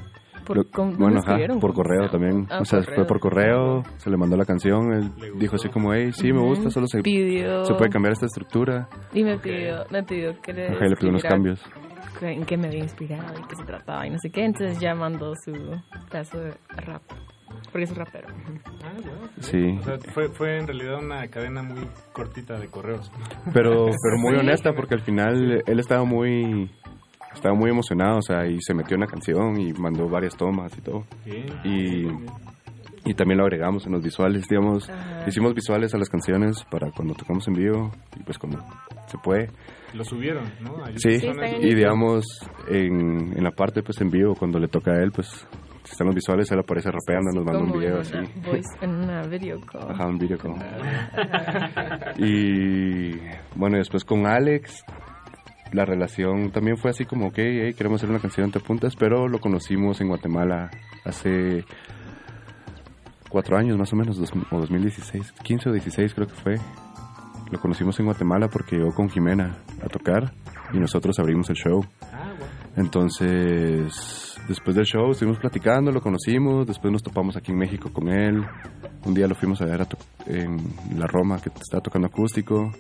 [SPEAKER 22] Por,
[SPEAKER 23] Lo-
[SPEAKER 22] con- ¿dónde
[SPEAKER 23] bueno, ajá, por correo también.
[SPEAKER 22] Ah,
[SPEAKER 23] o sea,
[SPEAKER 22] correo.
[SPEAKER 23] fue por correo, se le mandó la canción, él dijo así como, hey, sí, me gusta, solo se,
[SPEAKER 22] Pidió-
[SPEAKER 23] se puede cambiar esta estructura.
[SPEAKER 22] Y me pidió, me pidió que le
[SPEAKER 23] Ajá, le pidió unos cambios.
[SPEAKER 22] En qué me había inspirado y qué se trataba y no sé qué. Entonces ya mandó su pedazo de rap. Porque es rapero.
[SPEAKER 21] Ah, bueno.
[SPEAKER 23] Sí.
[SPEAKER 21] O sea, fue, fue en realidad una cadena muy cortita de correos.
[SPEAKER 23] Pero, pero muy
[SPEAKER 21] Sí.
[SPEAKER 23] honesta porque al final él estaba muy, estaba muy emocionado, o sea, y se metió en la canción y mandó varias tomas y todo.
[SPEAKER 21] Bien.
[SPEAKER 23] Y, y también lo agregamos en los visuales, digamos,
[SPEAKER 21] Ajá.
[SPEAKER 23] hicimos visuales a las canciones para cuando tocamos en vivo y pues cuando se puede.
[SPEAKER 21] Lo subieron, ¿no?
[SPEAKER 23] Sí,
[SPEAKER 21] YouTube.
[SPEAKER 23] y digamos en, en la parte pues en vivo cuando le toca a él pues si están los visuales él aparece rapeando, nos manda un video
[SPEAKER 22] en
[SPEAKER 23] así.
[SPEAKER 22] voice- en una video call.
[SPEAKER 23] Ajá, un video call. Y bueno, y después con Alex, la relación también fue así como, ok, hey, queremos hacer una canción entre puntas, pero lo conocimos en Guatemala hace cuatro años más o menos, dos- o 2016, 15 o 16 creo que fue. Lo conocimos en Guatemala porque llegó con Jimena a tocar y nosotros abrimos el show. Entonces, después del show estuvimos platicando, lo conocimos, después nos topamos aquí en México con él. Un día lo fuimos a ver a en la Roma, que estaba tocando acústico.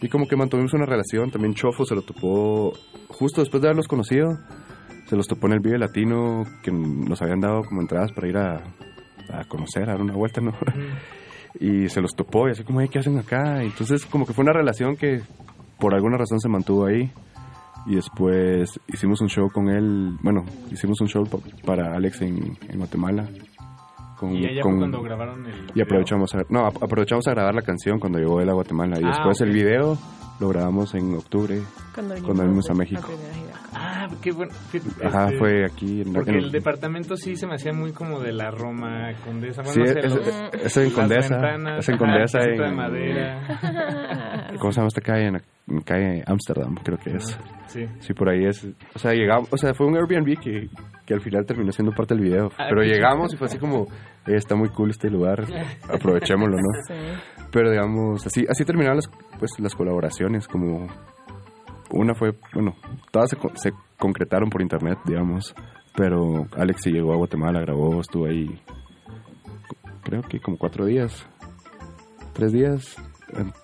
[SPEAKER 23] Y como que mantuvimos una relación. También Chofo se lo topó justo después de haberlos conocido. Se los topó en el Vive Latino, que nos habían dado como entradas para ir a, a conocer, a dar una vuelta, ¿no? y se los topó y así como, "Hey, ¿qué hacen acá? Y entonces como que fue una relación que por alguna razón se mantuvo ahí. Y después hicimos un show con él, bueno, hicimos un show pa- para Alex en, en Guatemala. Con,
[SPEAKER 21] Y allá
[SPEAKER 23] con-
[SPEAKER 21] fue cuando grabaron el
[SPEAKER 23] Y aprovechamos a, no, ap- aprovechamos a grabar la canción cuando llegó él a Guatemala. Y
[SPEAKER 21] Ah,
[SPEAKER 23] después el video lo grabamos en octubre,
[SPEAKER 22] Cuando
[SPEAKER 23] cuando venimos a México.
[SPEAKER 21] Ah, qué bueno.
[SPEAKER 23] Ajá,
[SPEAKER 21] este,
[SPEAKER 23] fue aquí en,
[SPEAKER 21] Porque
[SPEAKER 23] en-
[SPEAKER 21] el departamento sí se me hacía muy como de la Roma, Condesa.
[SPEAKER 23] Sí,
[SPEAKER 21] Bueno, no sé,
[SPEAKER 23] es-
[SPEAKER 21] los-
[SPEAKER 23] es en
[SPEAKER 21] las
[SPEAKER 23] Condesa,
[SPEAKER 21] ventanas,
[SPEAKER 23] es en
[SPEAKER 21] ajá,
[SPEAKER 23] Condesa,
[SPEAKER 21] de
[SPEAKER 23] en-
[SPEAKER 21] madera.
[SPEAKER 23] ¿Cómo se llama esta calle? Calle Amsterdam, creo que es.
[SPEAKER 21] Sí.
[SPEAKER 23] Sí, por ahí es. O sea, llegamos, o sea, fue un Airbnb que, que al final terminó siendo parte del video.
[SPEAKER 21] Ah,
[SPEAKER 23] Pero llegamos y fue así como, "Eh, está muy cool este lugar, aprovechémoslo, ¿no?
[SPEAKER 22] Sí.
[SPEAKER 23] Pero digamos, así, así terminaron las, pues, las colaboraciones, como una fue, bueno, todas se, se concretaron por internet, digamos, pero Alex sí llegó a Guatemala, grabó, estuvo ahí, creo que como cuatro días, tres días,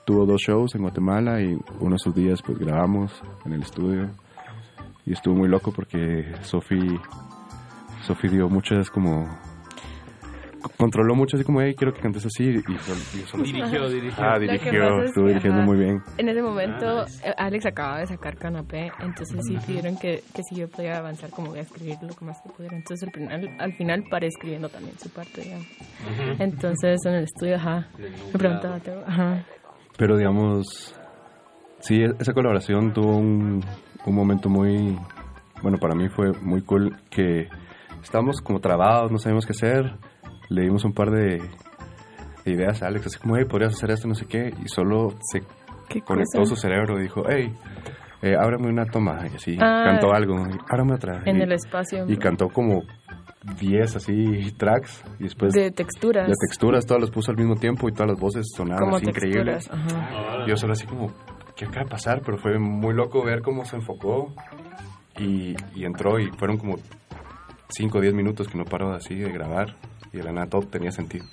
[SPEAKER 23] tuvo dos shows en Guatemala y uno de esos días pues grabamos en el estudio y estuvo muy loco porque Sofi Sofi dio muchas como controló mucho así como hey quiero que cantes así y, sol- y solo-
[SPEAKER 21] Dirigió, dirigió.
[SPEAKER 23] ah dirigió
[SPEAKER 22] es
[SPEAKER 23] estuvo
[SPEAKER 22] que,
[SPEAKER 23] dirigiendo
[SPEAKER 22] ajá,
[SPEAKER 23] muy bien
[SPEAKER 22] En ese momento, eh, Alex acababa de sacar Canapé, entonces sí pidieron que, que si yo podía avanzar, como voy a escribir lo que más que pudiera. Entonces al final, al final paré escribiendo también su parte, digamos. Entonces en el estudio, ajá, me preguntaba, ajá.
[SPEAKER 23] Pero digamos sí e- esa colaboración tuvo un, un momento muy bueno para mí fue muy cool que estábamos como trabados no sabíamos qué hacer le dimos un par de, de ideas a Alex así como hey podrías hacer esto no sé qué y solo se
[SPEAKER 22] ¿Qué
[SPEAKER 23] conectó
[SPEAKER 22] cosa?
[SPEAKER 23] su cerebro y dijo hey eh, ábrame una toma y así
[SPEAKER 22] Ah.
[SPEAKER 23] cantó algo ábrame otra
[SPEAKER 22] En
[SPEAKER 23] y,
[SPEAKER 22] el espacio.
[SPEAKER 23] y cantó como 10 así tracks y después
[SPEAKER 22] De texturas.
[SPEAKER 23] de texturas todas las puso al mismo tiempo y todas las voces sonaban
[SPEAKER 22] Como
[SPEAKER 23] así increíbles
[SPEAKER 22] ajá.
[SPEAKER 23] yo solo así como qué acaba de pasar pero fue muy loco ver cómo se enfocó y, y entró y fueron como 5 o 10 minutos que no paró así de grabar y de la nada todo tenía sentido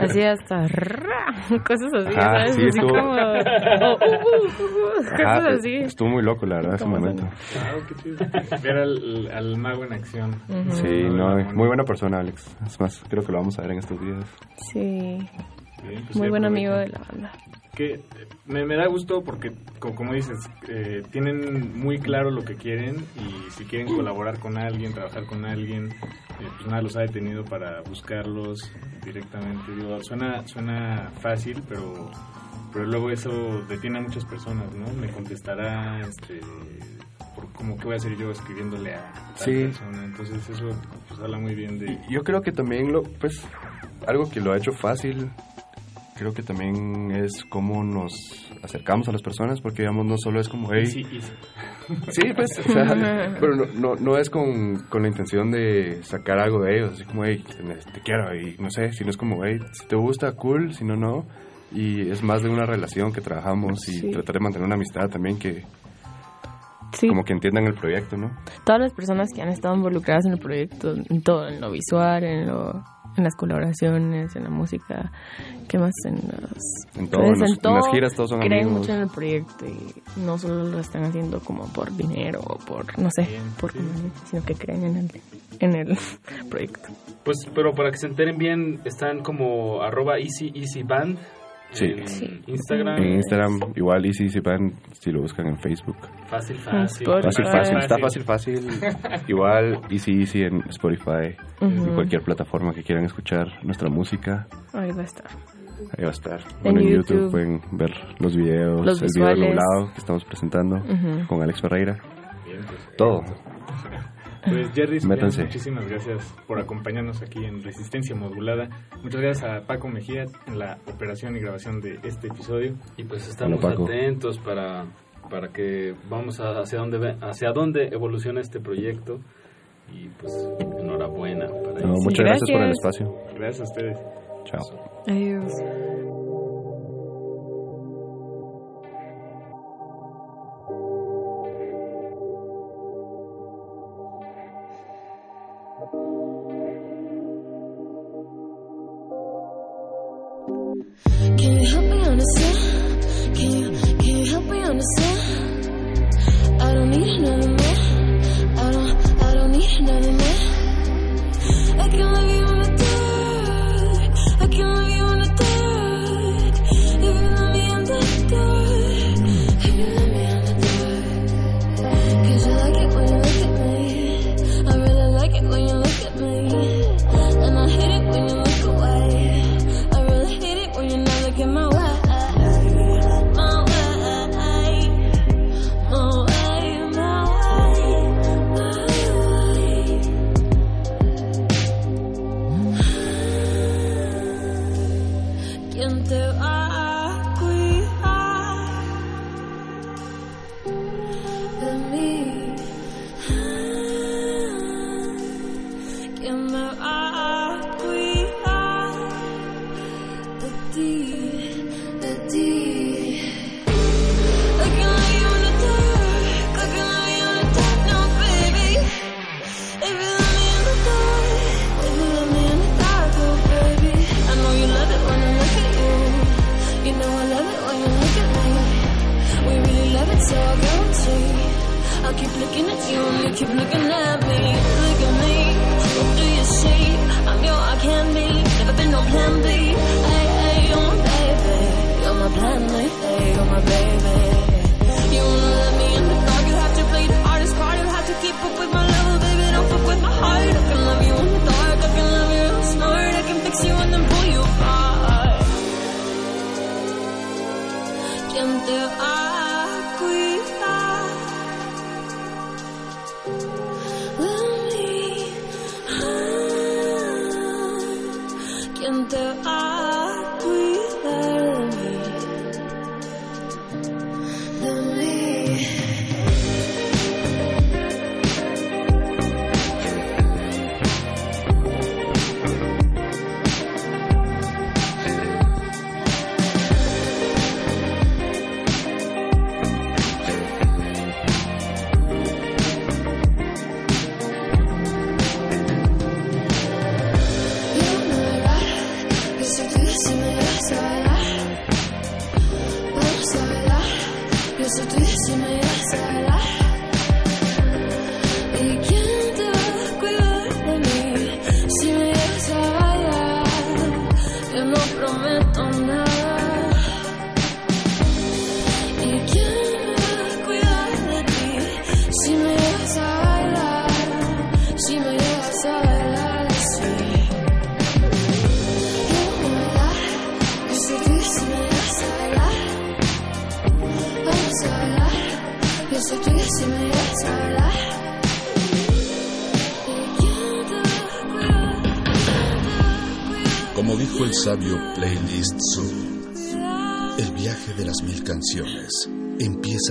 [SPEAKER 22] Así hasta ra, cosas así,
[SPEAKER 23] Ajá,
[SPEAKER 22] ¿sabes?
[SPEAKER 23] sí,
[SPEAKER 22] así
[SPEAKER 23] estuvo-
[SPEAKER 22] como oh, uh, uh, uh,
[SPEAKER 23] Ajá,
[SPEAKER 22] cosas así.
[SPEAKER 23] estuvo muy loco la verdad ese
[SPEAKER 22] ¿Cómo
[SPEAKER 23] momento
[SPEAKER 21] Wow, qué chido. Ver al, al mago en acción.
[SPEAKER 22] Ujú.
[SPEAKER 23] sí no muy buena persona Alex es más creo que lo vamos a ver en estos días
[SPEAKER 22] Sí.
[SPEAKER 21] Bien, pues
[SPEAKER 22] Muy buen amigo de la banda.
[SPEAKER 21] que me, me da gusto porque, co- como, dices, eh, tienen muy claro lo que quieren y si quieren colaborar con alguien, trabajar con alguien, eh, pues nada los ha detenido para buscarlos directamente. Digo, suena, suena fácil, pero, pero luego eso detiene a muchas personas, ¿no? Me contestará, este, por como que voy a hacer yo escribiéndole a tal
[SPEAKER 23] Sí.
[SPEAKER 21] persona. Entonces eso pues, habla muy bien de...
[SPEAKER 23] Yo creo que también lo, pues, algo que lo ha hecho fácil, creo que también es cómo nos acercamos a las personas, porque digamos no solo es como, hey,
[SPEAKER 21] easy.
[SPEAKER 23] sí, pues, o sea, pero no, no, no es con, con la intención de sacar algo de ellos, así como, hey, te, te quiero, y no sé, sino es como, hey, si te gusta, cool, si no, no, y es más de una relación que trabajamos y
[SPEAKER 24] Sí.
[SPEAKER 23] tratar de mantener una amistad también que,
[SPEAKER 24] Sí.
[SPEAKER 23] como que entiendan el proyecto, ¿no?
[SPEAKER 24] Todas las personas que han estado involucradas en el proyecto, en todo, en lo visual, en lo en las colaboraciones, en la música, ¿qué más? En, los,
[SPEAKER 23] En todo, en los- en las giras todos son
[SPEAKER 24] creen
[SPEAKER 23] amigos.
[SPEAKER 24] mucho en el proyecto y no solo lo están haciendo como por dinero o por, no sé, por conveniencia, sino que creen en el, en el proyecto.
[SPEAKER 20] Pues, pero para que se enteren bien, están como arroba easy easy band
[SPEAKER 23] Sí.
[SPEAKER 20] en Instagram.
[SPEAKER 23] En Instagram, igual, y si, si, van, si lo buscan en Facebook.
[SPEAKER 20] Fácil, fácil.
[SPEAKER 23] Fácil, fácil. Está fácil, fácil. Igual, Easy Easy en Spotify,
[SPEAKER 24] Ujú.
[SPEAKER 23] en cualquier plataforma que quieran escuchar nuestra música.
[SPEAKER 24] Ahí va a estar.
[SPEAKER 23] Ahí va a estar.
[SPEAKER 24] En
[SPEAKER 23] Bueno, en YouTube.
[SPEAKER 24] YouTube.
[SPEAKER 23] pueden ver los videos,
[SPEAKER 24] Los
[SPEAKER 23] el video
[SPEAKER 24] visuales.
[SPEAKER 23] nublado que estamos presentando
[SPEAKER 24] Ujú.
[SPEAKER 23] con Alex Ferreira.
[SPEAKER 21] Bien, pues,
[SPEAKER 23] Todo.
[SPEAKER 21] Pues Jerry,
[SPEAKER 23] Métanse.
[SPEAKER 21] muchísimas gracias por acompañarnos aquí en Resistencia Modulada. Muchas gracias a Paco Mejía en la operación y grabación de este episodio.
[SPEAKER 20] Y pues estamos
[SPEAKER 23] Hola,
[SPEAKER 20] atentos para, para que vamos a- hacia dónde ve- hacia dónde evoluciona este proyecto y pues enhorabuena para
[SPEAKER 23] No, muchas gracias. por el espacio.
[SPEAKER 21] Gracias a ustedes.
[SPEAKER 23] Chao.
[SPEAKER 24] Adiós.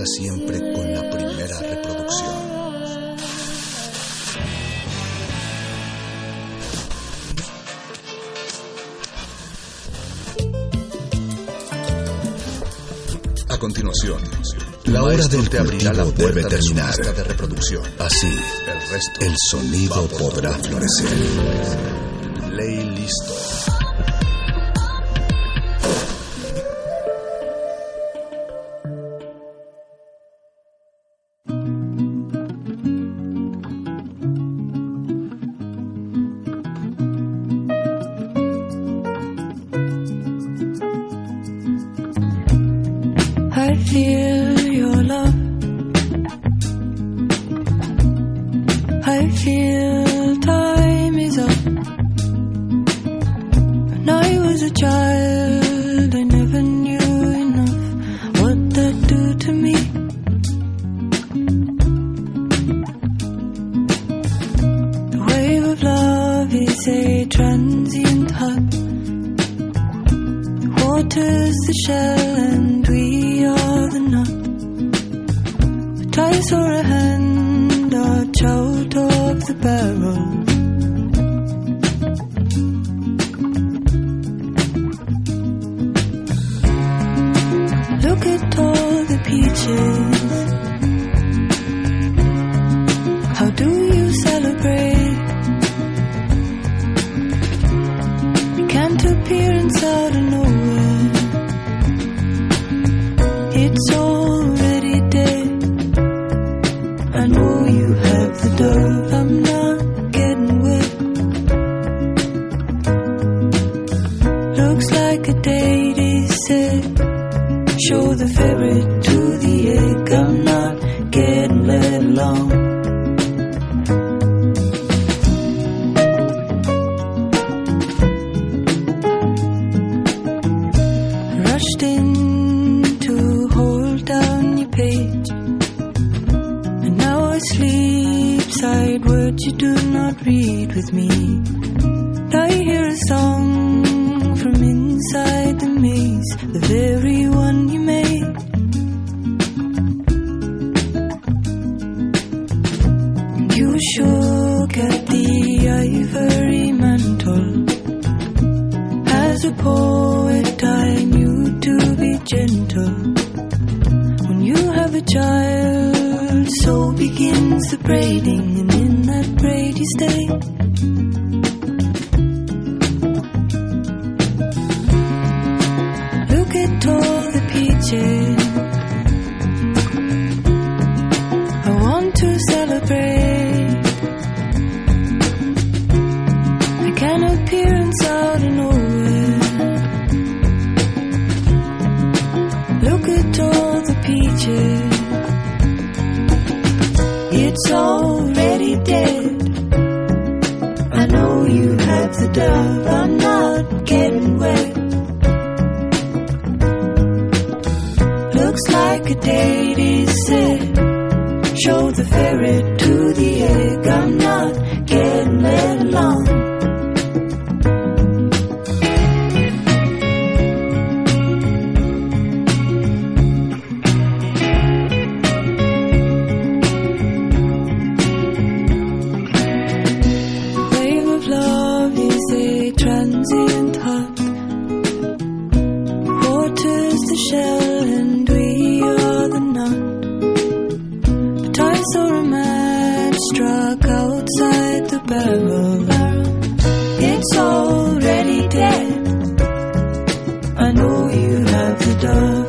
[SPEAKER 10] siempre con la primera reproducción. A continuación, la hora del te abrirá la puerta debe terminar. De, reproducción. Así, el, resto el sonido podrá florecer. Play listo.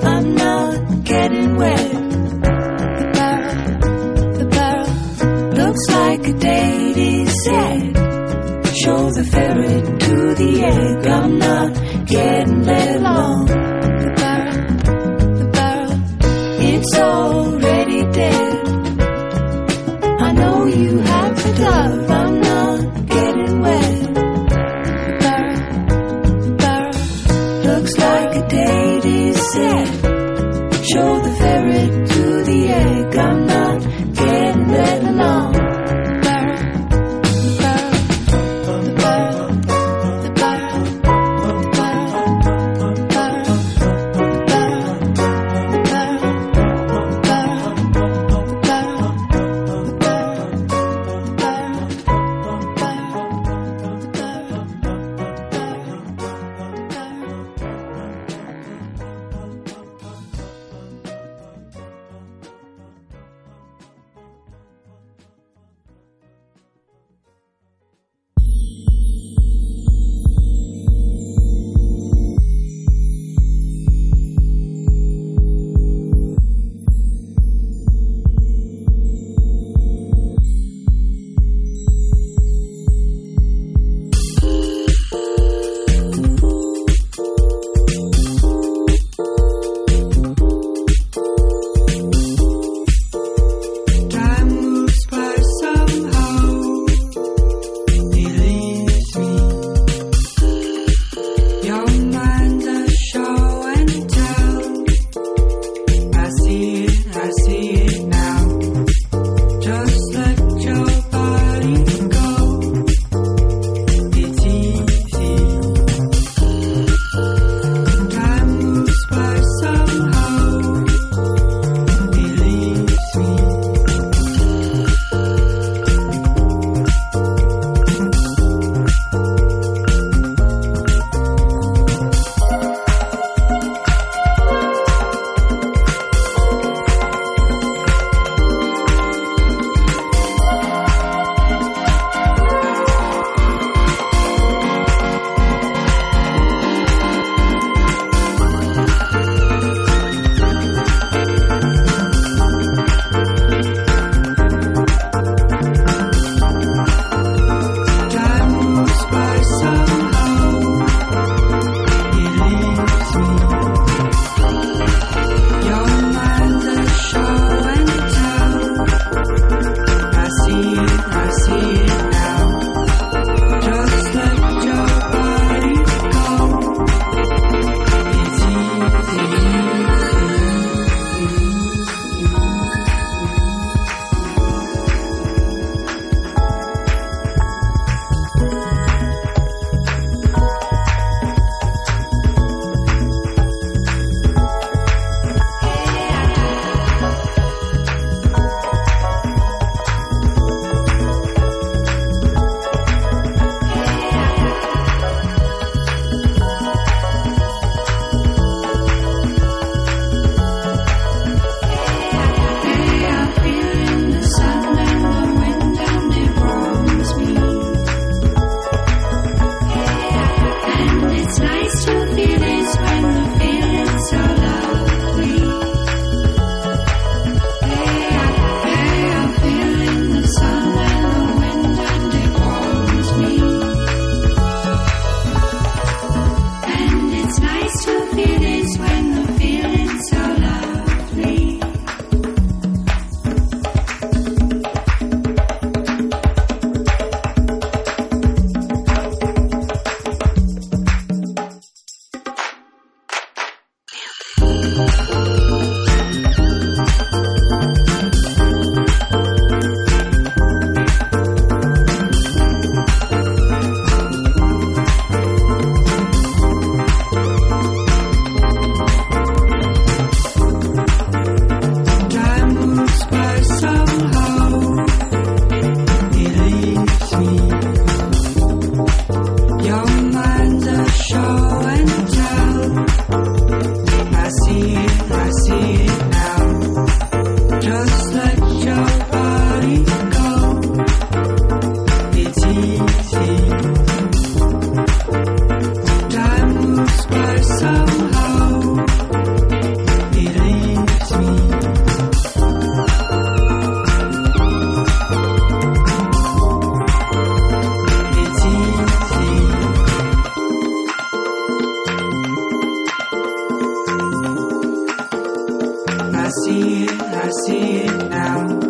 [SPEAKER 24] I'm not getting wet. The barrel, the barrel looks like a date is set. Show the ferret to the egg, I'm not getting I see
[SPEAKER 28] it, I see it now.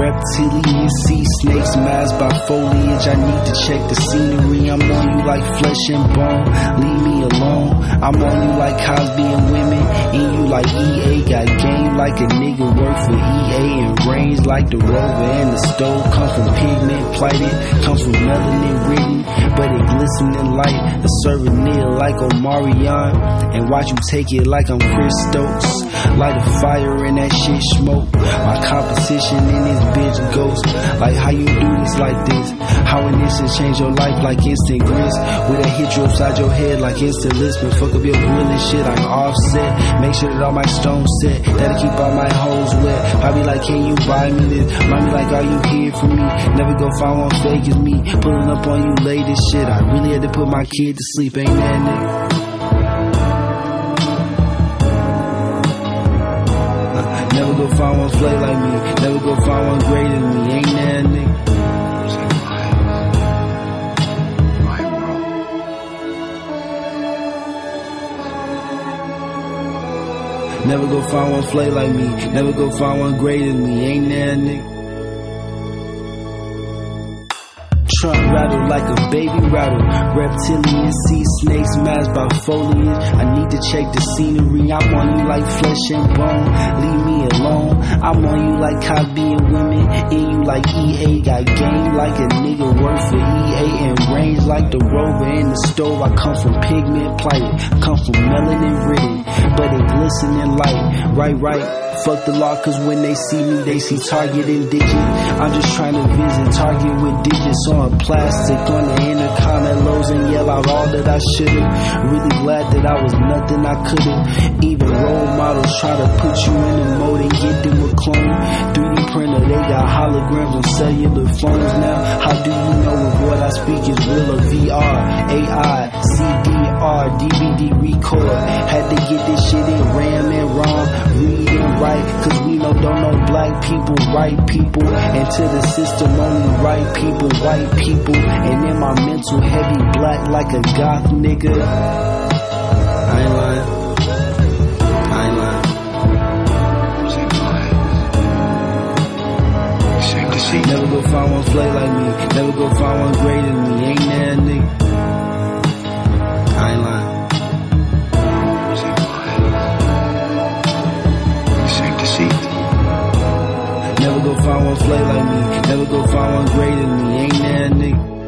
[SPEAKER 26] Reptilian sea snakes masked by foliage. I need to check the scenery. I'm on you like flesh and bone. Leave me alone. I'm on you like Cosby and women. And you like EA. Got game like a nigga work for EA. And range like the rover and the stove. Come from pigment plighted. Come from melanin written. But it glistening light. A souvenir like Omarion. And watch you take it like I'm Chris Stokes. Light a fire in that shit smoke. My competition in this bitch ghost. Like how you do this like this. How an instant change your life like instant grist. With a hit you upside your head like instant lisping. Fuck up your grill and shit like offset. Make sure that all my stones set. That'll keep all my hoes wet. Probably like, can you buy me this? Mommy like, are you here for me? Never go find one fake as me. Pulling up on you late as shit. I really had to put my kid to sleep, ain't that nigga? One flay like me. Never go find one greater than me. Ain't that nigga? Never go find one flay like me. Never go find one greater than me. Ain't that nigga? Trunk rattle like a Reptilian sea snakes masked by foliage. I need to check the scenery. I'm on you like flesh and bone. Leave me alone. I'm on you like Cosby and women. In you like EA. Got game like a nigga work for EA. And range like the rover in the stove. I come from pigment plighted. Come from melanin written. But it glistening light. Right, right. Fuck the law, cause when they see me, they see target and digit. I'm just trying to visit target with digits on plastic on the intercom at Lowe's and yell out all that I should've. Really glad that I was nothing I could've. Even role models try to put you in the mode and get them a clone. 3D printer, they got holograms on cellular phones now. How do you know if what I speak is real or VR? AI, CDR, DVD record. Had to get this shit in RAM and ROM. Read and write, cause we know don't know black people, right people. And to the system, only right people, white people. And in my mental, heavy black like a goth nigga. I ain't lying. I ain't lying. Never go find one flay like me. Never go find one greater than me. Ain't that nigga? Find one flay like me. Never go find one greater than me. Ain't that nigga?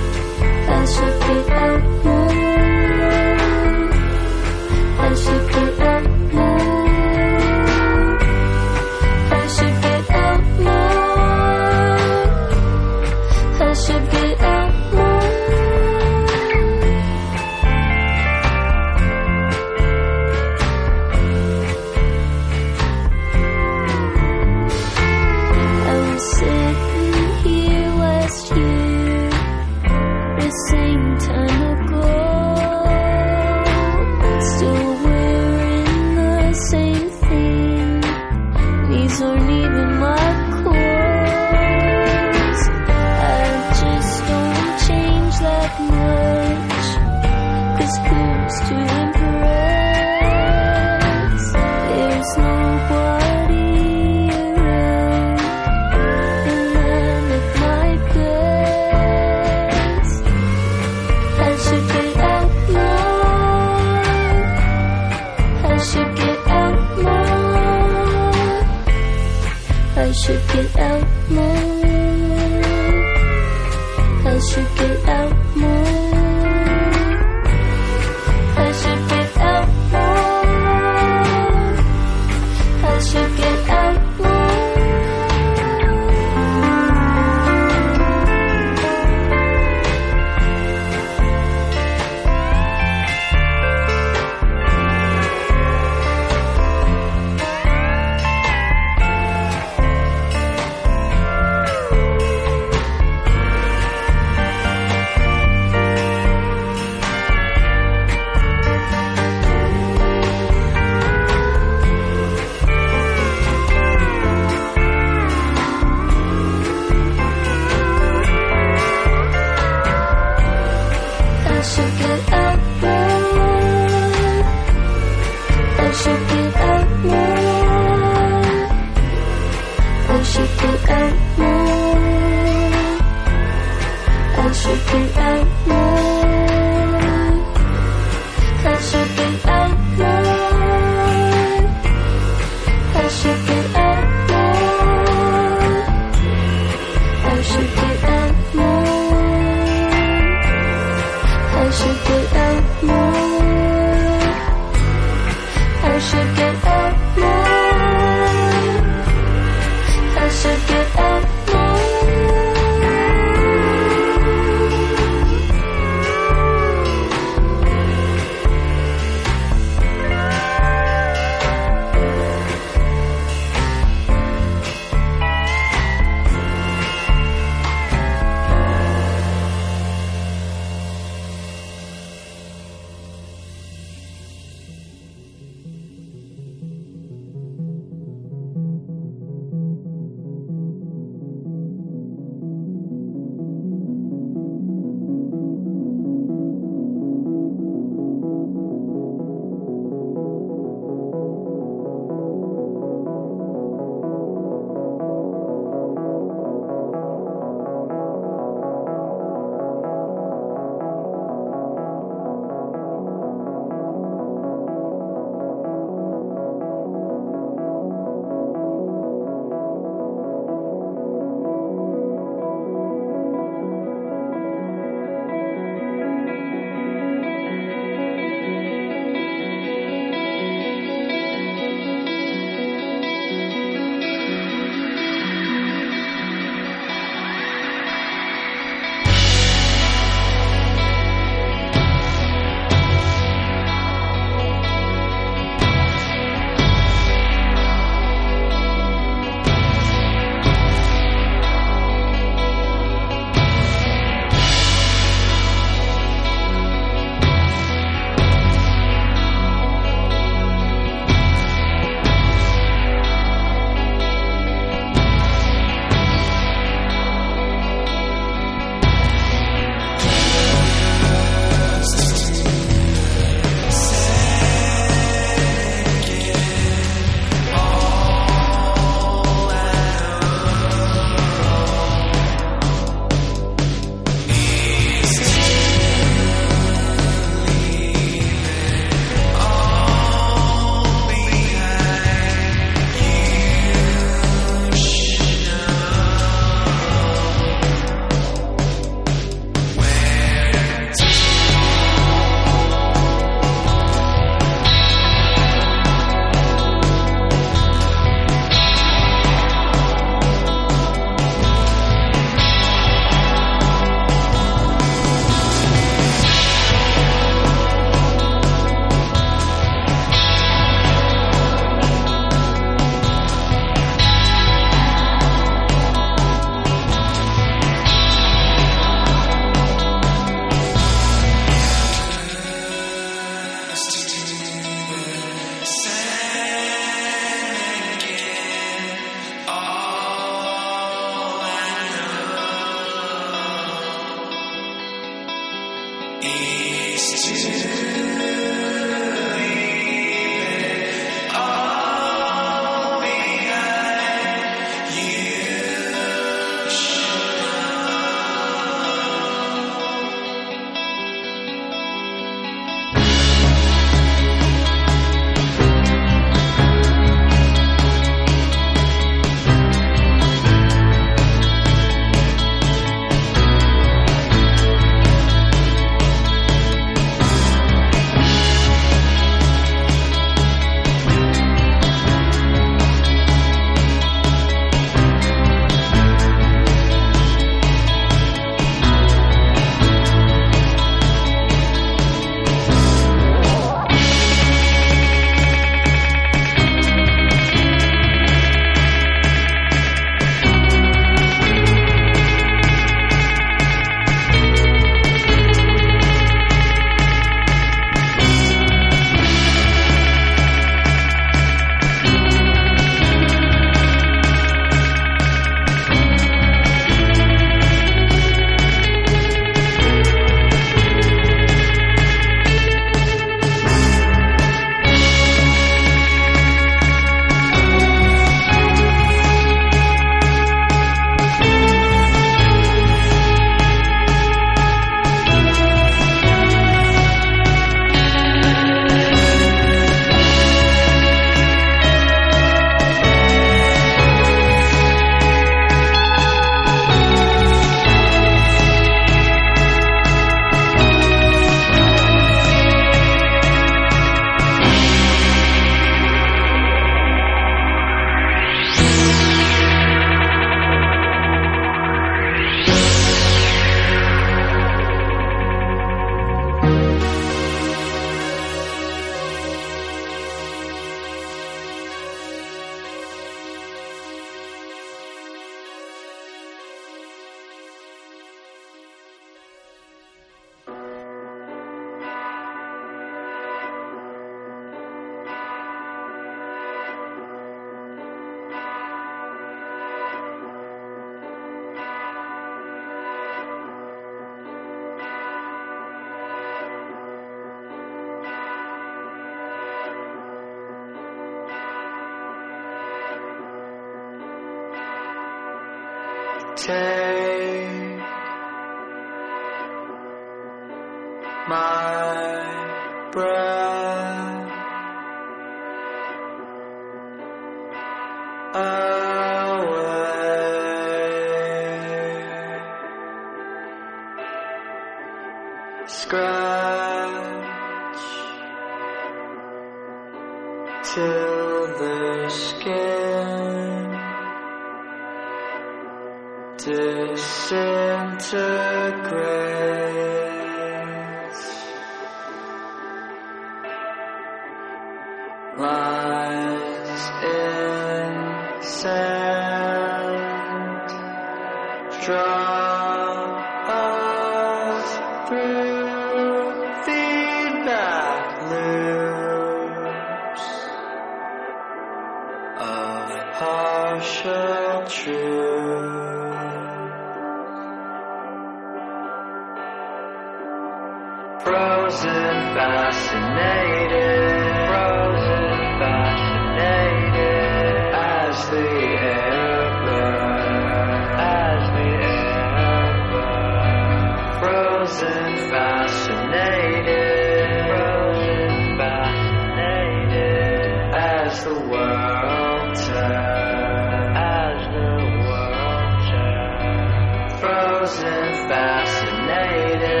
[SPEAKER 29] Frozen, fascinated,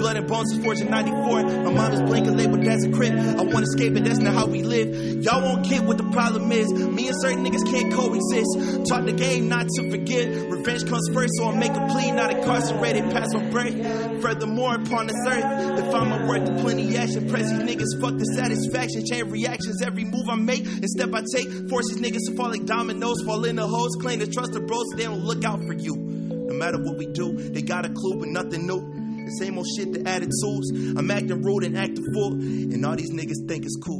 [SPEAKER 10] blood and bones forged in 94. My mom is blinking labeled as a crib. I wanna escape, but that's not how we live. Y'all won't get what the problem is. Me and certain niggas can't coexist. Taught the game not to forget. Revenge comes first, so I make a plea, not incarcerated past my birth. Furthermore, upon this earth, if I'm a worth of plenty action, press these niggas, fuck the satisfaction. Chain reactions, every move I make and step I take. Force these niggas to fall like dominoes, fall in the hoes, claim to trust the bros, so they don't look out for you. No matter what we do, they got a clue, but nothing new. Shit, the attitudes. I'm acting rude and acting fool, and all these niggas think it's cool.